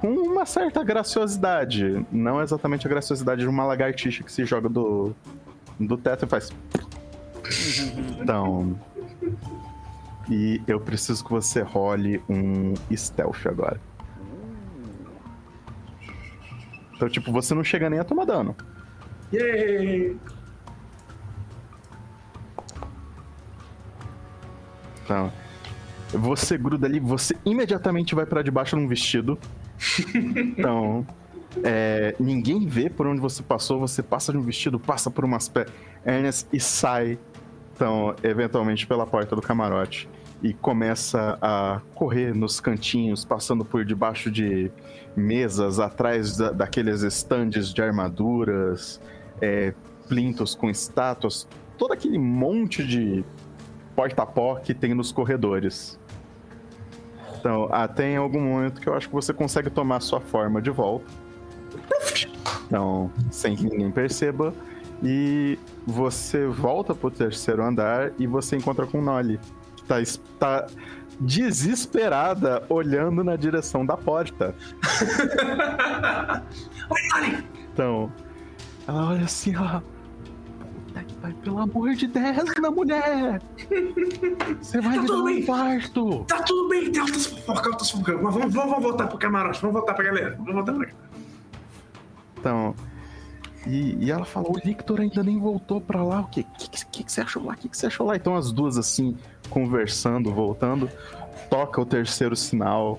[SPEAKER 3] com uma certa graciosidade. Não exatamente a graciosidade de uma lagartixa que se joga do, do teto e faz. Então. E eu preciso que você role um stealth agora. Então, tipo, você não chega nem a tomar dano.
[SPEAKER 2] Yay!
[SPEAKER 3] Então, você gruda ali, você imediatamente vai pra debaixo de um vestido. Então, é, ninguém vê por onde você passou, você passa de um vestido, passa por umas pernas e sai, então, eventualmente pela porta do camarote e começa a correr nos cantinhos, passando por debaixo de mesas, atrás da- daqueles estandes de armaduras, é, plintos com estátuas, todo aquele monte de porta-pó que tem nos corredores. Então, até em algum momento que eu acho que você consegue tomar sua forma de volta. Então, sem que ninguém perceba. E você volta pro terceiro andar e você encontra com Nolly, que tá, tá desesperada olhando na direção da porta. Então, ela olha assim, ó. Que pariu, pelo amor de Deus, na mulher! Você vai
[SPEAKER 2] Tá
[SPEAKER 3] me dar um
[SPEAKER 2] bem.
[SPEAKER 3] infarto!
[SPEAKER 2] Tá tudo bem, tem altas fofocas, altas fofocas. Mas vamos, vamos voltar pro camarote, vamos voltar pra galera. Vamos voltar pra cá.
[SPEAKER 3] Então. E, e ela fala, o Lictor ainda nem voltou pra lá. O quê? O que, que, que você achou lá? O que, que você achou lá? Então as duas assim, conversando, voltando, toca o terceiro sinal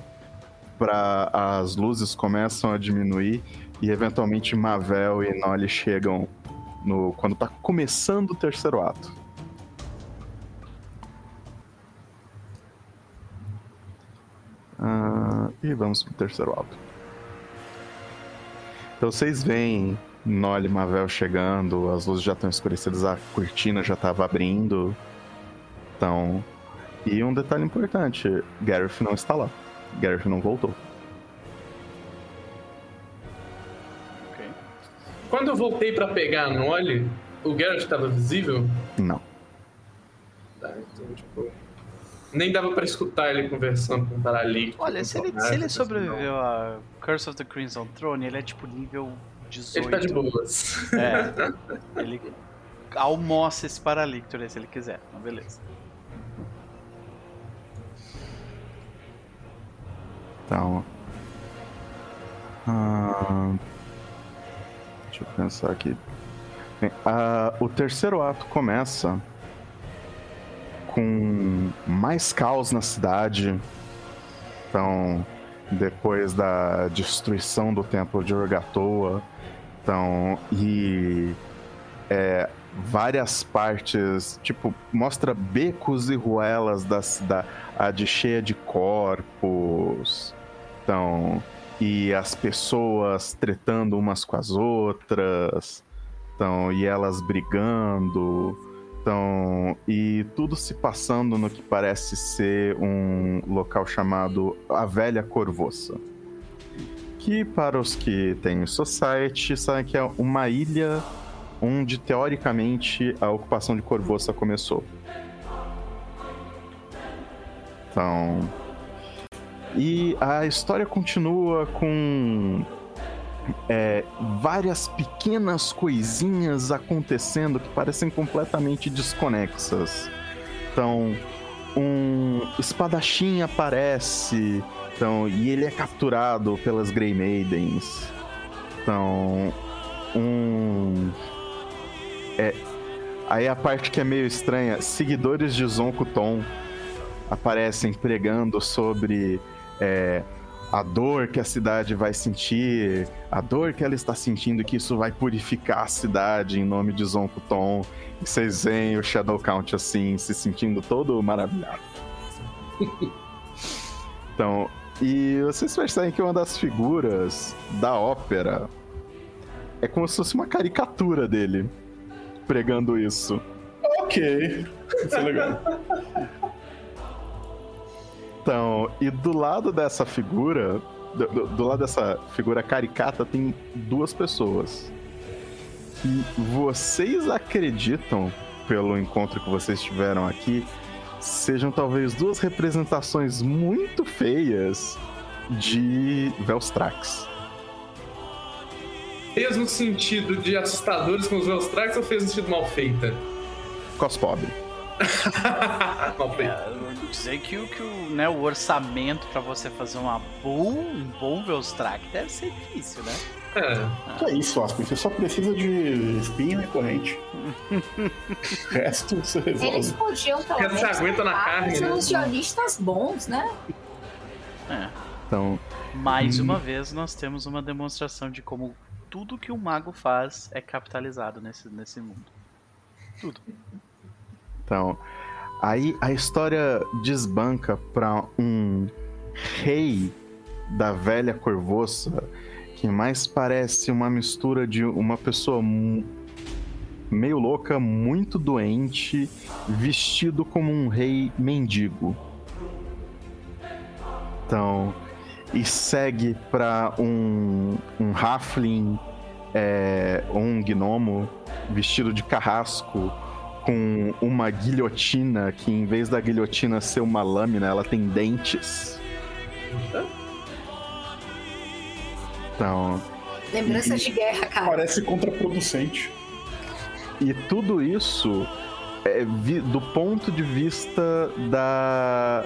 [SPEAKER 3] para as luzes começam a diminuir e eventualmente Mavel e Nolly chegam no quando tá começando o terceiro ato. Ah, e vamos pro terceiro ato. Então vocês veem Nolly Mavel chegando, as luzes já estão escurecidas, a cortina já estava abrindo. Então. E um detalhe importante: Gareth não está lá. Gareth não voltou.
[SPEAKER 2] Quando eu voltei pra pegar a Nolly, o Garrett tava visível?
[SPEAKER 3] Não.
[SPEAKER 2] Tá, então, tipo. Nem dava pra escutar ele conversando com o Paralico.
[SPEAKER 1] Olha, se ele, se ele sobreviveu a Curse of the Crimson Throne, ele é tipo nível 18.
[SPEAKER 2] Ele tá de boas.
[SPEAKER 1] É. Ele almoça esse Paralictor aí se ele quiser. Mas beleza.
[SPEAKER 3] Então. ah, deixa eu pensar aqui. Bem, o terceiro ato começa com mais caos na cidade. Então, depois da destruição do templo de Urgatoa. Então, e é, várias partes, tipo, mostra becos e ruelas da cidade cheia de corpos. Então, e as pessoas tretando umas com as outras. Então, e elas brigando. Então, e tudo se passando no que parece ser um local chamado A Velha Corvoça. que para os que têm Society, sabem que é uma ilha onde teoricamente a ocupação de Corvoça começou. Então. E a história continua com é, várias pequenas coisinhas acontecendo que parecem completamente desconexas. Então, um espadachim aparece, então, e ele é capturado pelas Grey Maidens. Então, um. É, aí a parte que é meio estranha: seguidores de Zonko Tom aparecem pregando sobre é, a dor que a cidade vai sentir, a dor que ela está sentindo, que isso vai purificar a cidade em nome de Zonkuton. E vocês veem o Shadow Count assim, se sentindo todo maravilhado. então, e vocês percebem que uma das figuras da ópera é como se fosse uma caricatura dele pregando isso.
[SPEAKER 5] Ok. Isso é legal.
[SPEAKER 3] Então, e do lado dessa figura, do, do, do, lado dessa figura caricata, tem duas pessoas. E vocês acreditam, pelo encontro que vocês tiveram aqui, sejam talvez duas representações muito feias de Velstrax.
[SPEAKER 2] Fez no sentido de assustadores com os Velstrax ou fez no sentido mal feita?
[SPEAKER 3] Cospobre.
[SPEAKER 1] é, dizer que, o, que o, né, o orçamento para você fazer uma bom, um bom Velstrack deve ser difícil, né?
[SPEAKER 5] É. é isso, Aspen. Você só precisa de espinho e corrente. o resto você resolve.
[SPEAKER 4] Eles podiam pelo
[SPEAKER 2] menos aguenta na carne,
[SPEAKER 4] né? ilusionistas bons, né?
[SPEAKER 1] É.
[SPEAKER 3] Então,
[SPEAKER 1] mais hum... uma vez nós temos uma demonstração de como tudo que o mago faz é capitalizado nesse, nesse mundo. Tudo.
[SPEAKER 3] Então, aí a história desbanca para um rei da velha corvoça que mais parece uma mistura de uma pessoa meio louca, muito doente, vestido como um rei mendigo. Então, e segue para um, um halfling, é, um gnomo vestido de carrasco com uma guilhotina que, em vez da guilhotina ser uma lâmina, ela tem dentes. Então.
[SPEAKER 4] Lembranças de guerra, cara.
[SPEAKER 5] Parece contraproducente.
[SPEAKER 3] E tudo isso é vi, do ponto de vista da,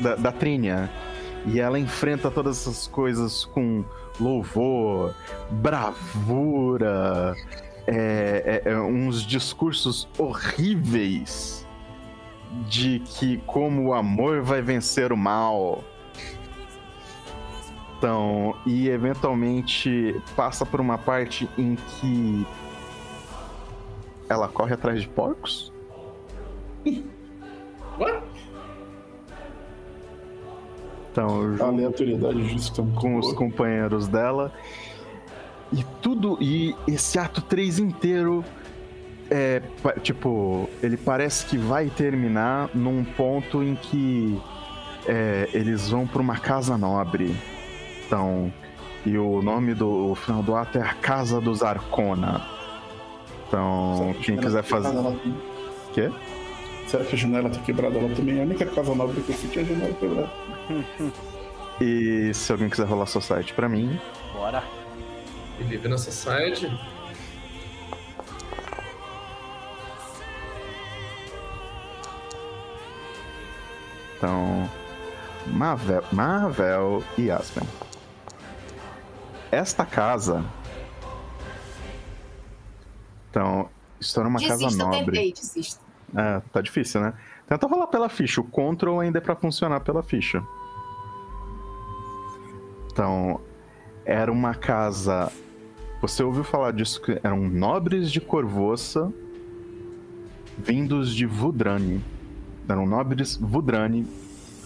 [SPEAKER 3] da, da Trínia. E ela enfrenta todas essas coisas com louvor, bravura, é, é, é, uns discursos horríveis de que como o amor vai vencer o mal. Então, e eventualmente passa por uma parte em que ela corre atrás de porcos.
[SPEAKER 2] What?
[SPEAKER 3] Então,
[SPEAKER 5] a aleatoriedade justa
[SPEAKER 3] com os companheiros dela. E tudo. E esse ato 3 inteiro. É, tipo, ele parece que vai terminar num ponto em que é, eles vão para uma casa nobre. Então, e o nome do final do ato é a Casa dos Arcona. Então, quem quiser fazer. Quê?
[SPEAKER 5] Será que a janela tá quebrada lá também? A única casa nobre que eu fui tinha a janela quebrada.
[SPEAKER 3] e se alguém quiser rolar seu site pra mim.
[SPEAKER 1] Bora
[SPEAKER 2] e vive na society.
[SPEAKER 3] Então, Marvel, Marvel e Aspen. Esta casa. Então, estou numa
[SPEAKER 4] desista,
[SPEAKER 3] casa nobre.
[SPEAKER 4] Tentei, desista.
[SPEAKER 3] É, tá difícil, né? Tenta rolar pela ficha. O control ainda é pra funcionar pela ficha. Então, era uma casa você ouviu falar disso que eram nobres de Corvoça vindos de Vudrani. Eram nobres Vudrani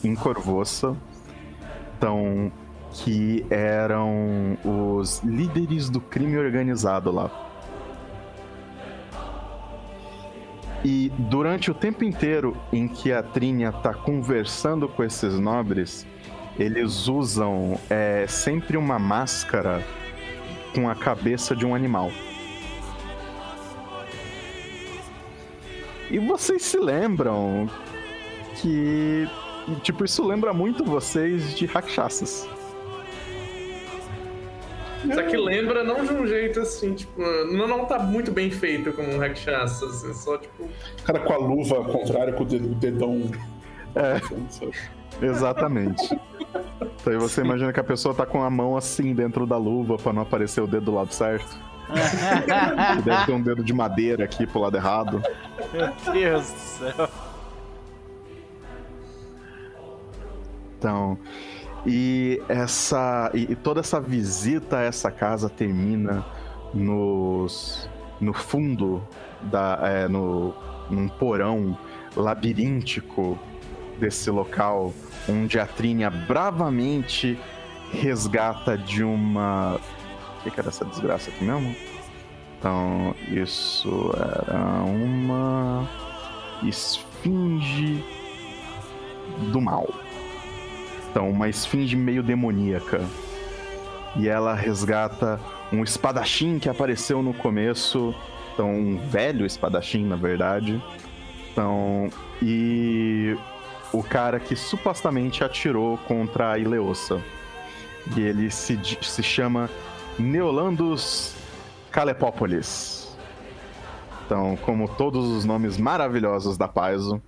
[SPEAKER 3] em Corvoça. Então, que eram os líderes do crime organizado lá. E durante o tempo inteiro em que a Trínia está conversando com esses nobres, eles usam é, sempre uma máscara com a cabeça de um animal. E vocês se lembram que. Tipo, isso lembra muito vocês de rakshasas.
[SPEAKER 2] Só que lembra não de um jeito assim, tipo, não, não tá muito bem feito como um é só tipo.
[SPEAKER 5] O cara com a luva ao contrário, com o dedão.
[SPEAKER 3] É. Exatamente. Então aí você imagina que a pessoa tá com a mão assim dentro da luva pra não aparecer o dedo do lado certo. Deve ter um dedo de madeira aqui pro lado errado.
[SPEAKER 1] Meu Deus do céu.
[SPEAKER 3] Então, e essa e toda essa visita a essa casa termina nos no fundo da é, no num porão labiríntico desse local onde a bravamente resgata de uma o que, que era essa desgraça aqui mesmo? Então, isso era uma esfinge do mal. Então, uma esfinge meio demoníaca. E ela resgata um espadachim que apareceu no começo. Então, um velho espadachim, na verdade. Então, e o cara que supostamente atirou contra a Ileosa. E ele se, se chama Neolandus Calepópolis. Então, como todos os nomes maravilhosos da Paizo,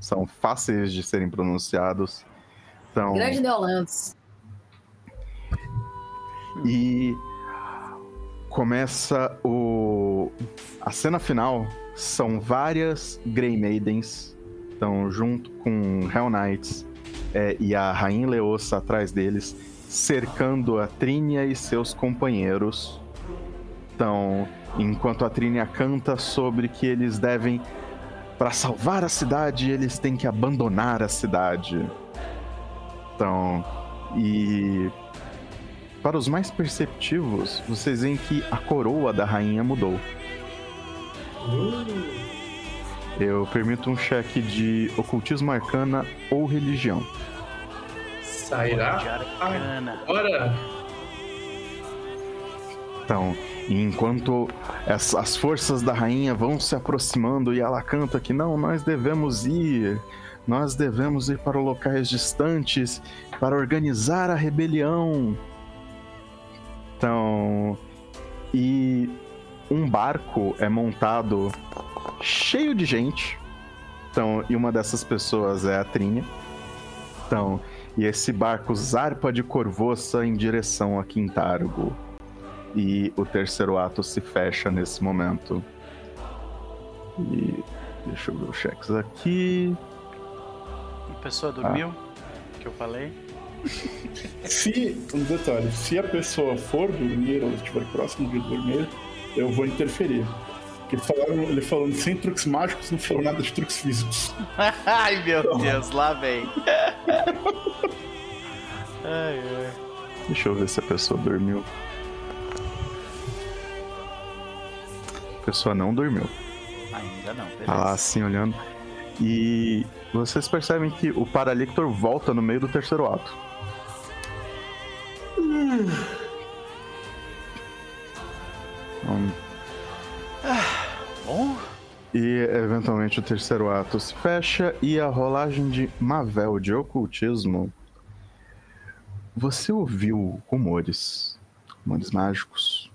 [SPEAKER 3] são fáceis de serem pronunciados. Então,
[SPEAKER 4] Grande Neolandus.
[SPEAKER 3] E começa o a cena final são várias Grey Maidens estão junto com Hell Knights é, e a Rainha Leossa atrás deles cercando a Trínia e seus companheiros. Então, enquanto a Trínia canta sobre que eles devem, para salvar a cidade, eles têm que abandonar a cidade. Então, e para os mais perceptivos, vocês veem que a coroa da rainha mudou. Eu permito um cheque de ocultismo arcana ou religião.
[SPEAKER 2] Sairá? Agora!
[SPEAKER 3] Então, enquanto as, as forças da rainha vão se aproximando e ela canta que não, nós devemos ir, nós devemos ir para locais distantes para organizar a rebelião. Então, e um barco é montado cheio de gente. Então, e uma dessas pessoas é a Trinha. Então, e esse barco zarpa de Corvoça em direção a Quintargo. E o terceiro ato se fecha nesse momento. E deixa eu ver os cheques aqui.
[SPEAKER 1] A pessoa dormiu? Que eu falei?
[SPEAKER 5] Se, um detalhe, se a pessoa for dormir ou estiver próximo de dormir, eu vou interferir. Porque falaram, ele falando sem truques mágicos, não falou nada de truques físicos.
[SPEAKER 1] Ai meu Deus, lá vem. ai, ai.
[SPEAKER 3] Deixa eu ver se a pessoa dormiu. A pessoa não dormiu.
[SPEAKER 1] Ainda não, beleza.
[SPEAKER 3] Tá lá assim olhando. E vocês percebem que o Paralictor volta no meio do terceiro ato. Hum,
[SPEAKER 1] Bom,
[SPEAKER 3] E eventualmente o terceiro ato se fecha e a rolagem de Mavel de ocultismo. Você ouviu rumores, rumores mágicos,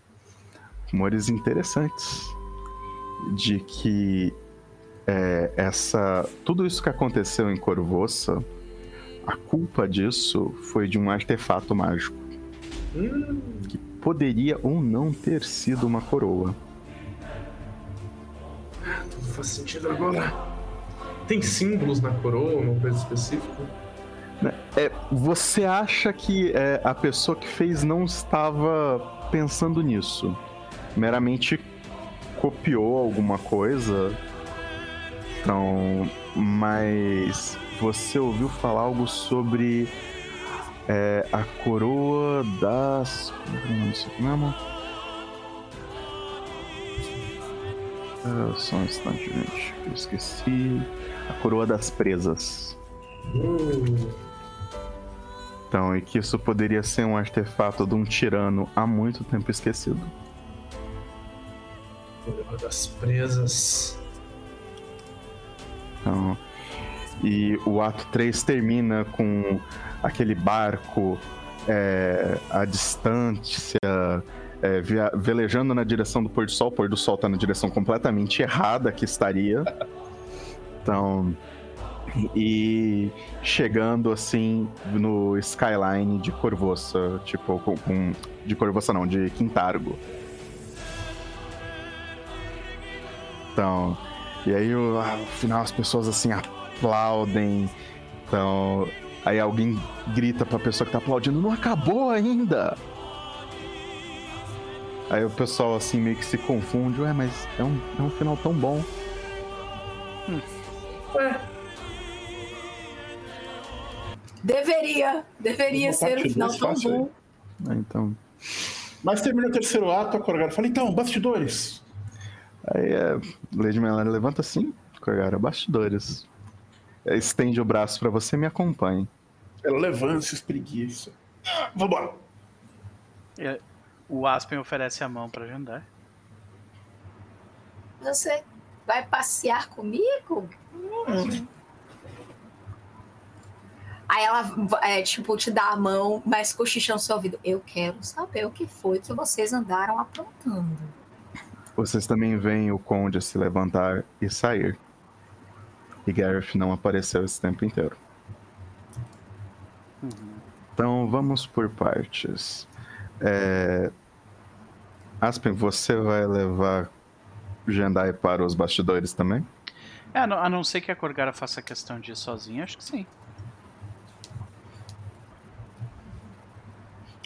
[SPEAKER 3] rumores interessantes de que é, essa tudo isso que aconteceu em Corvoça, a culpa disso foi de um artefato mágico que poderia ou não ter sido uma coroa.
[SPEAKER 2] Tudo faz sentido agora. Tem símbolos na coroa, uma coisa específica?
[SPEAKER 3] É, você acha que é, a pessoa que fez não estava pensando nisso? Meramente copiou alguma coisa? Então, mas você ouviu falar algo sobre é, a coroa das. Não sei o que. Ah, só um instante, gente. Eu esqueci. A coroa das presas. Então, e que isso poderia ser um artefato de um tirano há muito tempo esquecido.
[SPEAKER 2] Problema das presas.
[SPEAKER 3] Então, e o ato 3 termina com aquele barco é, à distância, é, via- velejando na direção do pôr do sol. O pôr do sol tá na direção completamente errada que estaria. Então. E chegando assim no skyline de Corvoça, tipo, com, com- de Corvoça não, de Quintargo. Então, e aí ah, no final as pessoas assim aplaudem. Então, aí alguém grita pra pessoa que tá aplaudindo, não acabou ainda! Aí o pessoal assim meio que se confunde, ué, mas é um, é um final tão bom.
[SPEAKER 2] Ué,
[SPEAKER 4] Deveria, deveria ser um final tão
[SPEAKER 5] aí.
[SPEAKER 4] bom.
[SPEAKER 3] Ah, Então.
[SPEAKER 5] Mas termina o terceiro ato, a Corgara fala, então, bastidores.
[SPEAKER 3] Aí é. Lady Melanie levanta assim, Corgara, bastidores. É, Estende o braço pra você e me acompanhe.
[SPEAKER 5] Ela levanta, se espreguiça. Ah, Vambora.
[SPEAKER 1] E- O Aspen oferece a mão pra Jandai.
[SPEAKER 4] Você vai passear comigo? Aí ela, é, tipo, te dá a mão, mas cochichando no seu ouvido. Eu quero saber o que foi que vocês andaram aprontando.
[SPEAKER 3] Vocês também veem o Conde se levantar e sair. E Gareth não apareceu esse tempo inteiro. Então vamos por partes. É... Aspen, você vai levar Jandai para os bastidores também?
[SPEAKER 1] É, a não, a não ser que a Corgara faça questão de ir sozinha, acho que sim.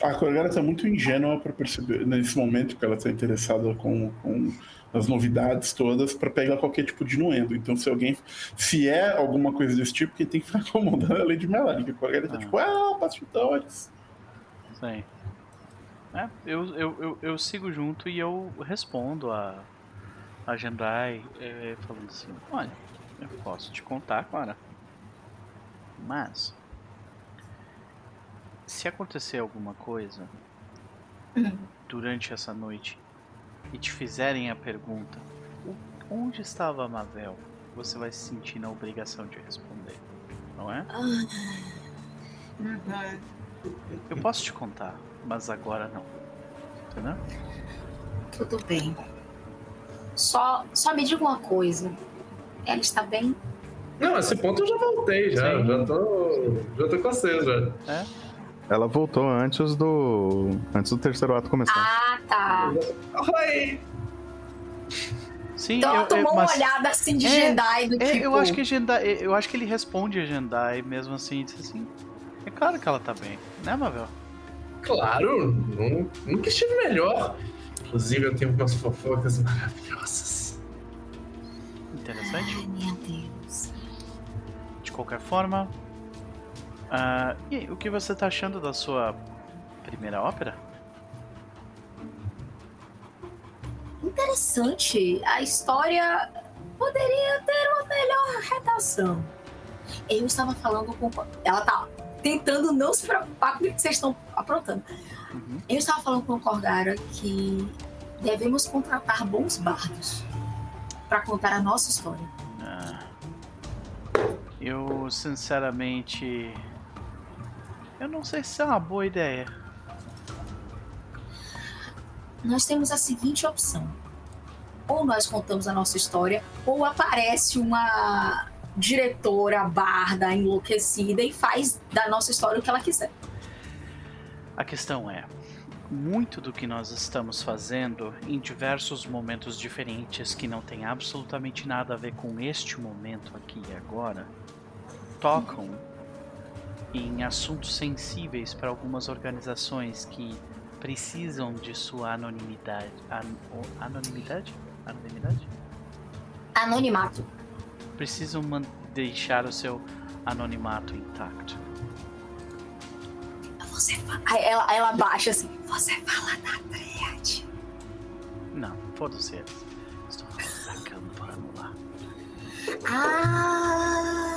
[SPEAKER 5] A Corgara tá muito ingênua pra perceber, nesse momento que ela tá interessada com, com as novidades todas, pra pegar qualquer tipo de nuendo. Então, se alguém. Se é alguma coisa desse tipo, quem tem que ficar incomodando é a Lady Melanie, que a Corgara tá
[SPEAKER 1] Ah.
[SPEAKER 5] tipo, ah, bastidores.
[SPEAKER 1] Sim. É, eu, eu, eu, eu sigo junto e eu respondo a, a Jandai eh, falando assim, olha, eu posso te contar, Clara. Mas se acontecer alguma coisa durante essa noite e te fizerem a pergunta "O- onde estava a Mavel, você vai se sentir na obrigação de responder, não é? Eu posso te contar, mas agora não. Entendeu?
[SPEAKER 4] Tudo bem. Só, só me diga uma coisa. Ela está bem?
[SPEAKER 2] Não, esse ponto eu já voltei, já.
[SPEAKER 1] Sim.
[SPEAKER 2] Já tô, já tô com vocês, já.
[SPEAKER 1] É?
[SPEAKER 3] Ela voltou antes do. antes do terceiro ato começar.
[SPEAKER 4] Ah, tá.
[SPEAKER 2] Oi!
[SPEAKER 1] Sim,
[SPEAKER 4] Então ela
[SPEAKER 1] eu,
[SPEAKER 4] tomou
[SPEAKER 1] eu, mas,
[SPEAKER 4] uma olhada assim de
[SPEAKER 1] É,
[SPEAKER 4] Jedi do
[SPEAKER 1] é,
[SPEAKER 4] tipo.
[SPEAKER 1] eu acho que Jendai, eu acho que ele responde a Jendai mesmo assim, diz assim. É claro que ela tá bem, né, Mavel?
[SPEAKER 2] Claro, nu- nunca estive melhor. Inclusive, eu tenho umas fofocas maravilhosas.
[SPEAKER 1] Interessante.
[SPEAKER 4] Ai, meu Deus.
[SPEAKER 1] De qualquer forma. ah, e aí, o que você tá achando da sua primeira ópera?
[SPEAKER 4] Interessante. A história poderia ter uma melhor redação. Eu estava falando com. Ela tá tentando não se preocupar com o que vocês estão aprontando.
[SPEAKER 1] Uhum.
[SPEAKER 4] Eu estava falando com o Corgara que devemos contratar bons bardos para contar a nossa história.
[SPEAKER 1] Ah, eu, sinceramente. Eu não sei se é uma boa ideia.
[SPEAKER 4] Nós temos a seguinte opção: ou nós contamos a nossa história, ou aparece uma diretora barda enlouquecida e faz da nossa história o que ela quiser.
[SPEAKER 1] A questão é, muito do que nós estamos fazendo em diversos momentos diferentes que não tem absolutamente nada a ver com este momento aqui e agora, tocam em assuntos sensíveis para algumas organizações que precisam de sua anonimidade. An anonimidade? Anonimidade?
[SPEAKER 4] Anonimato.
[SPEAKER 1] Precisam deixar o seu anonimato intacto.
[SPEAKER 4] Você ela, ela baixa assim. Você fala da Triade.
[SPEAKER 1] Não, foda-se eles. Estou falando da lá.
[SPEAKER 4] Ah!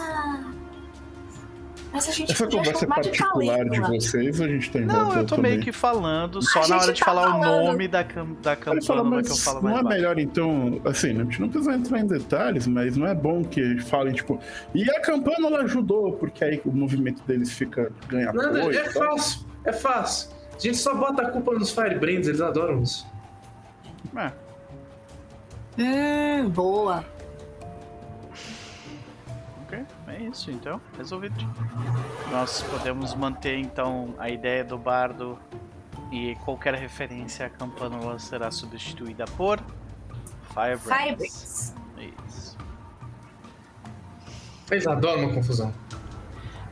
[SPEAKER 4] Mas a gente
[SPEAKER 5] Essa conversa é
[SPEAKER 4] de
[SPEAKER 5] particular de
[SPEAKER 4] Calígula.
[SPEAKER 5] vocês, a gente tem
[SPEAKER 1] Não, eu tô meio que falando só
[SPEAKER 4] A
[SPEAKER 1] na hora de
[SPEAKER 4] tá
[SPEAKER 1] falar o
[SPEAKER 4] falando.
[SPEAKER 1] nome da, cam da campana
[SPEAKER 5] mas
[SPEAKER 1] que eu falo
[SPEAKER 5] não
[SPEAKER 1] mais
[SPEAKER 5] é
[SPEAKER 1] baixo.
[SPEAKER 5] melhor então, assim, a gente não precisa entrar em detalhes, mas não é bom que falem, tipo, e a campana ela ajudou, porque aí o movimento deles fica ganha
[SPEAKER 2] Nada,
[SPEAKER 5] apoio.
[SPEAKER 2] é fácil, é fácil. A gente só bota a culpa nos Firebrands, eles adoram isso.
[SPEAKER 1] É,
[SPEAKER 4] Hum, boa.
[SPEAKER 1] Ok, é isso então, resolvido. Nós podemos manter então a ideia do bardo e qualquer referência à campânula será substituída por Firebrands.
[SPEAKER 4] Firebrands.
[SPEAKER 1] Isso.
[SPEAKER 2] Eles adoram uma confusão.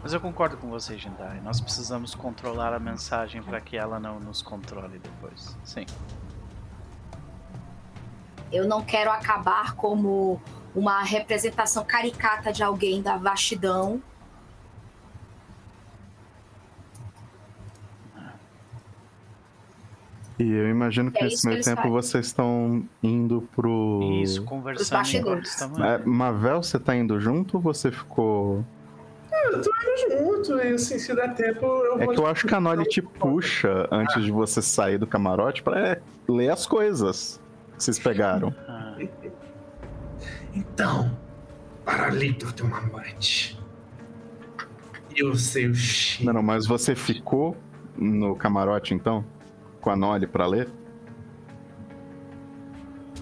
[SPEAKER 1] Mas eu concordo com você, Jindai. Nós precisamos controlar a mensagem para que ela não nos controle depois. Sim.
[SPEAKER 4] Eu não quero acabar como uma representação caricata de alguém da vastidão.
[SPEAKER 3] E eu imagino que
[SPEAKER 4] É
[SPEAKER 3] nesse meio tempo
[SPEAKER 4] fazem.
[SPEAKER 3] vocês estão indo pro.
[SPEAKER 1] Isso, conversando.
[SPEAKER 3] É, Mavel, você tá indo junto ou você ficou.
[SPEAKER 2] Eu tô indo junto, e assim, se der tempo, eu
[SPEAKER 3] É que eu acho que a Noli te puxa antes de você sair do camarote pra é, ler as coisas que vocês pegaram.
[SPEAKER 1] Ah,
[SPEAKER 2] Então, Paralito tem uma amante. Eu sei o cheiro.
[SPEAKER 3] Não, não, mas você ficou no camarote então? Com a Noli pra ler?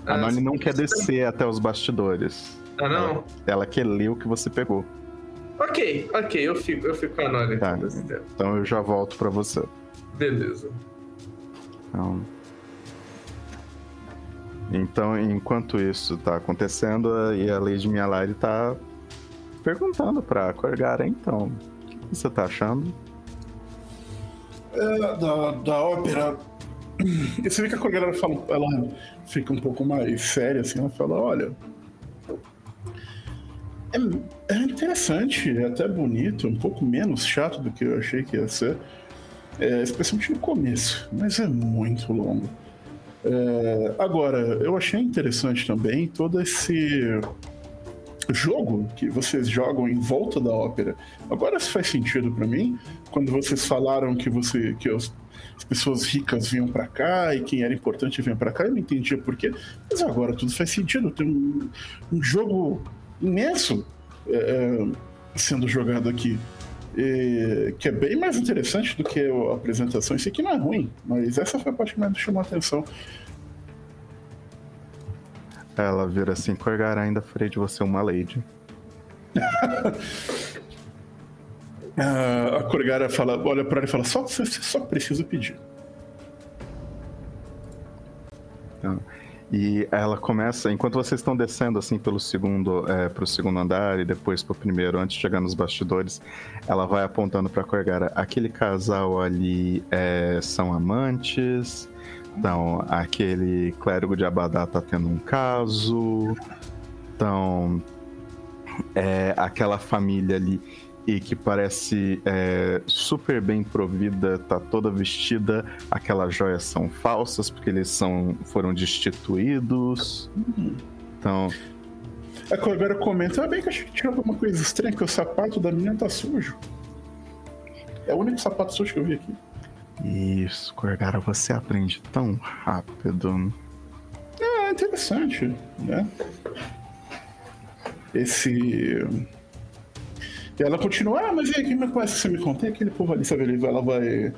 [SPEAKER 3] A
[SPEAKER 2] Ah,
[SPEAKER 3] Noli não quer descer até os bastidores.
[SPEAKER 2] Ah, não?
[SPEAKER 3] Ela quer ler o que você pegou.
[SPEAKER 2] Ok, ok, eu fico, eu fico com a Nori
[SPEAKER 3] Tá.
[SPEAKER 2] então.
[SPEAKER 3] Então eu já volto pra você.
[SPEAKER 2] Beleza.
[SPEAKER 3] Então, então, enquanto isso tá acontecendo, e a Lady Mialari tá perguntando pra Corgara, então, o que você tá achando?
[SPEAKER 5] É, da, da ópera. E você vê que a Corgara fala, ela fica um pouco mais séria, assim, ela fala, olha. É, é interessante, é até bonito, um pouco menos chato do que eu achei que ia ser. É, especialmente no começo, mas é muito longo. É, agora, eu achei interessante também todo esse jogo que vocês jogam em volta da ópera. Agora isso faz sentido pra mim, quando vocês falaram que você que os- as pessoas ricas vinham pra cá e quem era importante vinha pra cá, eu não entendia por quê, mas agora tudo faz sentido. Tem um, um jogo imenso é, é, sendo jogado aqui. E- que é bem mais interessante do que a apresentação. Isso aqui não é ruim, mas essa foi a parte que mais me chamou a atenção.
[SPEAKER 3] Ela vira assim, Corgara, ainda farei de você uma Lady.
[SPEAKER 5] A Corgara fala, olha pra ela e fala: só, só precisa pedir.
[SPEAKER 3] E ela começa, enquanto vocês estão descendo assim pelo segundo, é, pro segundo andar e depois pro primeiro, antes de chegar nos bastidores, ela vai apontando pra Corgara, aquele casal ali é, são amantes, então aquele clérigo de Abadá tá tendo um caso, então é, aquela família ali e que parece é, super bem provida, tá toda vestida aquelas joias são falsas porque eles são foram destituídos. Então,
[SPEAKER 5] A Corgara comenta: ah, bem que eu achei que tinha alguma coisa estranha, que o sapato da menina tá sujo. É o único sapato sujo que eu vi aqui.
[SPEAKER 3] isso, Corgara, você aprende tão rápido.
[SPEAKER 5] É interessante, né? Esse. E ela continua, ah, mas e aí, quem me conhece você me conta? E aquele povo ali, sabe? Ela vai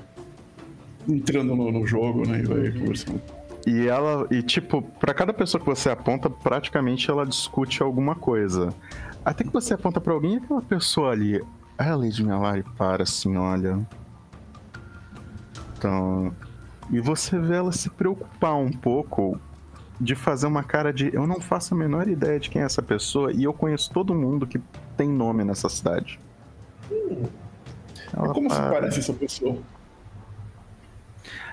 [SPEAKER 5] entrando no, no jogo, né? E vai conversando.
[SPEAKER 3] E ela, e tipo, pra cada pessoa que você aponta, praticamente ela discute alguma coisa. Até que você aponta pra alguém, aquela pessoa ali, a Lady Melari para assim, olha. Então, e você vê ela se preocupar um pouco de fazer uma cara de eu não faço a menor ideia de quem é essa pessoa e eu conheço todo mundo que tem nome nessa cidade. Ela
[SPEAKER 5] Como se
[SPEAKER 3] para.
[SPEAKER 5] parece essa pessoa?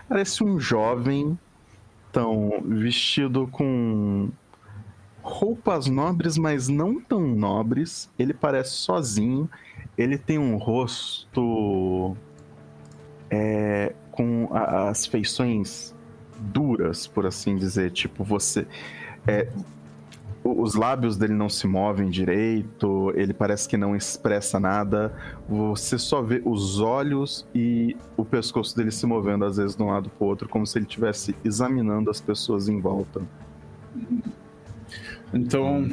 [SPEAKER 3] Parece um jovem, tão vestido com roupas nobres, mas não tão nobres. Ele parece sozinho. Ele tem um rosto é, com a- as feições duras, por assim dizer. Tipo, você. é, os lábios dele não se movem direito, ele parece que não expressa nada. Você só vê os olhos e o pescoço dele se movendo às vezes de um lado pro outro, como se ele estivesse examinando as pessoas em volta.
[SPEAKER 5] Então,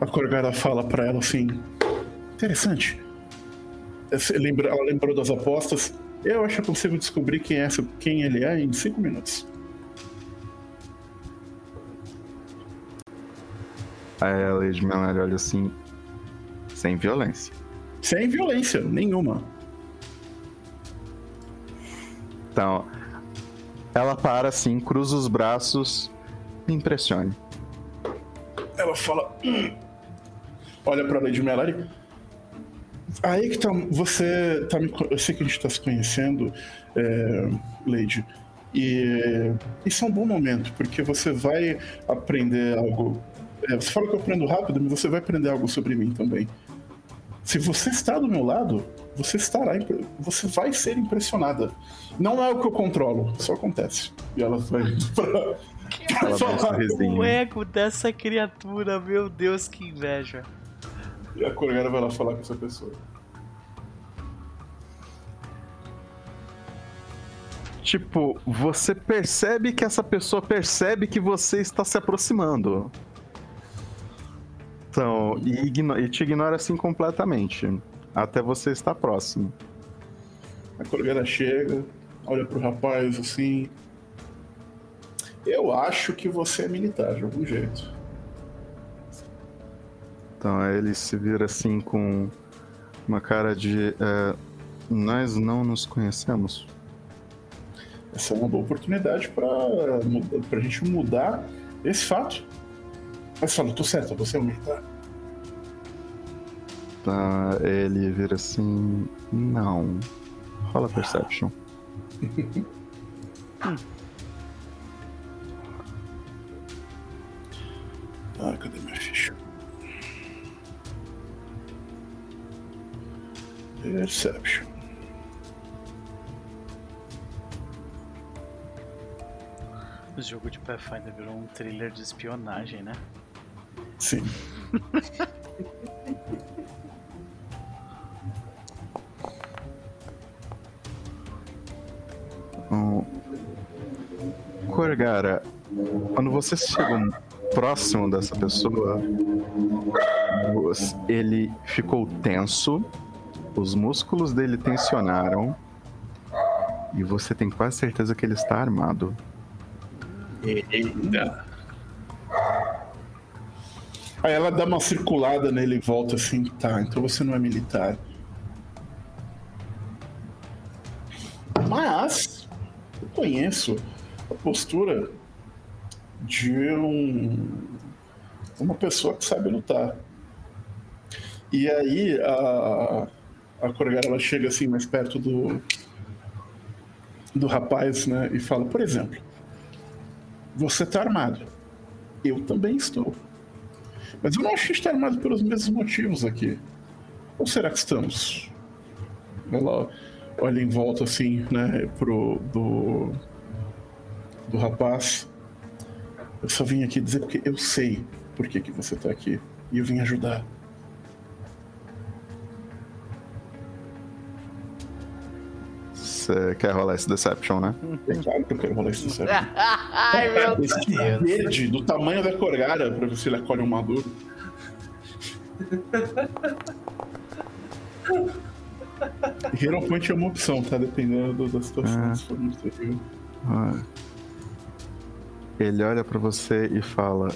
[SPEAKER 5] a Corgara fala para ela assim: interessante. Ela lembrou das apostas. Eu acho que é possível descobrir quem, é, quem ele é em cinco minutos.
[SPEAKER 3] Aí a Lady Melanie olha assim, sem violência.
[SPEAKER 5] Sem violência, nenhuma.
[SPEAKER 3] Então, ela para assim, cruza os braços, me impressione.
[SPEAKER 5] Ela fala. Hum. Olha pra Lady Melanie. Aí que tá. Você tá me, Eu sei que a gente tá se conhecendo, é, Lady. E isso é um bom momento, porque você vai aprender algo é, você fala que eu aprendo rápido, mas você vai aprender algo sobre mim também. Se você está do meu lado, você estará, você vai ser impressionada. Não é o que eu controlo, só acontece. E ela vai pra,
[SPEAKER 1] pra falar. O ego dessa criatura, meu Deus, que inveja.
[SPEAKER 5] E a Corgara vai lá falar com essa pessoa.
[SPEAKER 3] Tipo, você percebe que essa pessoa percebe que você está se aproximando. Então, e, e te ignora assim completamente. Até você estar próximo.
[SPEAKER 5] A Corgana chega, olha pro rapaz assim. Eu acho que você é militar de algum jeito.
[SPEAKER 3] Então ele se vira assim com uma cara de. É, nós não nos conhecemos.
[SPEAKER 5] Essa é uma boa oportunidade para a gente mudar esse fato. Mas fala, tô certo, você é um militar?
[SPEAKER 3] Tá, ele vira assim. Não. Rola Perception.
[SPEAKER 5] ah, cadê minha ficha? Perception.
[SPEAKER 1] O jogo de Pathfinder virou um thriller de espionagem, né?
[SPEAKER 5] Sim.
[SPEAKER 3] Corgara, quando você chegou próximo dessa pessoa, ele ficou tenso, os músculos dele tensionaram e você tem quase certeza que ele está armado.
[SPEAKER 5] Eita. Aí ela dá uma circulada nele e volta assim, tá, então você não é militar. Mas eu conheço a postura de um, uma pessoa que sabe lutar. E aí a, a Corgara ela chega assim mais perto do, do rapaz, né? E fala, por exemplo, você tá armado. Eu também estou. Mas eu não acho que está armado pelos mesmos motivos aqui. Ou será que estamos? Ela olha em volta assim, né, pro do do rapaz. Eu só vim aqui dizer porque eu sei por que, que você está aqui e eu vim ajudar.
[SPEAKER 3] Você quer rolar esse Deception, né?
[SPEAKER 5] É claro que eu quero rolar esse Deception.
[SPEAKER 1] Ai, meu
[SPEAKER 5] esse Deus. verde do tamanho da Corgara pra ver se ele acolhe um maduro. Hero Point é uma opção, tá? Dependendo da situação. É.
[SPEAKER 3] Ah. Ele olha para você e fala: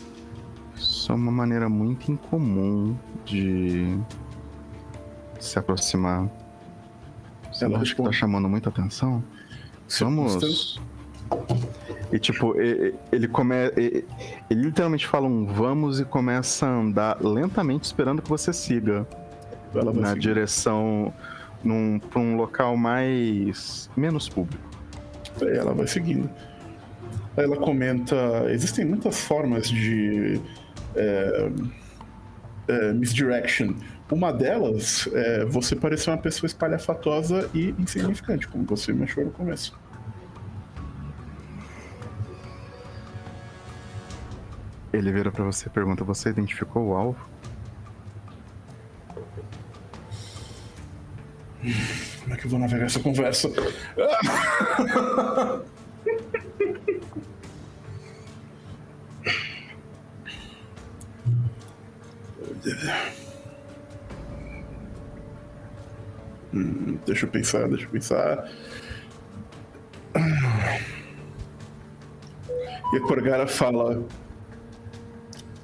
[SPEAKER 3] Isso é uma maneira muito incomum de se aproximar. Ela acha que tá chamando muita atenção? Vamos. E tipo, ele come... ele literalmente fala um vamos e começa a andar lentamente esperando que você siga na seguir. direção num, pra um local mais menos público.
[SPEAKER 5] Aí ela vai seguindo. Aí ela comenta: existem muitas formas de é, é, misdirection. Uma delas é você parecer uma pessoa espalhafatosa e insignificante, como você me achou no começo.
[SPEAKER 3] Ele vira pra você e pergunta: Você identificou o alvo?
[SPEAKER 5] Como é que eu vou navegar essa conversa? Hum, deixa eu pensar, deixa eu pensar. E a Corgara fala.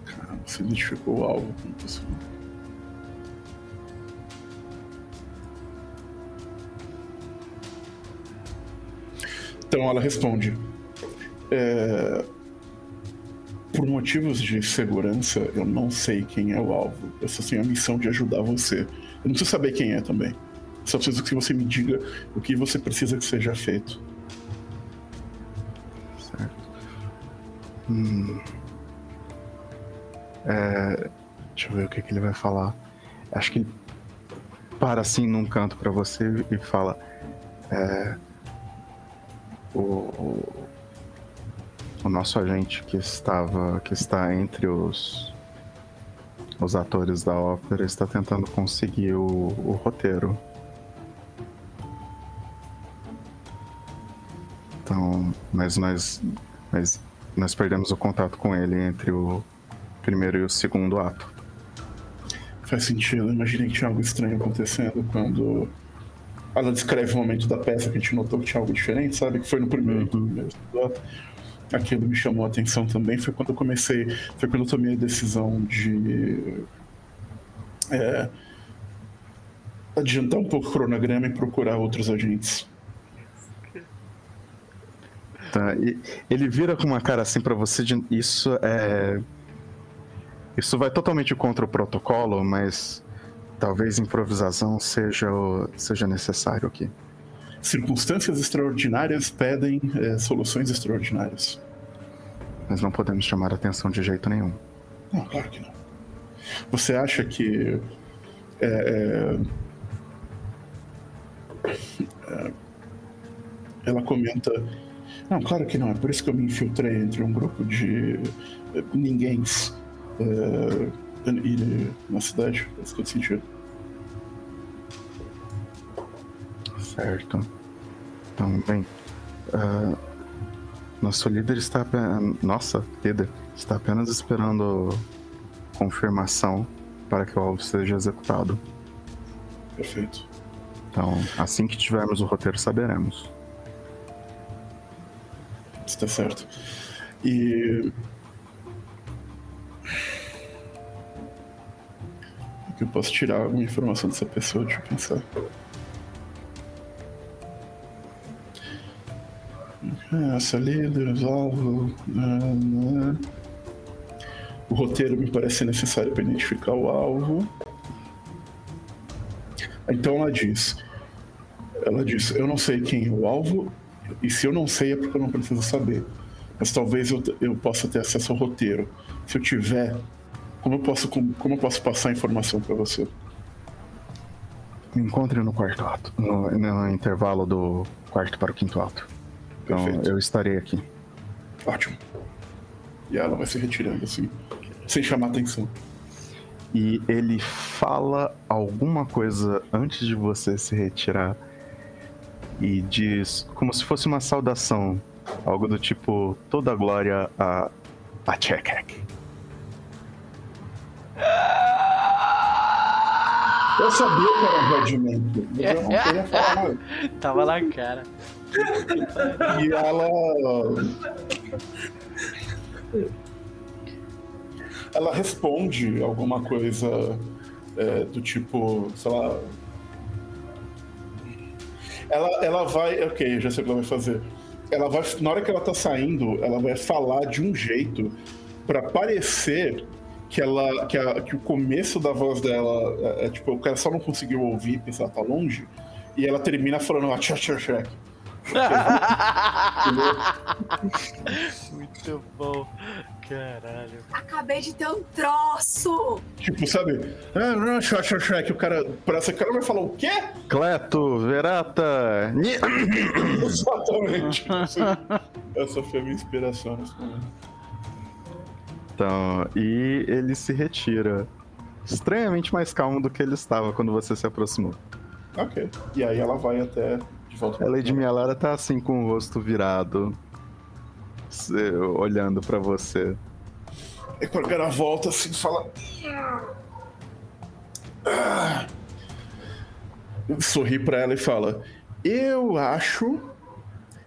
[SPEAKER 5] Cara, você identificou o alvo pessoa. Então ela responde: é, Por motivos de segurança, eu não sei quem é o alvo. Eu só tenho a missão de ajudar você. Eu não preciso saber quem é também. Só preciso que você me diga o que você precisa que seja feito.
[SPEAKER 3] Certo. Hum. É, deixa eu ver o que, que ele vai falar. Acho que ele para assim num canto para você e fala. É, o, o, o nosso agente que estava que está entre os os atores da ópera está tentando conseguir o, o roteiro. Então, mas nós, mas nós perdemos o contato com ele entre o primeiro e o segundo ato.
[SPEAKER 5] Faz sentido. Imaginei que tinha algo estranho acontecendo quando ela descreve o momento da peça que a gente notou que tinha algo diferente, sabe? Que foi no primeiro,
[SPEAKER 3] Uhum.
[SPEAKER 5] primeiro ato. Aquilo me chamou a atenção também. Foi quando eu comecei. Foi quando eu tomei a decisão de. É, adiantar um pouco o cronograma e procurar outros agentes.
[SPEAKER 3] Tá, ele vira com uma cara assim pra você de isso é isso vai totalmente contra o protocolo, mas talvez improvisação seja o- seja necessário aqui.
[SPEAKER 5] Circunstâncias extraordinárias pedem é, soluções extraordinárias.
[SPEAKER 3] Nós não podemos chamar atenção de jeito nenhum.
[SPEAKER 5] Não, claro que não. Você acha que. é, é, é, ela comenta. Não, claro que não. É por isso que eu me infiltrei entre um grupo de é, ninguéms é, e- na cidade. Faz todo sentido.
[SPEAKER 3] Certo. Então, bem, ah, nosso líder está apenas, nossa líder está apenas esperando confirmação para que o alvo seja executado.
[SPEAKER 5] Perfeito.
[SPEAKER 3] Então, assim que tivermos o roteiro, saberemos.
[SPEAKER 5] Está certo. E. Eu posso tirar alguma informação dessa pessoa? Deixa eu pensar. Essa líder, alvos. ah, ah. O roteiro me parece necessário para identificar o alvo. Então ela diz. Ela diz, eu não sei quem é o alvo, e se eu não sei é porque eu não preciso saber. Mas talvez eu, eu possa ter acesso ao roteiro. Se eu tiver, como eu posso, como, como eu posso passar a informação para você?
[SPEAKER 3] Me encontre no quarto ato, no, no intervalo do quarto para o quinto ato. Então,
[SPEAKER 5] Perfeito.
[SPEAKER 3] eu estarei aqui.
[SPEAKER 5] Ótimo. E ela vai se retirando assim, sem chamar atenção.
[SPEAKER 3] E ele fala alguma coisa antes de você se retirar e diz como se fosse uma saudação, algo do tipo toda a glória a a Chekek.
[SPEAKER 5] Eu sabia que era um regimento, mas eu não queria falar nada.
[SPEAKER 1] Tava na cara.
[SPEAKER 5] E ela. Ela responde alguma coisa é, do tipo, sei lá. Ela, ela vai. Ok, já sei o que ela vai fazer. Ela vai. Na hora que ela tá saindo, ela vai falar de um jeito pra parecer que ela. Que, a- que o começo da voz dela é, é, tipo, o cara só não conseguiu ouvir, porque ela tá longe. E ela termina falando, tchau, tchau, tchau.
[SPEAKER 1] Muito bom. Caralho.
[SPEAKER 4] Acabei de ter um troço!
[SPEAKER 5] Tipo, sabe? Ah, não, Shrek, Shrek. O cara. Parece que o cara vai falar o quê?
[SPEAKER 3] Cleto, Verata, Ni-
[SPEAKER 5] Exatamente. Essa foi a minha inspiração nesse momento.
[SPEAKER 3] Então, e ele se retira. Estranhamente mais calmo do que ele estava quando você se aproximou.
[SPEAKER 5] Ok. E aí ela vai até de volta.
[SPEAKER 3] A Lady Mialara tá assim com o rosto virado, olhando pra você.
[SPEAKER 5] E quando ela volta assim, fala. Ah. Sorri pra ela e fala: Eu acho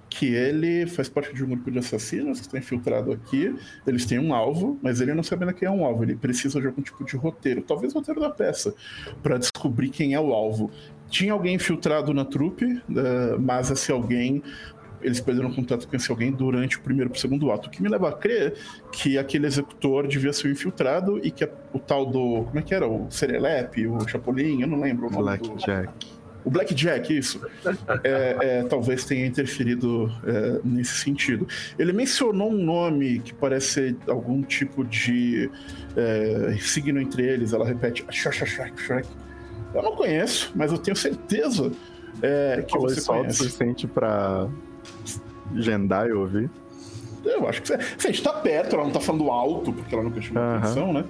[SPEAKER 5] que ele faz parte de um grupo de assassinos que está infiltrado aqui. Eles têm um alvo, mas ele não sabe ainda quem é um alvo. Ele precisa de algum tipo de roteiro, talvez roteiro da peça, pra descobrir quem é o alvo. Tinha alguém infiltrado na trupe, eh, mas esse alguém. Eles perderam contato com esse alguém durante o primeiro e o segundo ato, o que me leva a crer que aquele executor devia ser infiltrado e que a- o tal do. Como é que era? O Serelepe, o Chapolin, eu não lembro o nome do...
[SPEAKER 3] Blackjack.
[SPEAKER 5] O Blackjack, isso. É, é, talvez tenha interferido é, nesse sentido. Ele mencionou um nome que parece ser algum tipo de é, signo entre eles. Ela repete Shrek, Shrek, Shrek. Eu não conheço, mas eu tenho certeza é, que você
[SPEAKER 3] só o
[SPEAKER 5] conhece.
[SPEAKER 3] suficiente pra Jendai ouvir.
[SPEAKER 5] Eu acho que você. Assim, a gente tá perto, ela não tá falando alto, porque ela nunca chamou
[SPEAKER 3] Aham.
[SPEAKER 5] atenção, né?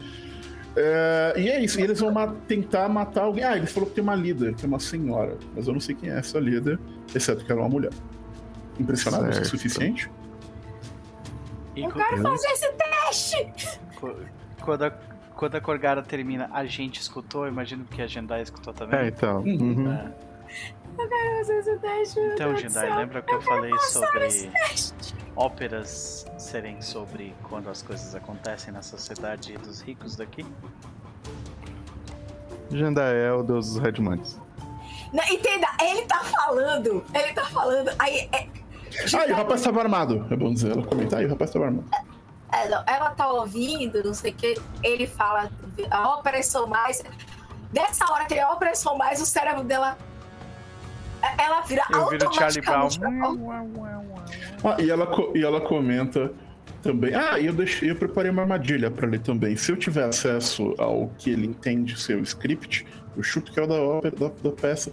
[SPEAKER 5] É, e é isso, e eles vão ma- tentar matar alguém. Ah, ele falou que tem uma líder, que é uma senhora, mas eu não sei quem é essa líder, exceto que ela é uma mulher. Impressionado isso é o
[SPEAKER 3] Certo.
[SPEAKER 5] suficiente?
[SPEAKER 1] E
[SPEAKER 4] Eu quero fazer esse teste!
[SPEAKER 1] quando, a, quando a Corgara termina, a gente escutou, imagino que a Jendai escutou também.
[SPEAKER 3] É, então.
[SPEAKER 5] Uhum.
[SPEAKER 3] uhum.
[SPEAKER 1] É.
[SPEAKER 4] Eu quero fazer esse teste.
[SPEAKER 1] Então, Jendai, lembra que eu falei
[SPEAKER 4] passar esse
[SPEAKER 1] sobre óperas serem sobre quando as coisas acontecem na sociedade dos ricos daqui?
[SPEAKER 3] Jendai é o deus dos Redmans.
[SPEAKER 4] Não, entenda, ele tá falando, ele tá falando, aí... É,
[SPEAKER 5] Ah, e o rapaz tava armado. É bom dizer, ela comenta. Ah, e o rapaz tava armado.
[SPEAKER 4] É, ela tá ouvindo, não sei o que, ele fala, a opressão mais... Dessa hora que ele é a opressão mais, o cérebro dela... Ela vira
[SPEAKER 1] Eu viro Charlie Brown.
[SPEAKER 5] Ah, e ela, e ela comenta também. Ah, e eu, deixei, eu preparei uma armadilha pra ler também. Se eu tiver acesso ao que ele entende ser o script, eu chuto que é o da, ópera, da, da peça,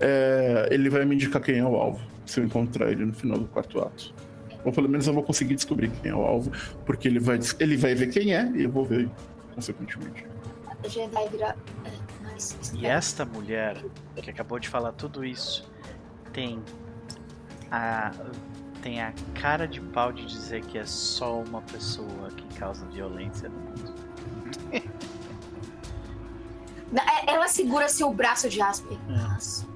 [SPEAKER 5] é, ele vai me indicar quem é o alvo, se eu encontrar ele no final do quarto ato. Ou pelo menos eu vou conseguir descobrir quem é o alvo, porque ele vai, ele vai ver quem é e eu vou ver, consequentemente.
[SPEAKER 4] A Jedi vira... é,
[SPEAKER 1] E esta mulher que acabou de falar tudo isso tem a tem a cara de pau de dizer que é só uma pessoa que causa violência no mundo.
[SPEAKER 4] É, Ela segura seu braço de Aspen. Nossa.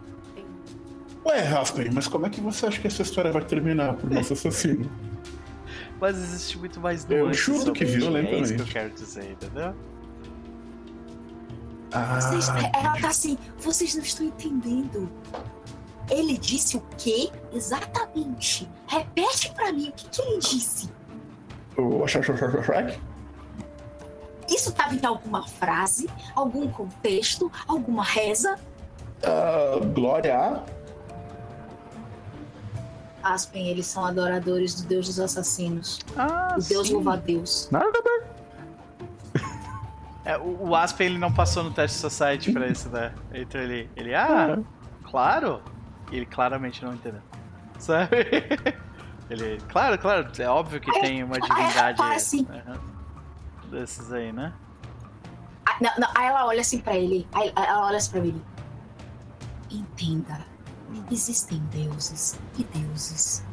[SPEAKER 5] Ué, Raspen, mas como é que você acha que essa história vai terminar pro nosso assassino?
[SPEAKER 1] Mas existe muito mais
[SPEAKER 5] Eu chuto
[SPEAKER 1] sobre
[SPEAKER 5] que
[SPEAKER 1] isso, É isso que eu
[SPEAKER 5] violentamente.
[SPEAKER 1] quero dizer, entendeu?
[SPEAKER 4] Vocês-
[SPEAKER 5] Ah,
[SPEAKER 4] ela tá assim, vocês não estão entendendo. Ele disse o quê? Exatamente. Repete pra mim o que, que ele disse.
[SPEAKER 5] o Shrek?
[SPEAKER 4] Isso tava em alguma frase, algum contexto, alguma reza?
[SPEAKER 5] Ah, Glória a.
[SPEAKER 4] Aspen, eles são adoradores do Deus dos assassinos.
[SPEAKER 1] Ah,
[SPEAKER 4] o Deus louva a Deus.
[SPEAKER 1] É, o, o Aspen ele não passou no teste Society pra isso, né? Então ele, ele, ah, claro. E ele claramente não entendeu. Sabe? Ele, claro, claro, é óbvio que tem uma divindade
[SPEAKER 4] assim.
[SPEAKER 1] aham, desses aí, né?
[SPEAKER 4] Ah, não, não, aí ela olha assim pra ele. Aí ela olha assim pra ele. Entenda. Existem deuses e deuses.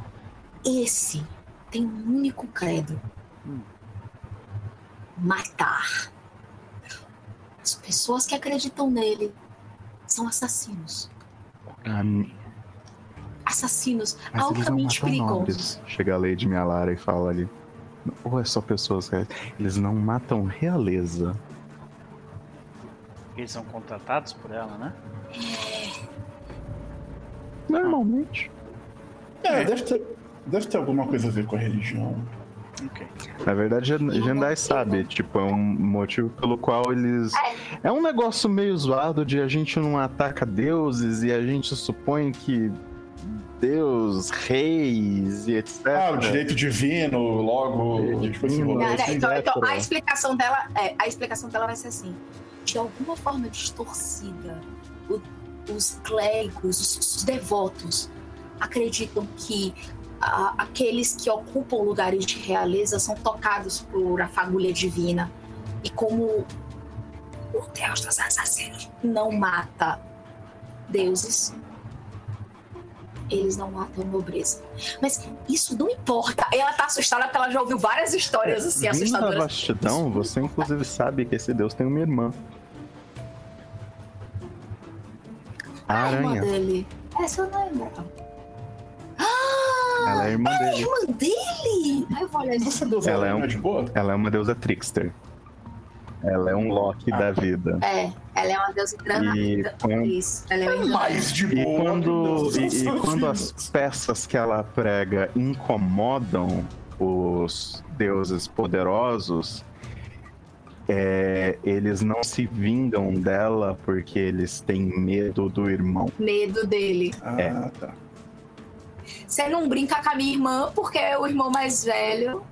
[SPEAKER 4] Esse tem um único credo:
[SPEAKER 1] Hum.
[SPEAKER 4] matar. As pessoas que acreditam nele são assassinos.
[SPEAKER 3] Ah,
[SPEAKER 4] Assassinos
[SPEAKER 3] mas
[SPEAKER 4] altamente perigosos.
[SPEAKER 3] Chega a Lady Mialara e fala ali. Ou é só pessoas reais? Eles não matam realeza.
[SPEAKER 1] Eles são contratados por ela, né?
[SPEAKER 3] Normalmente.
[SPEAKER 5] É, deve ter, deve ter alguma coisa a ver com a religião.
[SPEAKER 1] Ok.
[SPEAKER 3] Na verdade, Jen- Jendai sabe, tipo, é um motivo pelo qual eles. É um negócio meio zoado de a gente não ataca deuses e a gente supõe que Deus, reis e etc.
[SPEAKER 5] Ah, o direito divino, logo, tipo
[SPEAKER 3] Divino.
[SPEAKER 4] não,
[SPEAKER 5] assim.
[SPEAKER 4] então, então, a explicação dela é, a explicação dela vai ser assim: de alguma forma distorcida, o- os clérigos, os, os devotos acreditam que a- aqueles que ocupam lugares de realeza são tocados por a fagulha divina. E como o Deus dos assassinos não mata deuses, eles não matam nobreza. Mas isso não importa. Ela tá assustada porque ela já ouviu várias histórias assim
[SPEAKER 3] Vindo
[SPEAKER 4] assustadoras.
[SPEAKER 3] vastidão, você inclusive sabe que esse deus tem uma irmã. A
[SPEAKER 4] A irmã
[SPEAKER 3] aranha.
[SPEAKER 4] dele. Essa eu não lembro.
[SPEAKER 3] Ela é irmã
[SPEAKER 4] A
[SPEAKER 3] dele.
[SPEAKER 4] irmã dele? Ai, eu vou olhar isso.
[SPEAKER 5] Você deu
[SPEAKER 3] Ela é um-
[SPEAKER 5] de boa?
[SPEAKER 3] Ela é uma deusa trickster. Ela é um Loki da vida.
[SPEAKER 4] É, ela é uma deusa
[SPEAKER 3] E
[SPEAKER 4] encanada.
[SPEAKER 3] quando,
[SPEAKER 4] Isso, ela é uma
[SPEAKER 5] Mais de
[SPEAKER 3] e
[SPEAKER 5] boa.
[SPEAKER 3] quando,
[SPEAKER 5] meu Deus,
[SPEAKER 3] e, e quando as peças que ela prega incomodam os deuses poderosos, é, eles não se vingam dela porque eles têm medo do irmão.
[SPEAKER 4] medo dele.
[SPEAKER 5] Ah,
[SPEAKER 3] É.
[SPEAKER 5] tá.
[SPEAKER 4] Você não brinca com a minha irmã porque é o irmão mais velho.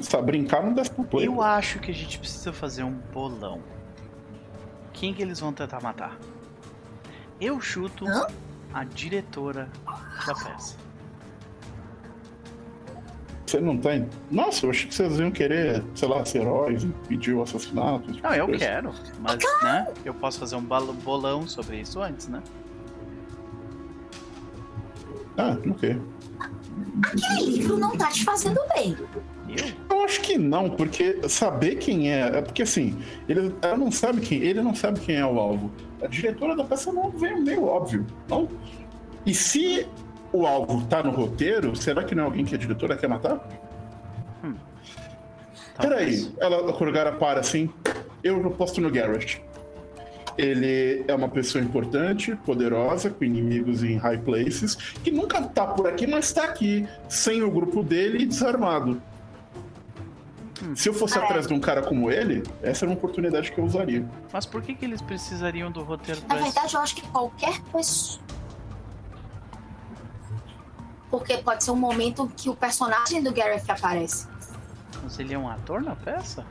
[SPEAKER 5] Só brincar não desce pro play.
[SPEAKER 1] Eu acho que a gente precisa fazer um bolão. Quem que eles vão tentar matar? Eu chuto
[SPEAKER 4] Hã?
[SPEAKER 1] a diretora da peça.
[SPEAKER 5] Você não tem. Nossa, eu achei que vocês iam querer, sei lá, ser heróis e pedir o assassinato. tipo
[SPEAKER 1] Não, eu
[SPEAKER 5] coisa.
[SPEAKER 1] quero, mas né, eu posso fazer um bolão sobre isso antes, né?
[SPEAKER 5] Ah, ok.
[SPEAKER 4] Aquele livro não tá te fazendo bem.
[SPEAKER 1] Eu?
[SPEAKER 5] Eu acho que não, porque saber quem é. É porque assim, ele, ela não sabe quem. Ele não sabe quem é o alvo. A diretora da peça não veio meio óbvio, não? E se o alvo tá no roteiro, será que não é alguém que a diretora quer matar?
[SPEAKER 1] Talvez.
[SPEAKER 5] Peraí, ela, a Kurgara para assim. Eu aposto no Garrett. Ele é uma pessoa importante, poderosa, com inimigos em high places, que nunca tá por aqui, mas tá aqui, sem o grupo dele e desarmado. Se eu fosse
[SPEAKER 4] Ah, é.
[SPEAKER 5] atrás de um cara como ele, essa era uma oportunidade que eu usaria.
[SPEAKER 1] Mas por que, que eles precisariam do roteiro
[SPEAKER 4] Na verdade, eu acho que qualquer pessoa. Porque pode ser um momento que o personagem do Gareth aparece.
[SPEAKER 1] Mas ele é um ator na peça?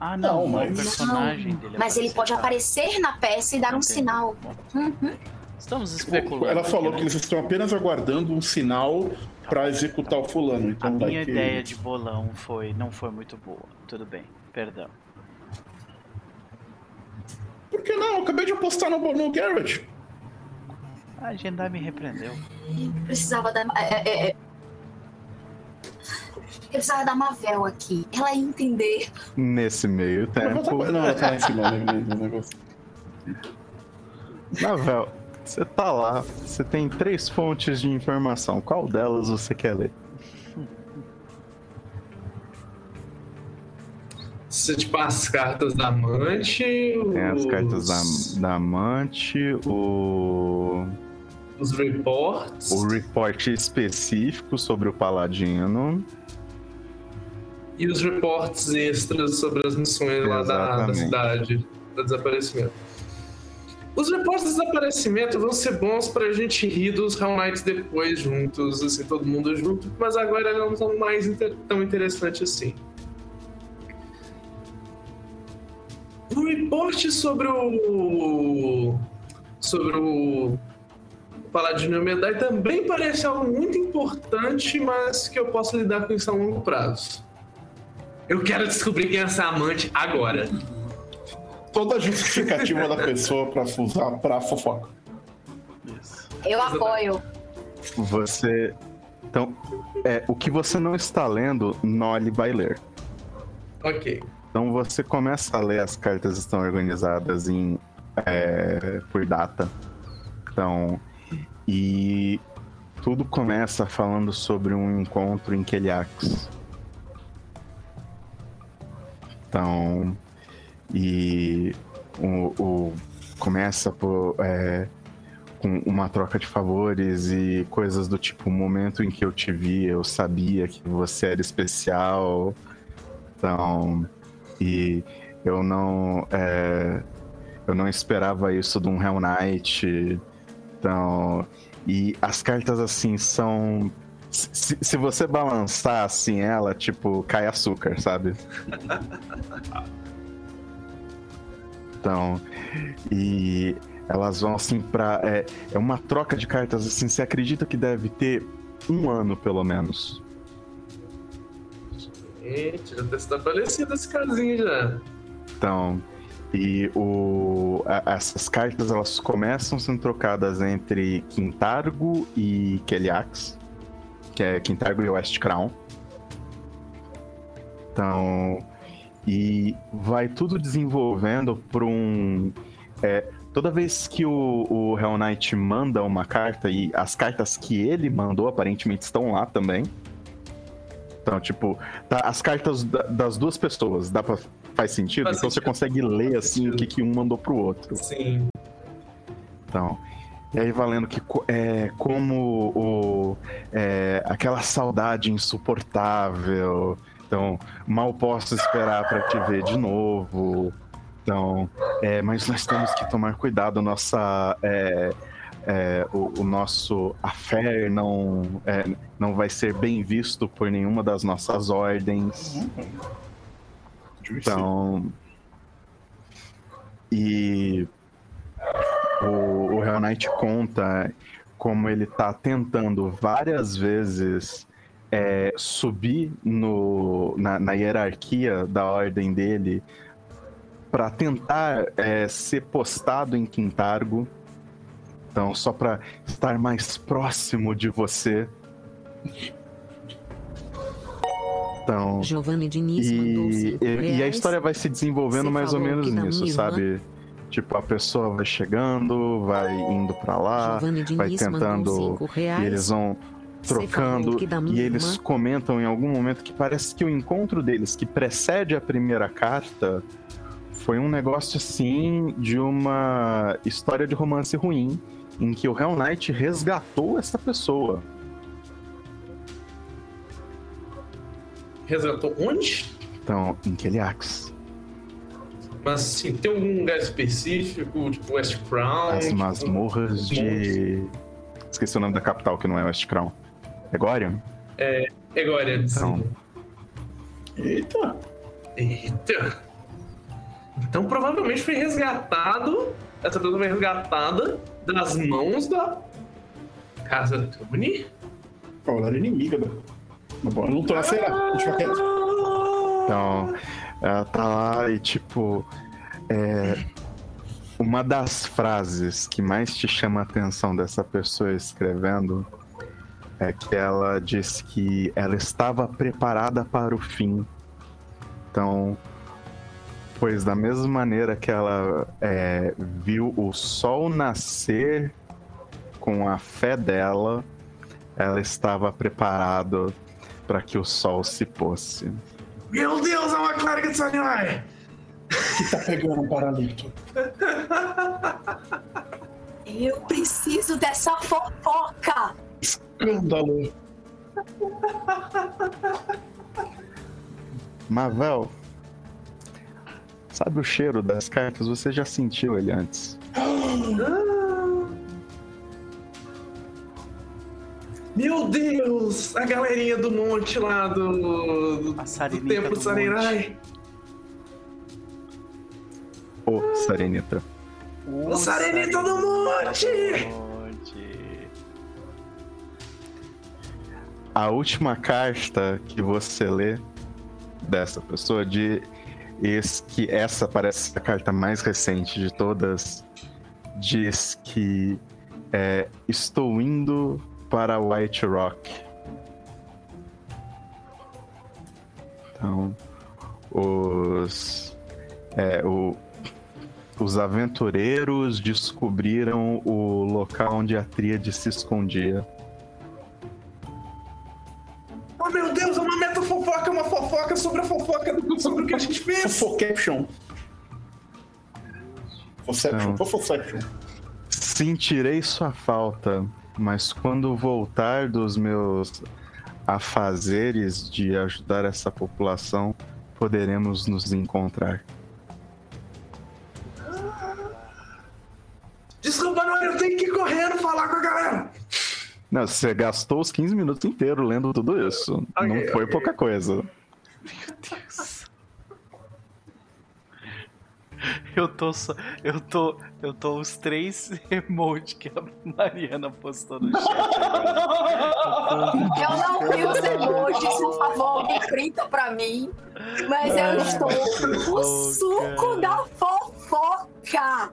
[SPEAKER 1] Ah, não,
[SPEAKER 5] Não,
[SPEAKER 1] o
[SPEAKER 5] mas-
[SPEAKER 1] personagem dele
[SPEAKER 4] Mas ele pode
[SPEAKER 1] tá.
[SPEAKER 4] aparecer na peça e dar um sinal. Uhum.
[SPEAKER 1] Estamos especulando.
[SPEAKER 5] Ela
[SPEAKER 1] aqui,
[SPEAKER 5] falou
[SPEAKER 1] né?
[SPEAKER 5] que eles estão apenas aguardando um sinal pra executar o fulano.
[SPEAKER 1] A
[SPEAKER 5] Então vai
[SPEAKER 1] minha
[SPEAKER 5] que-
[SPEAKER 1] ideia de bolão foi, não foi muito boa. Tudo bem, perdão.
[SPEAKER 5] Por que não? Eu acabei de apostar no, no Garrett.
[SPEAKER 1] A Agendar me repreendeu.
[SPEAKER 4] Precisava da. É, é, é. Eu precisava da Mavel aqui. Ela ia entender.
[SPEAKER 3] Nesse meio tempo,
[SPEAKER 5] Não, ela tá lá em cima né, no negócio.
[SPEAKER 3] Navel, você tá lá, você tem três fontes de informação. Qual delas você quer ler?
[SPEAKER 2] Se, tipo, as cartas da amante.
[SPEAKER 3] Tem as
[SPEAKER 2] os-
[SPEAKER 3] cartas da, da amante, o,
[SPEAKER 2] Os reports.
[SPEAKER 3] o report específico sobre o paladino.
[SPEAKER 2] E os reportes extras sobre as missões lá da, da
[SPEAKER 3] Exatamente.
[SPEAKER 2] cidade, do desaparecimento. Os reportes de desaparecimento vão ser bons pra gente rir dos Hell Knights depois juntos, assim, todo mundo junto, mas agora não são mais inter- tão interessantes assim. O report sobre o. sobre o. Paladino Medai também parece algo muito importante, mas que eu posso lidar com isso a longo prazo. Eu quero descobrir quem é essa amante agora.
[SPEAKER 5] Toda a justificativa da pessoa pra usar pra fofoca.
[SPEAKER 1] Isso.
[SPEAKER 4] Eu apoio.
[SPEAKER 3] Você. Então, é, o que você não está lendo, Nolly vai ler.
[SPEAKER 2] Ok.
[SPEAKER 3] Então você começa a ler, as cartas estão organizadas em é, por data. Então, e tudo começa falando sobre um encontro em Keliax. Então, e o, o- começa por, é, com uma troca de favores e coisas do tipo, o momento em que eu te vi, eu sabia que você era especial. Então, e eu não é, eu não esperava isso de um Hell Knight. Então, e as cartas assim são se, se você balançar assim ela, tipo, cai açúcar, sabe? Então, e elas vão assim pra. É, é uma troca de cartas assim. Você acredita que deve ter um ano pelo menos.
[SPEAKER 2] Gente, já tá estabelecido esse casinho já.
[SPEAKER 3] Então, e o, a, essas cartas elas começam sendo trocadas entre Quintargo e Keliax, que é Quintargo e West Crown. Então, e vai tudo desenvolvendo por um. É, toda vez que o, o Hell Knight manda uma carta, e as cartas que ele mandou aparentemente estão lá também. Então, tipo, tá, as cartas da, das duas pessoas, dá pra, faz sentido? Faz então sentido. você consegue ler assim o que, que um mandou pro outro.
[SPEAKER 2] Sim.
[SPEAKER 3] Então. E aí valendo que é, como o, é, aquela saudade insuportável. Então, mal posso esperar para te ver de novo. Então, é, mas nós temos que tomar cuidado. Nossa, é, é, o, o, nosso affair não, é, não vai ser bem visto por nenhuma das nossas ordens. Então. E o, o Hell Knight conta como ele tá tentando várias vezes é, subir no, na, na, hierarquia da ordem dele para tentar é, ser postado em Quintargo então, só para estar mais próximo de você. Então,
[SPEAKER 6] Giovanni Diniz
[SPEAKER 3] e, e, e a história vai se desenvolvendo mais ou menos nisso, sabe? Tipo, a pessoa vai chegando, vai indo para lá, vai tentando. E eles vão trocando. E eles comentam em algum momento que parece que o encontro deles, que precede a primeira carta, foi um negócio assim de uma história de romance ruim em que o Hell Knight resgatou essa pessoa.
[SPEAKER 2] Resgatou onde?
[SPEAKER 3] Então, em Keliax.
[SPEAKER 2] Mas assim, tem algum lugar específico, tipo West Crown?
[SPEAKER 3] As tipo, masmorras de. Esqueci o nome da capital que não é West Crown. Egorian?
[SPEAKER 2] É, Egorian,
[SPEAKER 3] então... sim.
[SPEAKER 2] Eita! Eita! Então provavelmente foi resgatado. Essa pessoa foi resgatada das mãos da Casa Tony.
[SPEAKER 5] Ela era inimiga da. Bom, não tô assim, deixa eu quieto.
[SPEAKER 3] Então, ela tá lá e tipo. É, uma das frases que mais te chama a atenção dessa pessoa escrevendo é que ela diz que ela estava preparada para o fim. Então, Pois da mesma maneira que ela é, viu o sol nascer com a fé dela, ela estava preparada para que o sol se fosse.
[SPEAKER 2] Meu Deus, é uma clériga de Sanai!
[SPEAKER 5] Que tá pegando um paralito.
[SPEAKER 4] Eu preciso dessa fofoca!
[SPEAKER 5] Escândalo!
[SPEAKER 3] Mavel, Sabe o cheiro das cartas? Você já sentiu ele antes.
[SPEAKER 2] Meu Deus! A galerinha do monte lá do, do, do templo Sarenai.
[SPEAKER 3] O Sarenita.
[SPEAKER 2] O, o Sarenita do monte!
[SPEAKER 3] A última carta que você lê dessa pessoa de esse, que essa parece a carta mais recente de todas. Diz que é, estou indo para White Rock. Então, os, é, o, os aventureiros descobriram o local onde a tríade se escondia.
[SPEAKER 2] Oh meu Deus, é uma meta fofoca, uma fofoca sobre a fofoca sobre o que a gente fez.
[SPEAKER 5] Fofocaption. Foception, Fofoception.
[SPEAKER 3] Sentirei sua falta, mas quando voltar dos meus afazeres de ajudar essa população, poderemos nos encontrar.
[SPEAKER 2] Desculpa, não, eu tenho que ir correndo falar com a galera.
[SPEAKER 3] Não, você gastou os 15 minutos inteiros lendo tudo isso. Okay, não foi okay. pouca coisa. Meu Deus.
[SPEAKER 1] Eu tô só, eu tô, eu tô os três emotes que a Mariana postou no chat.
[SPEAKER 4] Eu não vi os emojis, por favor, alguém printa pra mim. Mas eu estou o suco da fofoca.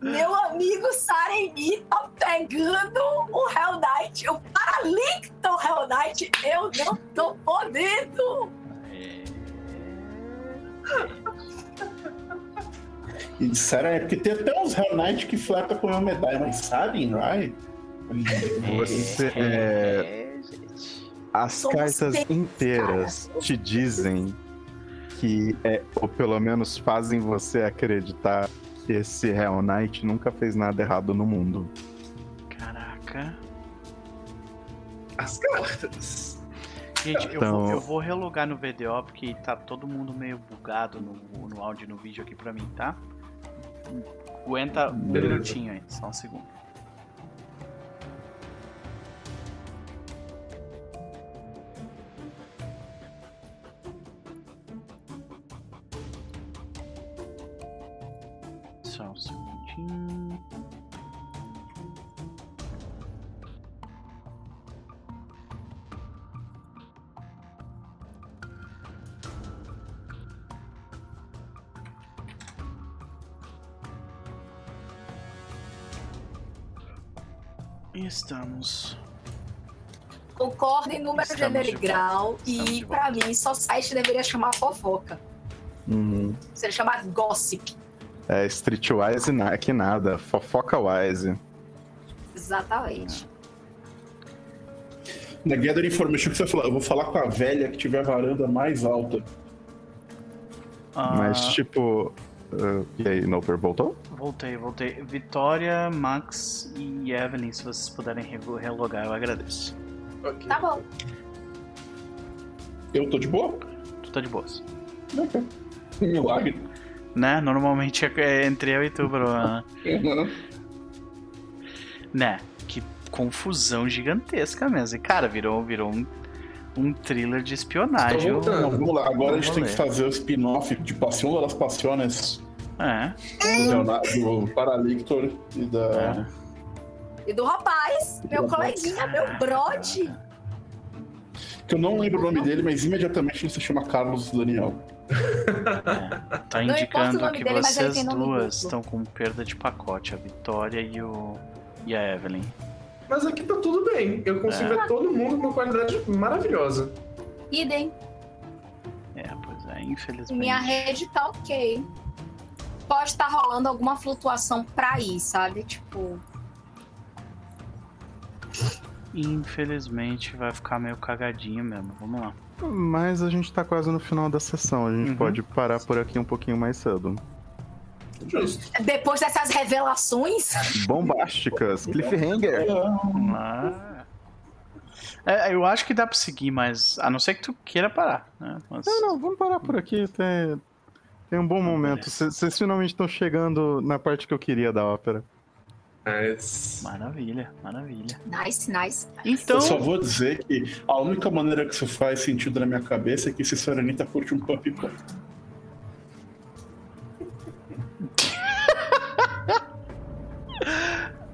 [SPEAKER 4] Meu amigo Sareni tá pegando o Hell Knight, o Paralicton Hell Knight. Eu não tô podendo.
[SPEAKER 5] E disseram, é porque tem até uns Hell Knight que flertam com uma medalha, mas sabem, right?
[SPEAKER 3] Você, é, as
[SPEAKER 4] Somos
[SPEAKER 3] cartas inteiras
[SPEAKER 4] cara.
[SPEAKER 3] te dizem que, é, ou pelo menos fazem você acreditar que esse Hell Knight nunca fez nada errado no mundo.
[SPEAKER 1] Caraca.
[SPEAKER 2] As cartas.
[SPEAKER 1] Gente, eu,
[SPEAKER 3] Então-
[SPEAKER 1] vou, eu vou relogar no VDO porque tá todo mundo meio bugado no, no áudio e no vídeo aqui pra mim, tá? Aguenta um
[SPEAKER 2] Beleza.
[SPEAKER 1] minutinho aí, só um segundo. Só um segundinho. Estamos.
[SPEAKER 4] Concordo em número,
[SPEAKER 1] Estamos
[SPEAKER 4] gênero e
[SPEAKER 1] de
[SPEAKER 4] grau. E
[SPEAKER 1] volta.
[SPEAKER 4] mim, só site deveria chamar fofoca.
[SPEAKER 3] Uhum.
[SPEAKER 4] Seria chamar gossip.
[SPEAKER 3] É Streetwise na- que nada, fofoca wise.
[SPEAKER 4] Exatamente.
[SPEAKER 5] Na Gather Information que você falou, eu vou falar com a velha que tiver a varanda mais alta.
[SPEAKER 1] Ah,
[SPEAKER 3] Mas tipo. Uh, e aí, Noper voltou?
[SPEAKER 1] Voltei, voltei. Vitória, Max e Evelyn, se vocês puderem re- relogar, eu agradeço.
[SPEAKER 2] Ok.
[SPEAKER 4] Tá bom.
[SPEAKER 5] Eu tô de boa?
[SPEAKER 1] Tu tá de boas.
[SPEAKER 5] Ok. Milagre.
[SPEAKER 1] Né? Normalmente é é entre eu e tu, Bruno. né? Que confusão gigantesca mesmo. E, cara, virou, virou um, um thriller de espionagem.
[SPEAKER 5] Não, vamos lá, agora a gente tem que fazer o spin-off de Passion das Passiones
[SPEAKER 1] É.
[SPEAKER 5] do, Leonardo, do Paralictor e da.
[SPEAKER 1] é.
[SPEAKER 4] E do rapaz, meu
[SPEAKER 5] Rapaz.
[SPEAKER 4] coleguinha, meu brode.
[SPEAKER 5] Que eu não lembro o nome dele, mas imediatamente ele se chama Carlos Daniel.
[SPEAKER 1] Tá
[SPEAKER 4] importa o
[SPEAKER 1] indicando que
[SPEAKER 4] dele,
[SPEAKER 1] vocês duas estão com perda de pacote, a Vitória e o. e a Evelyn.
[SPEAKER 2] Mas aqui tá tudo bem. Eu consigo
[SPEAKER 1] É.
[SPEAKER 2] ver todo mundo com uma qualidade maravilhosa.
[SPEAKER 4] Idem.
[SPEAKER 1] É, pois é, infelizmente.
[SPEAKER 4] Minha rede tá ok. Pode estar rolando alguma flutuação pra ir, sabe? Tipo,
[SPEAKER 1] Infelizmente vai ficar meio cagadinho mesmo. Vamos lá.
[SPEAKER 3] Mas a gente tá quase no final da sessão, a gente
[SPEAKER 1] Uhum.
[SPEAKER 3] pode parar por aqui um pouquinho mais cedo.
[SPEAKER 2] Justo.
[SPEAKER 4] depois dessas revelações,
[SPEAKER 3] Bombásticas, cliffhanger.
[SPEAKER 1] Lá. É, eu acho que dá pra seguir, mas a não ser que tu queira parar, né? Mas...
[SPEAKER 3] Não, não, vamos parar por aqui. Tem, tem um bom momento. Vocês finalmente estão chegando na parte que eu queria da ópera.
[SPEAKER 2] Mas.
[SPEAKER 1] Maravilha, maravilha.
[SPEAKER 4] nice, nice.
[SPEAKER 1] Então,
[SPEAKER 5] Eu só vou dizer que a única maneira que isso faz sentido na minha cabeça é que se Soranita curte um pump pump.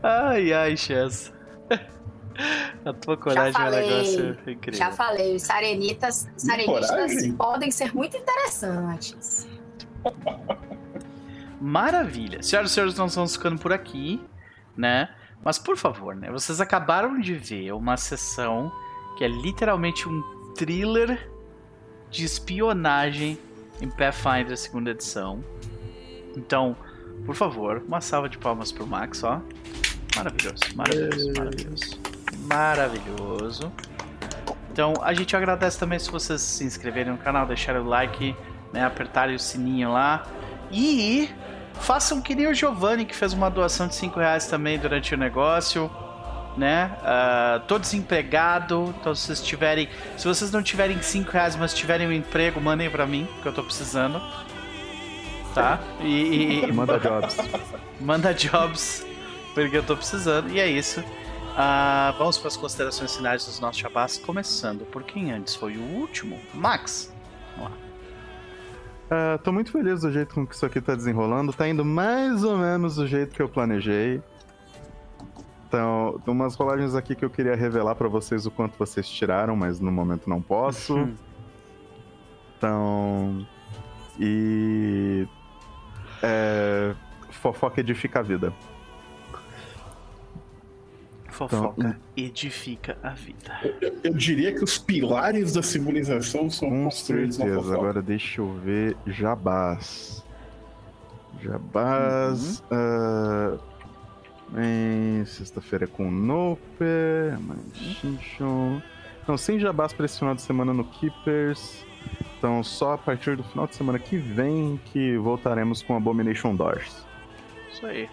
[SPEAKER 1] Ai, ai, Chess. A tua coragem é um
[SPEAKER 4] falei,
[SPEAKER 1] negócio incrível.
[SPEAKER 4] Já falei, os sarenitas, podem ser muito interessantes.
[SPEAKER 1] Maravilha. Senhoras e senhores, nós vamos ficando por aqui, né? Mas por favor, né? Vocês acabaram de ver uma sessão que é literalmente um thriller de espionagem em Pathfinder segunda edição. Então, por favor, uma salva de palmas pro Max, ó. Maravilhoso, maravilhoso, maravilhoso. Maravilhoso. Então, a gente agradece também se vocês se inscreverem no canal, deixarem o like, né, apertarem o sininho lá. E façam que nem o Giovanni, que fez uma doação de 5 reais também durante o negócio. Né? Ah, tô desempregado, então se vocês tiverem. Se vocês não tiverem 5 reais, mas tiverem um emprego, mandem pra mim, que eu tô precisando. Tá? E, e-
[SPEAKER 3] Manda jobs.
[SPEAKER 1] manda jobs, porque eu tô precisando. E é isso. Ah, vamos para as considerações finais dos nossos chabás, começando por quem antes foi o último, Max. Vamos lá.
[SPEAKER 3] Uh, tô muito feliz do jeito com que isso aqui tá desenrolando. Tá indo mais ou menos do jeito que eu planejei. Então, tem umas rolagens aqui que eu queria revelar para vocês o quanto vocês tiraram, mas no momento não posso. Uhum. então. E. É, fofoca edifica a vida.
[SPEAKER 1] Fofoca então, edifica a vida.
[SPEAKER 5] Eu, eu, diria que os pilares da civilização são
[SPEAKER 3] com construídos certeza. na fofoca. Agora deixa eu ver Jabás. Jabás. Uhum. Uh, em sexta-feira é com Nope. Manchinchon. Não, sem Jabás para esse final de semana no Keepers. Então, só a partir do final de semana que vem que voltaremos com Abomination Doors.
[SPEAKER 1] Isso aí.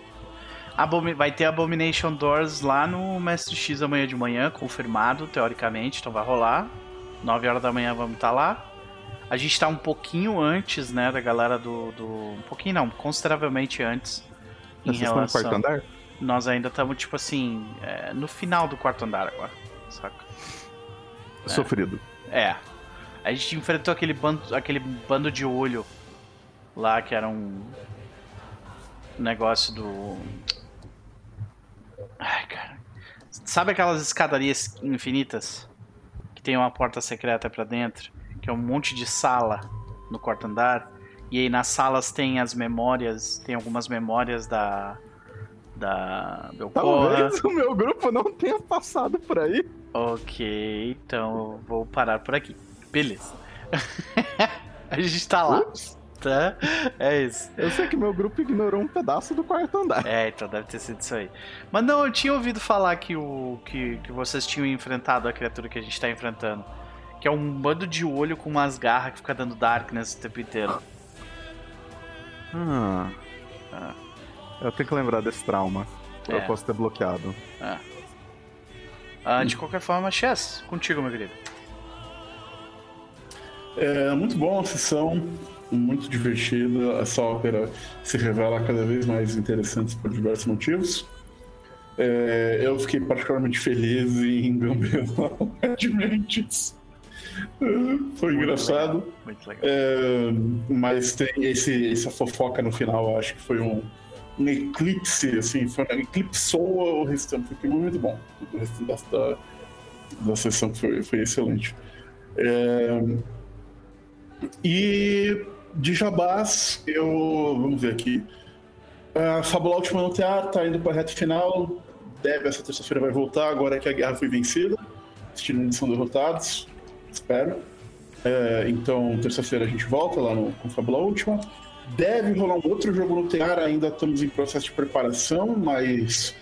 [SPEAKER 1] Abomi vai ter Abomination Doors lá no Mestre X amanhã de manhã, confirmado, teoricamente, então vai rolar. 9 horas da manhã vamos estar tá lá. A gente está um pouquinho antes, né, da galera do. do... Um pouquinho não, consideravelmente antes.
[SPEAKER 3] Em Vocês relação... estão no quarto andar?
[SPEAKER 1] Nós ainda estamos, tipo assim, é, no final do quarto andar agora, saca?
[SPEAKER 3] Sofrido.
[SPEAKER 1] É. A gente enfrentou aquele bando, aquele bando de olho lá que era um negócio do. Ai, cara. Sabe aquelas escadarias infinitas? Que tem uma porta secreta para dentro? Que é um monte de sala no quarto andar. E aí nas salas tem as memórias, tem algumas memórias da. Da
[SPEAKER 3] Belcora. Talvez o meu grupo não tenha passado por aí.
[SPEAKER 1] Ok, então vou parar por aqui. Beleza. a gente tá lá. Ups. Tá? É isso.
[SPEAKER 3] Eu sei que meu grupo ignorou um pedaço do quarto andar.
[SPEAKER 1] É, então deve ter sido isso aí. Mas não, eu tinha ouvido falar que, o, que, que vocês tinham enfrentado a criatura que a gente tá enfrentando. Que é um bando de olho com umas garras que fica dando darkness o tempo inteiro.
[SPEAKER 3] Ah. ah. Eu tenho que lembrar desse trauma. É. Eu posso ter bloqueado.
[SPEAKER 1] Ah. ah de qualquer forma, Chess, contigo, meu querido.
[SPEAKER 5] É muito bom a sessão, muito divertida. Essa ópera se revela cada vez mais interessante por diversos motivos. É, eu fiquei particularmente feliz em gambelar Adventures. Foi muito engraçado. Legal. Muito legal. É, mas tem esse, essa fofoca no final, acho que foi um, um eclipse, assim, foi, eclipsou o restante. Foi muito bom. O resto da, da sessão foi, foi excelente. É, e de Jabás, eu. Vamos ver aqui. A Fábula Última no Teatro tá indo para a reta final. Deve, essa terça-feira vai voltar, agora que a guerra foi vencida. Os tirantes são derrotados. Espero. É, então, terça-feira a gente volta lá no, com Fábula Última. Deve rolar um outro jogo no Tear, ainda estamos em processo de preparação, mas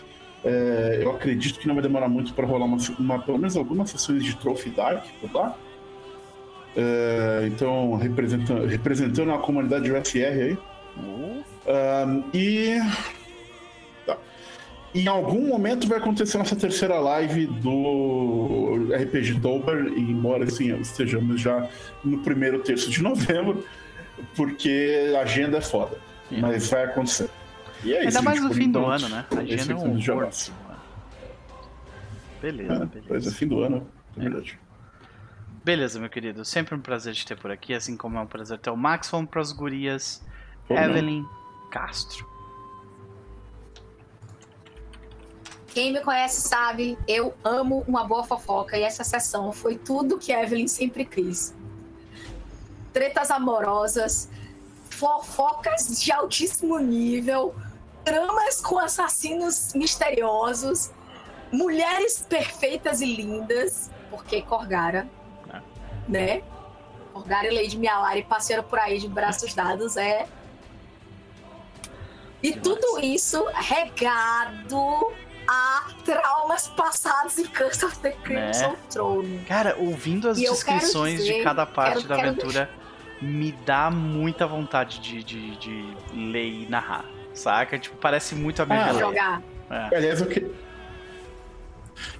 [SPEAKER 5] é, eu acredito que não vai demorar muito para rolar uma, uma, pelo menos algumas sessões de Trophy Dark por lá. É, então, representando, representando a comunidade USR aí. Uhum. Um, e. Tá. Em algum momento vai acontecer nossa terceira live do RPG Dober, embora assim, estejamos já no primeiro terço de novembro, porque a agenda é foda. Sim. Mas vai acontecer.
[SPEAKER 1] E é Ainda mais no fim do ano, né? A agenda é um horror. Beleza, é, beleza.
[SPEAKER 5] Pois é, fim do ano, é verdade.
[SPEAKER 1] Beleza, meu querido. Sempre um prazer te ter por aqui, assim como é um prazer ter o Max. Vamos pras gurias. Evelyn Castro.
[SPEAKER 4] Quem me conhece sabe, eu amo uma boa fofoca e essa sessão foi tudo que Evelyn sempre quis. Tretas amorosas, fofocas de altíssimo nível, tramas com assassinos misteriosos, mulheres perfeitas e lindas, porque Corgara né? Orgari Lady Mialari passeando por aí de braços dados é. E tudo isso regado a traumas passados em Curse of the Crimson né? Throne.
[SPEAKER 1] Cara, ouvindo as e descrições dizer, de cada parte quero, da quero aventura, deixar... me dá muita vontade de, de, de, ler e narrar. Saca? Tipo, parece muito a minha
[SPEAKER 4] ah, jogar.
[SPEAKER 5] É. Aliás, eu que...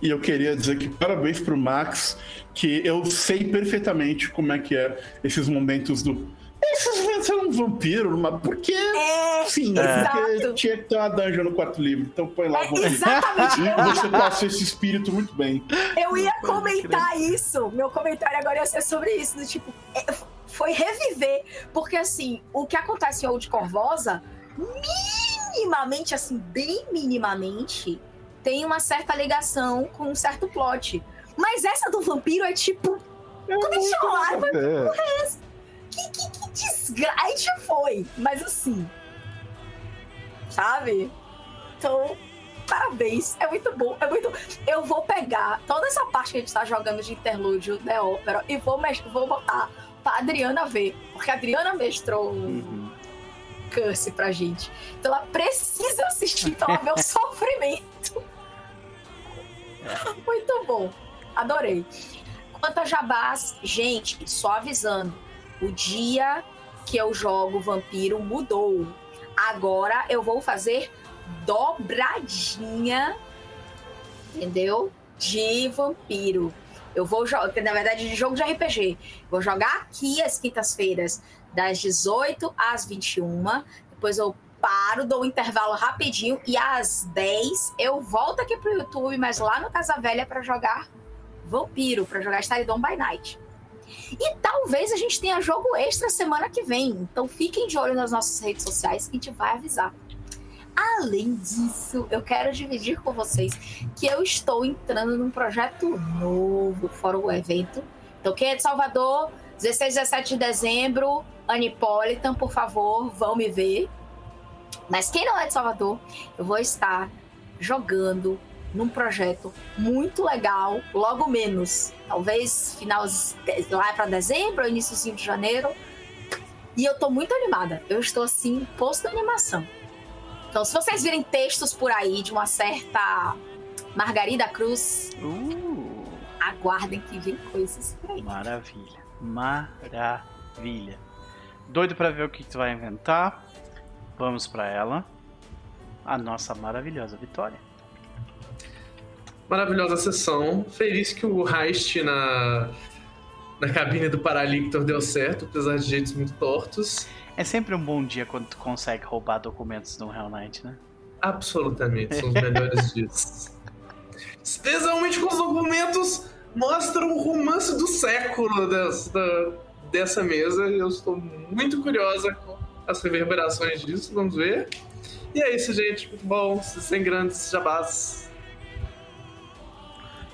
[SPEAKER 5] E eu queria dizer que parabéns pro Max que eu sei perfeitamente como é que é esses momentos do. Esses ser um vampiro, mas porque. É, sim, é. porque tinha que ter uma dungeon no quarto livro. Então põe lá
[SPEAKER 4] é, Exatamente.
[SPEAKER 5] E você passou esse espírito muito bem.
[SPEAKER 4] Eu ia comentar isso. Meu comentário agora ia ser sobre isso. Do tipo, é, foi reviver, porque assim, o que acontece em Old Corvosa, minimamente, assim, bem minimamente, tem uma certa ligação com um certo plot. Mas essa do vampiro é tipo. Quando chegou lá, foi, que, que, que desgraça. Foi, mas assim. Sabe? Então, parabéns. É muito bom. É muito. Eu vou pegar toda essa parte que a gente tá jogando de interlúdio da ópera e vou, vou botar pra Adriana ver. Porque a Adriana mestrou um
[SPEAKER 1] Uhum.
[SPEAKER 4] curse pra gente. Então ela precisa assistir pra ela ver o sofrimento. Muito bom. Adorei. Quanto a jabás, gente, só avisando. O dia que eu jogo vampiro mudou. Agora eu vou fazer dobradinha, entendeu? De vampiro. Eu vou jogar, na verdade, de jogo de RPG. Vou jogar aqui às quintas-feiras, das 18 às 21. Depois eu paro, dou um intervalo rapidinho e às 10 eu volto aqui pro YouTube, mas lá no Casa Velha para jogar Vampiro, para jogar Staridon by Night. E talvez a gente tenha jogo extra semana que vem. Então fiquem de olho nas nossas redes sociais que a gente vai avisar. Além disso, eu quero dividir com vocês que eu estou entrando num projeto novo fora o evento. Então, quem é de Salvador, 16 17 de dezembro, Anipolitan, por favor, vão me ver. Mas quem não é de Salvador, eu vou estar jogando num projeto muito legal, logo menos. Talvez final lá para dezembro, iníciozinho de janeiro. E eu tô muito animada. Eu estou assim, posto animação. Então, se vocês virem textos por aí de uma certa Margarida Cruz,
[SPEAKER 1] Uh,
[SPEAKER 4] aguardem que vem coisas por aí.
[SPEAKER 1] maravilha. Maravilha. Doido pra ver o que tu vai inventar. Vamos pra ela. A nossa maravilhosa Vitória.
[SPEAKER 2] Maravilhosa sessão. Feliz que o heist na, na cabine do Paralictor deu certo, apesar de jeitos muito tortos.
[SPEAKER 1] É sempre um bom dia quando tu consegue roubar documentos no Hell Knight, né?
[SPEAKER 2] Absolutamente, são os melhores dias. Especialmente com os documentos mostram o romance do século dessa, dessa mesa. Eu estou muito curiosa com as reverberações disso. Vamos ver. E é isso, gente. Muito bom. Sem grandes jabás.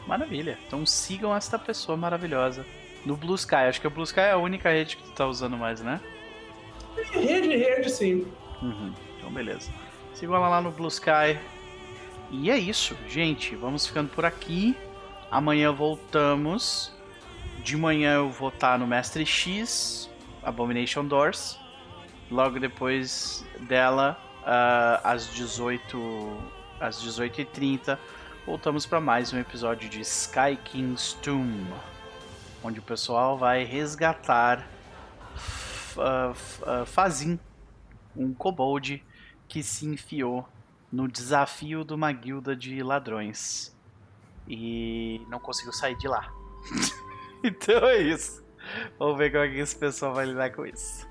[SPEAKER 1] Maravilha. Então sigam esta pessoa maravilhosa no Blue Sky. Acho que o Blue Sky é a única rede que tu tá usando mais, né?
[SPEAKER 2] Rede, rede, sim.
[SPEAKER 1] Uhum. Então, beleza. Sigam ela lá no Blue Sky. E é isso, gente. Vamos ficando por aqui. Amanhã voltamos. De manhã eu vou estar no Mestre X, Abomination Doors. Logo depois dela, ah, às 18 às 18h30, voltamos para mais um episódio de Sky King's Tomb. Onde o pessoal vai resgatar F- ah, Fazin, um kobold que se enfiou no desafio de uma guilda de ladrões e não conseguiu sair de lá. então é isso. Vamos ver como é que esse pessoal vai lidar com isso.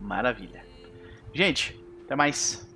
[SPEAKER 1] Maravilha. Gente, até mais.